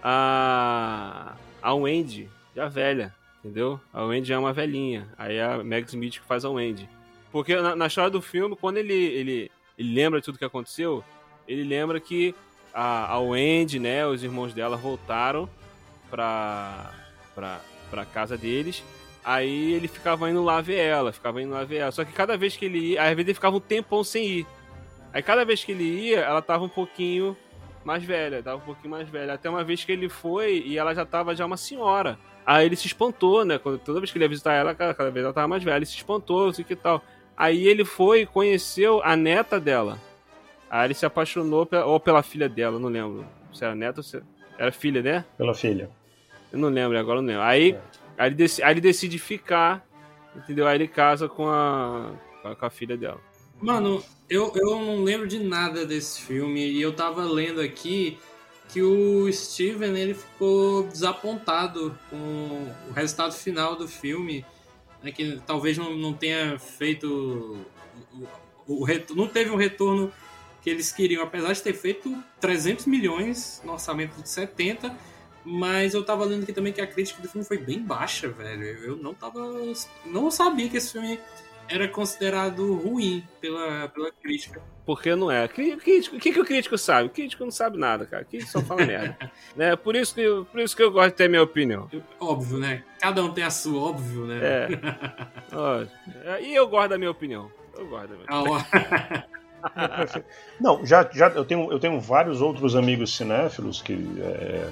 a, a Wendy, já velha, entendeu? A Wendy é uma velhinha. Aí a Meg Smith que faz a Wendy. Porque na, na história do filme, quando ele, ele, ele lembra de tudo que aconteceu, ele lembra que a, a Wendy, né, os irmãos dela voltaram pra, pra, pra casa deles. Aí ele ficava indo lá ver ela, ficava indo lá ver ela. Só que cada vez que ele ia, às vezes ele ficava um tempão sem ir. Aí cada vez que ele ia, ela tava um pouquinho mais velha, tava um pouquinho mais velha. Até uma vez que ele foi e ela já tava já uma senhora. Aí ele se espantou, né? Quando, toda vez que ele ia visitar ela, cada, cada vez ela tava mais velha. Ele se espantou, assim que tal. Aí ele foi e conheceu a neta dela. Aí ele se apaixonou pela, ou pela filha dela, não lembro. Se era neta ou se era filha, né? pela filha. Eu não lembro, agora não lembro. Aí, aí, ele, dec- aí ele decide ficar, entendeu? Aí ele casa com a, com a, filha dela. Mano, eu, eu não lembro de nada desse filme e eu tava lendo aqui que o Steven ele ficou desapontado com o resultado final do filme, né, que talvez não, não tenha feito o, o, o não teve um retorno que eles queriam, apesar de ter feito 300 milhões no orçamento de 70, mas eu tava lendo aqui também que a crítica do filme foi bem baixa, velho. Eu não tava não sabia que esse filme era considerado ruim pela, pela crítica. Porque não é. O que, que o crítico sabe? O crítico não sabe nada, cara. O crítico só fala merda. né? por, isso que, eu- por isso que eu gosto de ter minha opinião. Óbvio, né? Cada um tem a sua, óbvio, né? É. Ó, é, e eu gosto da minha opinião. Eu gosto da minha opinião. Ah, ó. Não, já, já eu, tenho, eu tenho vários outros amigos cinéfilos que é,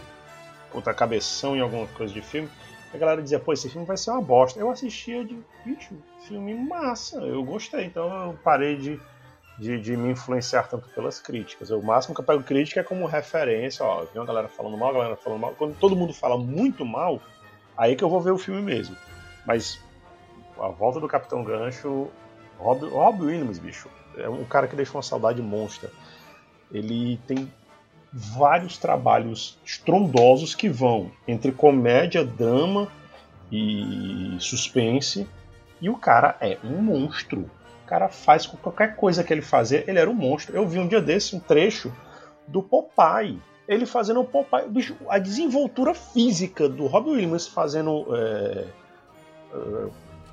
contra cabeção em alguma coisa de filme. A galera dizia, pô, esse filme vai ser uma bosta. Eu assistia de, bicho, filme massa, eu gostei. Então eu parei de, de, de me influenciar tanto pelas críticas. O máximo que eu pego crítica é como referência, ó, vi uma galera falando mal, a galera falando mal. Quando todo mundo fala muito mal, aí que eu vou ver o filme mesmo. Mas a volta do Capitão Gancho, Rob, Rob Williams, bicho, é um cara que deixa uma saudade monstra. Ele tem vários trabalhos estrondosos que vão entre comédia, drama e suspense. E o cara é um monstro. O cara faz com qualquer coisa que ele fazer, ele era um monstro. Eu vi um dia desse um trecho do Popeye. Ele fazendo o Popeye. Bicho, a desenvoltura física do Robbie Williams fazendo. é,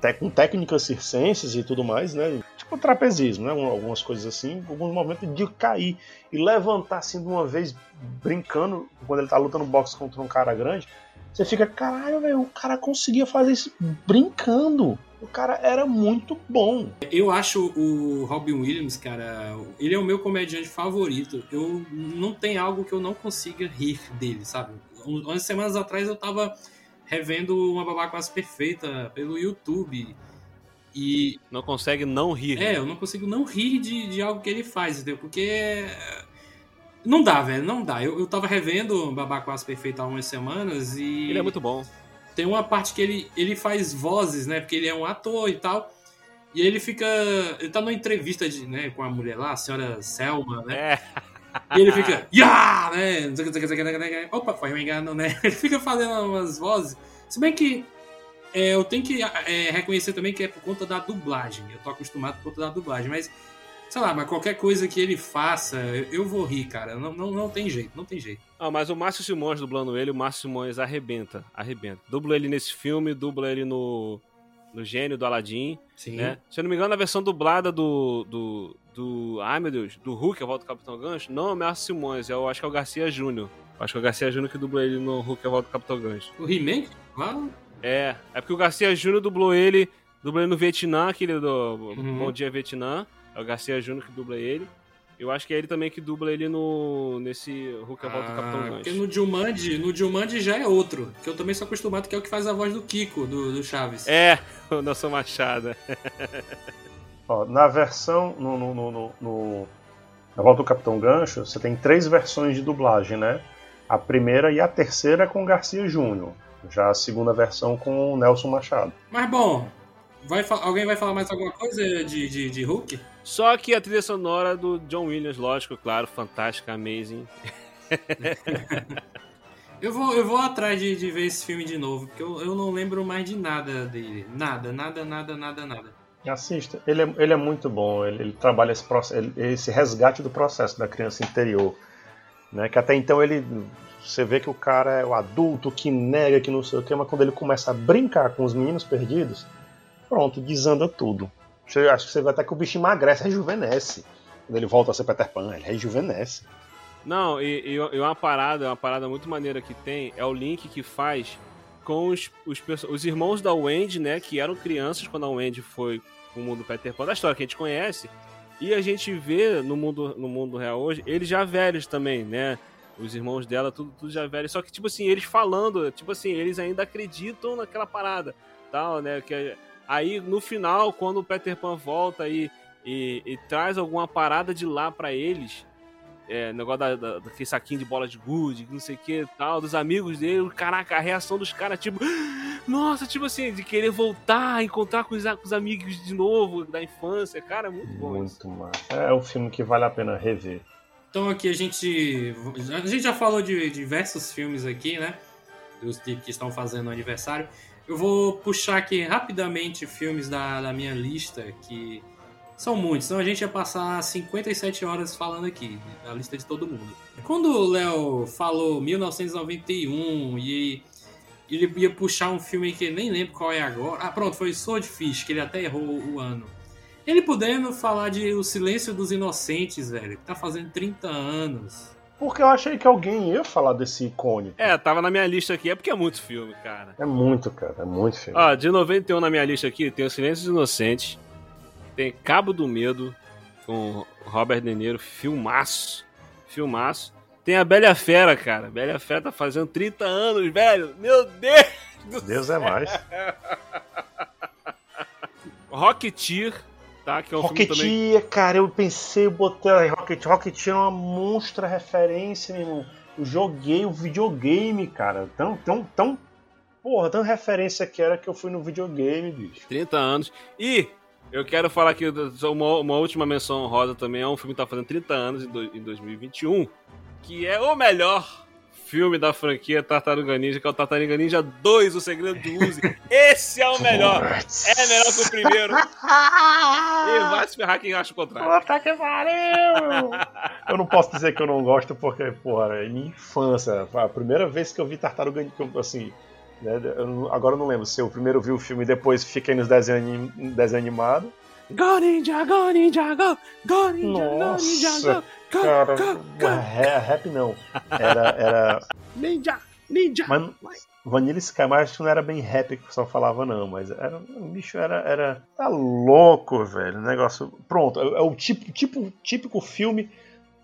é, com técnicas circenses e tudo mais, né? Tipo trapezismo, né? Algumas coisas assim, alguns momentos de cair e levantar assim de uma vez, brincando, quando ele tá lutando boxe contra um cara grande. Você fica, caralho, velho, o cara conseguia fazer isso brincando. O cara era muito bom. Eu acho o Robin Williams, cara, ele é o meu comediante favorito. Eu não tem algo que eu não consiga rir dele, sabe? Um- Umas semanas atrás eu tava revendo uma babá quase perfeita pelo YouTube. E Não consegue não rir. é, eu não consigo não rir de, de algo que ele faz, entendeu? Porque é, não dá, velho, não dá. Eu, eu tava revendo Babá Quase Perfeita há umas semanas e Ele é muito bom. tem uma parte que ele, ele faz vozes, né? Porque ele é um ator e tal. E ele fica. Ele tá numa entrevista de, né, com a mulher lá, a senhora Selma, né? É. E ele fica. Ya! Né? Opa, foi um engano, né? Ele fica fazendo umas vozes. Se bem que é, eu tenho que é, reconhecer também que é por conta da dublagem. Eu tô acostumado por conta da dublagem, mas. Sei lá, mas qualquer coisa que ele faça, eu vou rir, cara. Não, não, não tem jeito, não tem jeito. Ah, mas o Márcio Simões dublando ele, o Márcio Simões arrebenta, arrebenta. Dubla ele nesse filme, dubla ele no, no Gênio do Aladdin, Sim. né? Se eu não me engano, a versão dublada do, do, do ai meu Deus, do Hulk, a volta do Capitão Gancho, não é o Márcio Simões, eu acho que é o Garcia Júnior. Acho que é o Garcia Júnior que dubla ele no Hulk, a volta do Capitão Gancho. O remake? Lá, É, é porque o Garcia Júnior dublou ele, dublou ele no Vietnã, aquele do Uhum. Bom Dia Vietnã. É o Garcia Júnior que dubla ele. Eu acho que é ele também que dubla ele no nesse Hulk, a volta do Capitão Ah, Gancho. porque no Jumanji, no Jumanji já é outro, que eu também sou acostumado, que é o que faz a voz do Kiko, do, do Chaves. É, o Nelson Machado. Ó, na versão. No, no, no, no- no- na volta do Capitão Gancho, você tem três versões de dublagem, né? A primeira e a terceira é com o Garcia Júnior. Já a segunda versão com o Nelson Machado. Mas bom, vai, alguém vai falar mais alguma coisa de, de, de Hulk? Só que a trilha sonora do John Williams, lógico, claro, fantástica, amazing. Eu vou, eu vou atrás de, de ver esse filme de novo, porque eu, eu não lembro mais de nada dele. Nada, nada, nada, nada, nada. Assista, ele é, ele é muito bom, ele, ele trabalha esse, processo, esse resgate do processo da criança interior. Né? Que até então ele. Você vê que o cara é o adulto que nega, que não sei o que, mas quando ele começa a brincar com os meninos perdidos, pronto, desanda tudo. Você, acho que você vai até que o bicho emagrece, rejuvenesce. Quando ele volta a ser Peter Pan, ele rejuvenesce. Não, e, e- uma parada, uma parada muito maneira que tem é o link que faz com os, os, os irmãos da Wendy, né? Que eram crianças quando a Wendy foi pro mundo Peter Pan, da história que a gente conhece. E a gente vê no mundo, no mundo real hoje, eles já velhos também, né? Os irmãos dela, tudo, tudo já velhos. Só que, tipo assim, eles falando, tipo assim, eles ainda acreditam naquela parada, tal, né? Que, aí, no final, quando o Peter Pan volta e, e, e traz alguma parada de lá pra eles, é, negócio da, da- daquele saquinho de bola de gude, não sei o que tal, dos amigos dele, caraca, a reação dos caras, tipo, Nossa, tipo assim, de querer voltar, encontrar com os, com os amigos de novo, da infância. Cara, é muito bom. Muito massa. É um filme que vale a pena rever. Então aqui a gente. A gente já falou de diversos filmes aqui, né? Dos que estão fazendo aniversário. Eu vou puxar aqui rapidamente filmes da, da minha lista, que são muitos, então a gente ia passar 57 horas falando aqui, da lista de todo mundo. Quando o Léo falou 1991 e ele ia puxar um filme que nem lembro qual é agora. Ah, pronto, foi Swordfish, que ele até errou o ano. Ele podendo falar de O Silêncio dos Inocentes, velho, que tá fazendo 30 anos. Porque eu achei que alguém ia falar desse icônico. É, tava na minha lista aqui, é porque é muito filme, cara. É muito, cara. É muito filme. Ó, de 91 na minha lista aqui, tem O Silêncio dos Inocentes, tem Cabo do Medo, com Robert De Niro, filmaço, filmaço. Tem a Bela Fera, cara. Bela a Fera tá fazendo 30 anos, velho. Meu Deus Deus é mais. Rocketeer, tá? Que é um. Rocketeer, cara, eu pensei, eu botei aí, Rocket, Rocketeer é uma monstra referência, meu irmão. Eu joguei o videogame, cara. Tão, tão, tão. Porra, tão referência que era que eu fui no videogame, bicho. 30 anos. E eu quero falar aqui uma, uma última menção honrosa também. É um filme que tá fazendo 30 anos em, do- em 2021, que é o melhor filme da franquia Tartaruga Ninja, que é o Tartaruga Ninja 2, O Segredo do Uzi. Esse é o melhor. É melhor que o primeiro. E vai se ferrar quem acha o contrário. Puta que pariu! eu não posso dizer que eu não gosto, porque, porra, é minha infância. A primeira vez que eu vi Tartaruga eu, assim. né, eu agora eu não lembro se eu primeiro vi o filme e depois fiquei nos desenhos desenho animado. Go Ninja, go Ninja, go! Go Ninja, go Ninja, Nossa, go! Go, Cara, go, go! ra- rap não. Era. era Ninja, ninja! mas Vanilla Sky, mas acho que não era bem rap que o pessoal falava, não. Mas era. O bicho era. era tá louco, velho. Negócio. Pronto, é, é o tipo, tipo, típico filme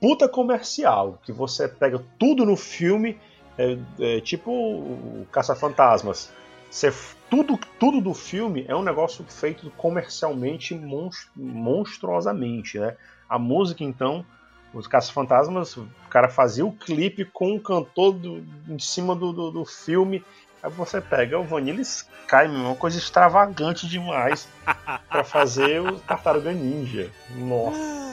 puta comercial. Que você pega tudo no filme, é, é tipo o Caça-Fantasmas. Você- Tudo, tudo do filme é um negócio feito comercialmente monstru- monstruosamente, né? A música, então, os Caça-Fantasmas, o cara fazia o clipe com o cantor do- em cima do, do, do filme. Aí você pega o Vanilla Sky, uma coisa extravagante demais pra fazer o Tartaruga Ninja. Nossa.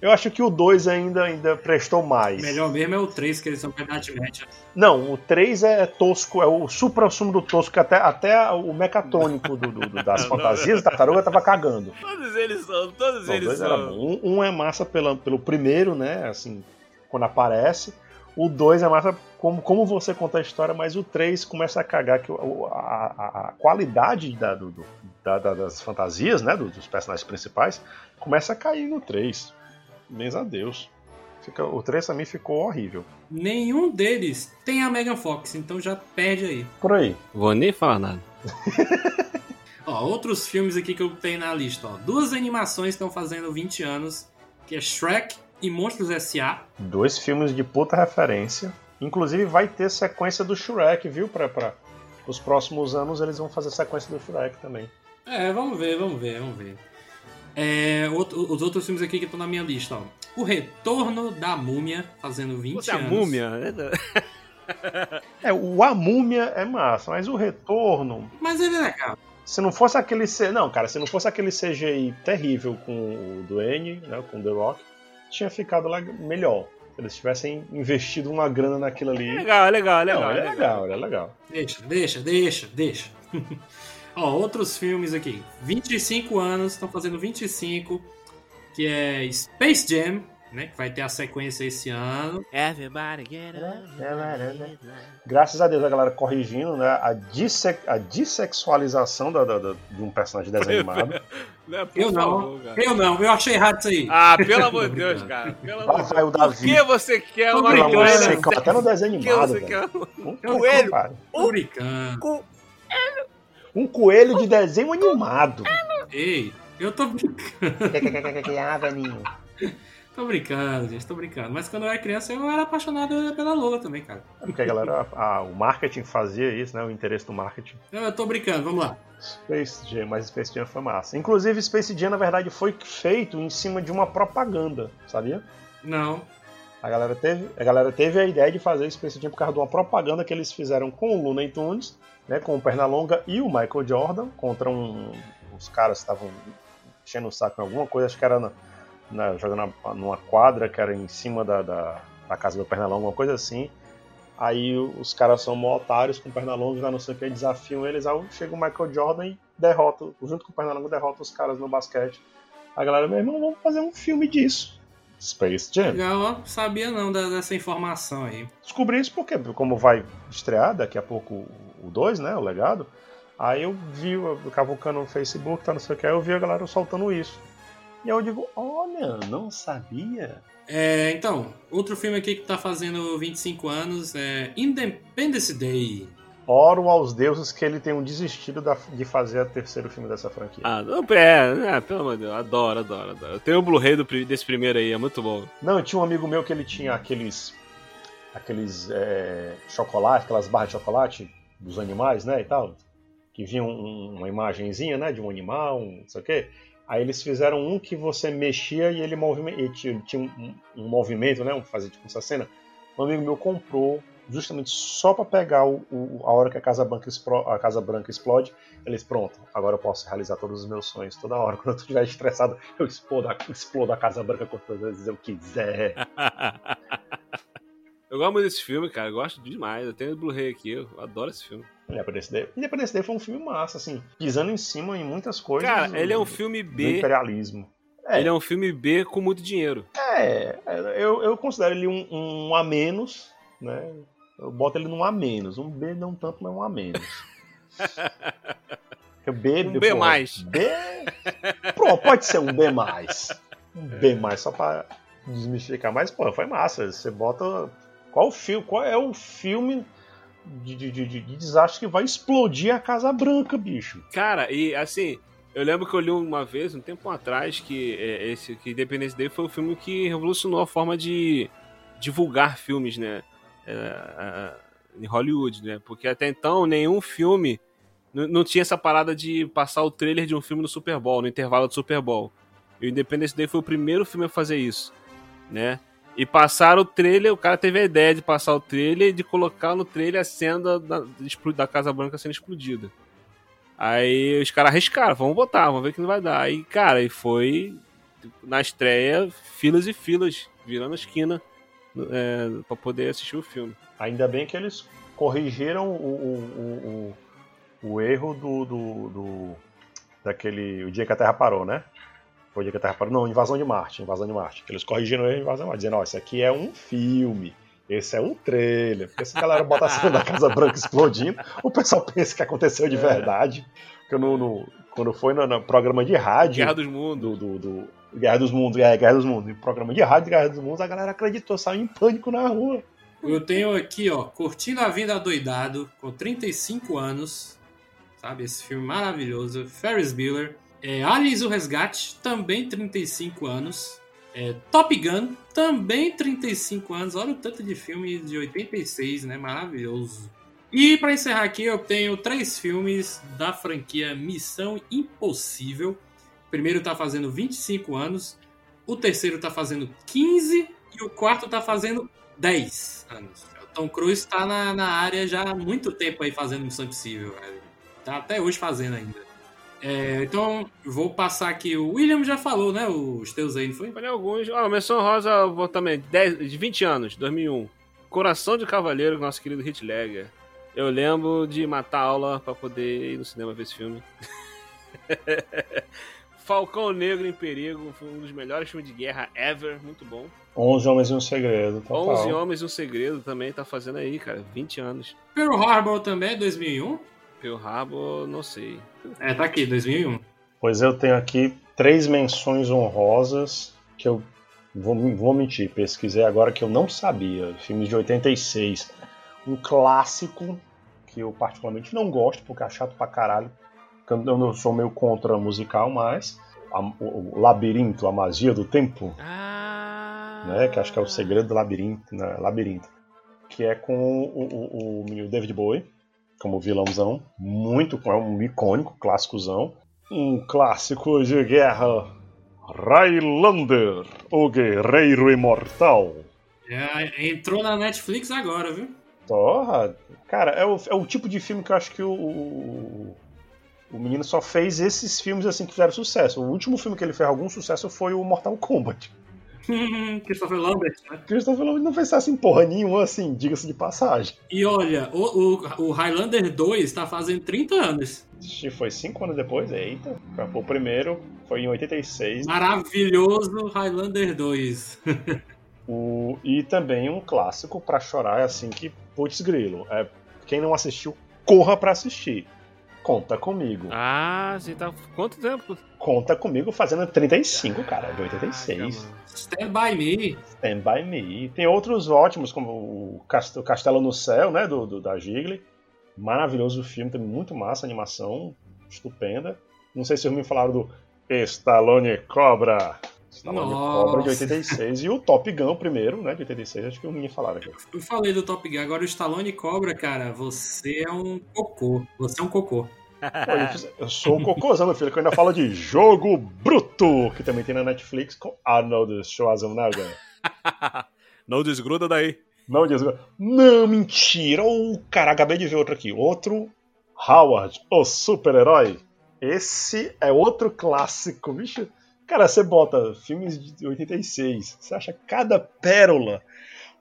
Eu acho que o 2 ainda, ainda prestou mais. Melhor mesmo é o 3, que eles são verdade match. Não, o 3 é tosco, é o supra-sumo do tosco, que até, até o mecatrônico do, do- do- das fantasias da tartaruga tava cagando. Todos eles são, todos Não, eles são. Um, um é massa pela, pelo primeiro, né? Assim, quando aparece. O 2 é massa como, como você conta a história, mas o 3 começa a cagar que a, a- a qualidade da- do- da- da- das fantasias, né? do- dos personagens principais, começa a cair no 3. Mês a Deus. Fica, o 3 também ficou horrível. Nenhum deles tem a Megan Fox, então já perde aí. Por aí. Vou nem falar nada. Ó, outros filmes aqui que eu tenho na lista, ó. Duas animações estão fazendo 20 anos, que é Shrek e Monstros S.A. Dois filmes de puta referência. Inclusive vai ter sequência do Shrek, viu? Pra, pra os próximos anos eles vão fazer sequência do Shrek também. É, vamos ver, vamos ver, vamos ver. É, outro- os outros filmes aqui que estão na minha lista, ó. O Retorno da Múmia, fazendo 20 Puta, a anos. múmia. né? É, o A Múmia é massa, mas o Retorno, Mas ele é legal. se não fosse aquele C... não, cara, se não fosse aquele CGI terrível com o Dwayne, né, com o The Rock, tinha ficado melhor. Se eles tivessem investido uma grana naquilo ali. É legal, é legal, é legal. não, é ele é legal. legal, ele é legal. Deixa, deixa, deixa, deixa. Ó, outros filmes aqui. 25 anos, estão fazendo 25, que é Space Jam, né? Que vai ter a sequência esse ano. Everybody get Graças a Deus a galera corrigindo, né, a, disse- a dissexualização da, da- da- de um personagem de desenho animado. Não, por Eu não, cara. eu não, eu achei errado isso aí. Ah, pelo amor de Deus, cara. Pelo amor de Deus. Por que você quer uma coisa? até no desenho Por que animado, você velho. quer... Um Coelho. Tô brincando. Um coelho de desenho animado. Ei, eu tô brincando. ah. Tô brincando, gente, tô brincando. Mas quando eu era criança, eu era apaixonado pela Lola também, cara. Porque a galera, a- o marketing fazia isso, né? O interesse do marketing. Eu, eu tô brincando, vamos lá. Space Jam, mas Space Jam foi massa. Inclusive, Space Jam, na verdade, foi feito em cima de uma propaganda, sabia? Não. A galera teve a, galera teve a ideia de fazer Space Jam por causa de uma propaganda que eles fizeram com o Looney Tunes, né, com o Pernalonga e o Michael Jordan, contra um, os caras que estavam enchendo o saco em alguma coisa, acho que era na, na- jogando numa quadra que era em cima da, da, da casa do Pernalonga, uma coisa assim. Aí os caras são mó otários com o Pernalonga, já não sei o que, desafiam eles, aí chega o Michael Jordan e derrota, junto com o Pernalonga, derrota os caras no basquete. A galera, meu irmão, vamos fazer um filme disso. Space Jam. Legal. Sabia não dessa informação aí. Descobri isso porque, como vai estrear daqui a pouco o 2, né? O legado. Aí eu vi, eu cavucando no Facebook, tá não sei o que, aí eu vi a galera soltando isso. E aí eu digo, olha, não sabia. É, então, outro filme aqui que tá fazendo 25 anos é Independence Day. Oro aos deuses que ele tenham desistido da- de fazer o terceiro filme dessa franquia. Ah, não, é, é, pelo amor de Deus, adoro, adoro, adoro. Eu tenho o Blu-ray desse primeiro aí, é muito bom. Não, tinha um amigo meu que ele tinha aqueles. aqueles é, chocolate, aquelas barras de chocolate dos animais, né? E tal. Que vinha um- uma imagenzinha, né? De um animal, um, não sei o quê. Aí eles fizeram um que você mexia e ele, movime- e tinha, tinha um, um movimento, né? Um fazer tipo essa cena. Um amigo meu comprou justamente só para pegar o, o- a hora que a Casa, Branca explo- a Casa Branca explode. Pronto, agora eu posso realizar todos os meus sonhos toda hora. Quando eu estiver estressado, eu explodo explodo a Casa Branca quantas vezes eu quiser. eu gosto muito desse filme, cara, eu gosto demais. Eu tenho o Blu-ray aqui, eu adoro esse filme. Independence Day. Independence Day foi um filme massa, assim, pisando em cima em muitas coisas. Cara, ele é um do- filme do B. imperialismo. É. Ele é um filme B com muito dinheiro. É, eu, eu considero ele um, um A menos, né? Eu boto ele num A menos. Um B não tanto, mas um A menos. B, Um B porra, mais. B. Pronto, pode ser um B mais. Um B mais, só pra desmistificar. Mas, pô, foi massa. Você bota. Qual, filme, qual é o filme de, de, de, de desastre que vai explodir a Casa Branca, bicho? Cara, e assim, eu lembro que eu li uma vez, um tempo atrás, que é, esse que Independence Day foi o filme que revolucionou a forma de divulgar filmes, né? É, é, em Hollywood, né? Porque até então nenhum filme não tinha essa parada de passar o trailer de um filme no Super Bowl, no intervalo do Super Bowl. E o Independence Day foi o primeiro filme a fazer isso, né? E passaram o trailer, o cara teve a ideia de passar o trailer e de colocar no trailer a cena da, da Casa Branca sendo explodida. Aí os caras arriscaram, vamos botar, vamos ver o que não vai dar. Aí, cara, e foi na estreia, filas e filas, virando a esquina é, pra poder assistir o filme. Ainda bem que eles corrigiram o, o, o, o, o erro do, do, do- daquele. O dia que a Terra parou, né? Foi o dia que a Terra parou. Não, invasão de Marte. Invasão de Marte. Eles corrigiram de invasão de Marte, dizendo, ó, isso aqui é um filme. Esse é um trailer. Porque se a galera bota a cena da Casa Branca explodindo, o pessoal pensa que aconteceu de É. verdade. Porque no, no- quando foi no, no programa de rádio. Guerra dos Mundos. do, do, do- Guerra dos Mundos, é, Guerra dos Mundos. Programa de rádio Guerra dos Mundos, a galera acreditou, saiu em pânico na rua. Eu tenho aqui, ó, Curtindo a Vida Doidado, com 35 anos, sabe? Esse filme maravilhoso. Ferris Bueller. É, Aliens o Resgate, também 35 anos. É, Top Gun, também 35 anos. Olha o tanto de filme de 86, né? Maravilhoso. E pra encerrar aqui, eu tenho três filmes da franquia Missão Impossível. O primeiro tá fazendo 25 anos, o terceiro tá fazendo 15 e o quarto tá fazendo 10 anos. O Tom Cruise tá na, na área já há muito tempo aí fazendo Missão Impossível, velho. Tá até hoje fazendo ainda. É, então, vou passar aqui. O William já falou, né? Os teus aí, não foi? Falei alguns. Ó, menção rosa, vou também. 10, de 20 anos, 2001. Coração de Cavaleiro, nosso querido Ledger. Eu lembro de matar aula pra poder ir no cinema ver esse filme. Falcão Negro em Perigo, foi um dos melhores filmes de guerra ever, muito bom. 11 Homens e um Segredo. Total. 11 Homens e um Segredo também tá fazendo aí, cara, 20 anos. Pearl Harbor também, 2001? Pearl Harbor, não sei. É, tá aqui, 2001. Pois eu tenho aqui três menções honrosas que eu vou, vou mentir, pesquisei agora que eu não sabia. Filmes de 86. Um clássico que eu particularmente não gosto, porque é chato pra caralho. Eu não sou meio contra musical, mas a- o, o Labirinto, a magia do tempo, Ah. né? Que acho que é o segredo do labirinto, né? labirinto. Que é com o, o, o menino David Bowie como vilãozão, muito é um icônico, clássicozão. Um clássico de guerra, Highlander, o guerreiro imortal. É, entrou na Netflix agora, viu? Porra, cara, é o, é o tipo de filme que eu acho que o, o, o menino só fez esses filmes assim que fizeram sucesso. O último filme que ele fez algum sucesso foi o Mortal Kombat. Christopher Lambert, né? Christopher Nolan não fez assim porra nenhuma, assim, diga-se de passagem. E olha, o, o, o Highlander 2 tá fazendo 30 anos. Ixi, Foi cinco anos depois, eita. O primeiro foi em 86. Maravilhoso Highlander 2. O, e também um clássico pra chorar, assim, que putz grilo. É, quem não assistiu, corra pra assistir. Conta comigo. Ah, você tá. Quanto tempo? Conta comigo fazendo 35, cara, de 86. Caraca, mano. Stand By Me. Stand By Me. Tem outros ótimos, como o Cast- o Castelo no Céu, né, do, do- da Ghibli. Maravilhoso filme, também muito massa, animação estupenda. Não sei se vocês me falaram do Stallone Cobra. Stallone Nossa. Cobra de 86. E o Top Gun, o primeiro, né, de 86. Acho que o menino falaram aqui. Eu falei do Top Gun, agora o Stallone Cobra, cara, você é um cocô. Você é um cocô. Pô, eu, sou o cocôzão, meu filho, que eu ainda falo de Jogo Bruto, que também tem na Netflix com Arnold Schwarzenegger. Não desgruda daí. Não diz. Não, mentira! Oh, cara, acabei de ver outro aqui. Outro. Howard, o super-herói. Esse é outro clássico, bicho. Cara, você bota filmes de 86, você acha cada pérola.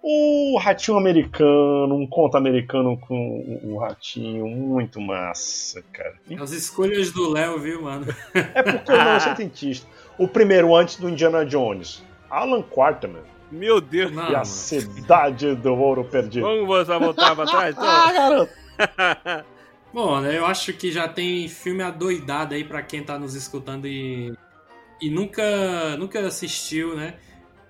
O ratinho americano, um conto americano com o o ratinho, muito massa, cara. As escolhas do Léo, viu, mano? É porque eu não sou cientista. O primeiro antes do Indiana Jones. Alan Quarterman Meu Deus. Não, e a. Cidade do Ouro Perdido. Vamos voltar, voltar pra trás? Ah, Então. garoto! Bom, né, eu acho que já tem filme adoidado aí pra quem tá nos escutando e, e nunca, nunca assistiu, né?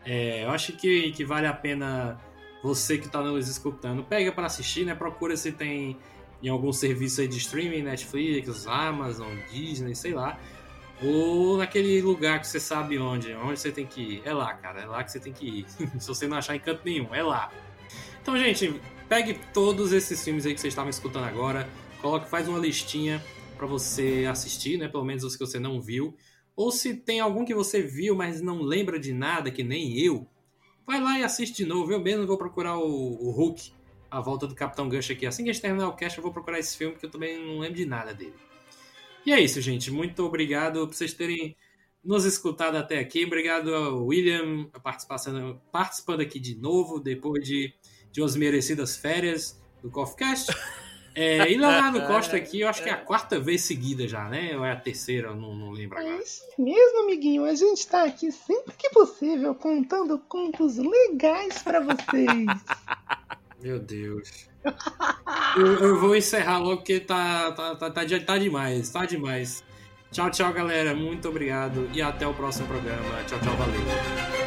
É, eu acho que, que vale a pena você que tá nos escutando. Pega pra assistir, né? Procura se tem em algum serviço aí de streaming, Netflix, Amazon, Disney, sei lá. Ou naquele lugar que você sabe onde, onde você tem que ir. É lá, cara, é lá que você tem que ir. se você não achar em canto nenhum, é lá. Então, gente, pegue todos esses filmes aí que vocês estavam escutando agora, coloque, faz uma listinha pra você assistir, né? Pelo menos os que você não viu. Ou se tem algum que você viu, mas não lembra de nada, que nem eu, vai lá e assiste de novo. Eu mesmo vou procurar o, o Hulk, a volta do Capitão Gancho aqui. Assim que a gente terminar o cast, eu vou procurar esse filme, porque eu também não lembro de nada dele. E é isso, gente. Muito obrigado por vocês terem nos escutado até aqui. Obrigado ao William participando, participando aqui de novo, depois de, de umas merecidas férias do CoffeeCast. É, e Leonardo Costa aqui, eu acho que é a quarta vez seguida já, né? Ou é a terceira, eu não, não lembro É agora. isso mesmo, amiguinho. A gente tá aqui sempre que possível contando contos legais pra vocês. Meu Deus. Eu, eu vou encerrar logo porque tá, tá, tá, tá, tá demais, tá demais. Tchau, tchau, galera. Muito obrigado e até o próximo programa. Tchau, tchau, valeu.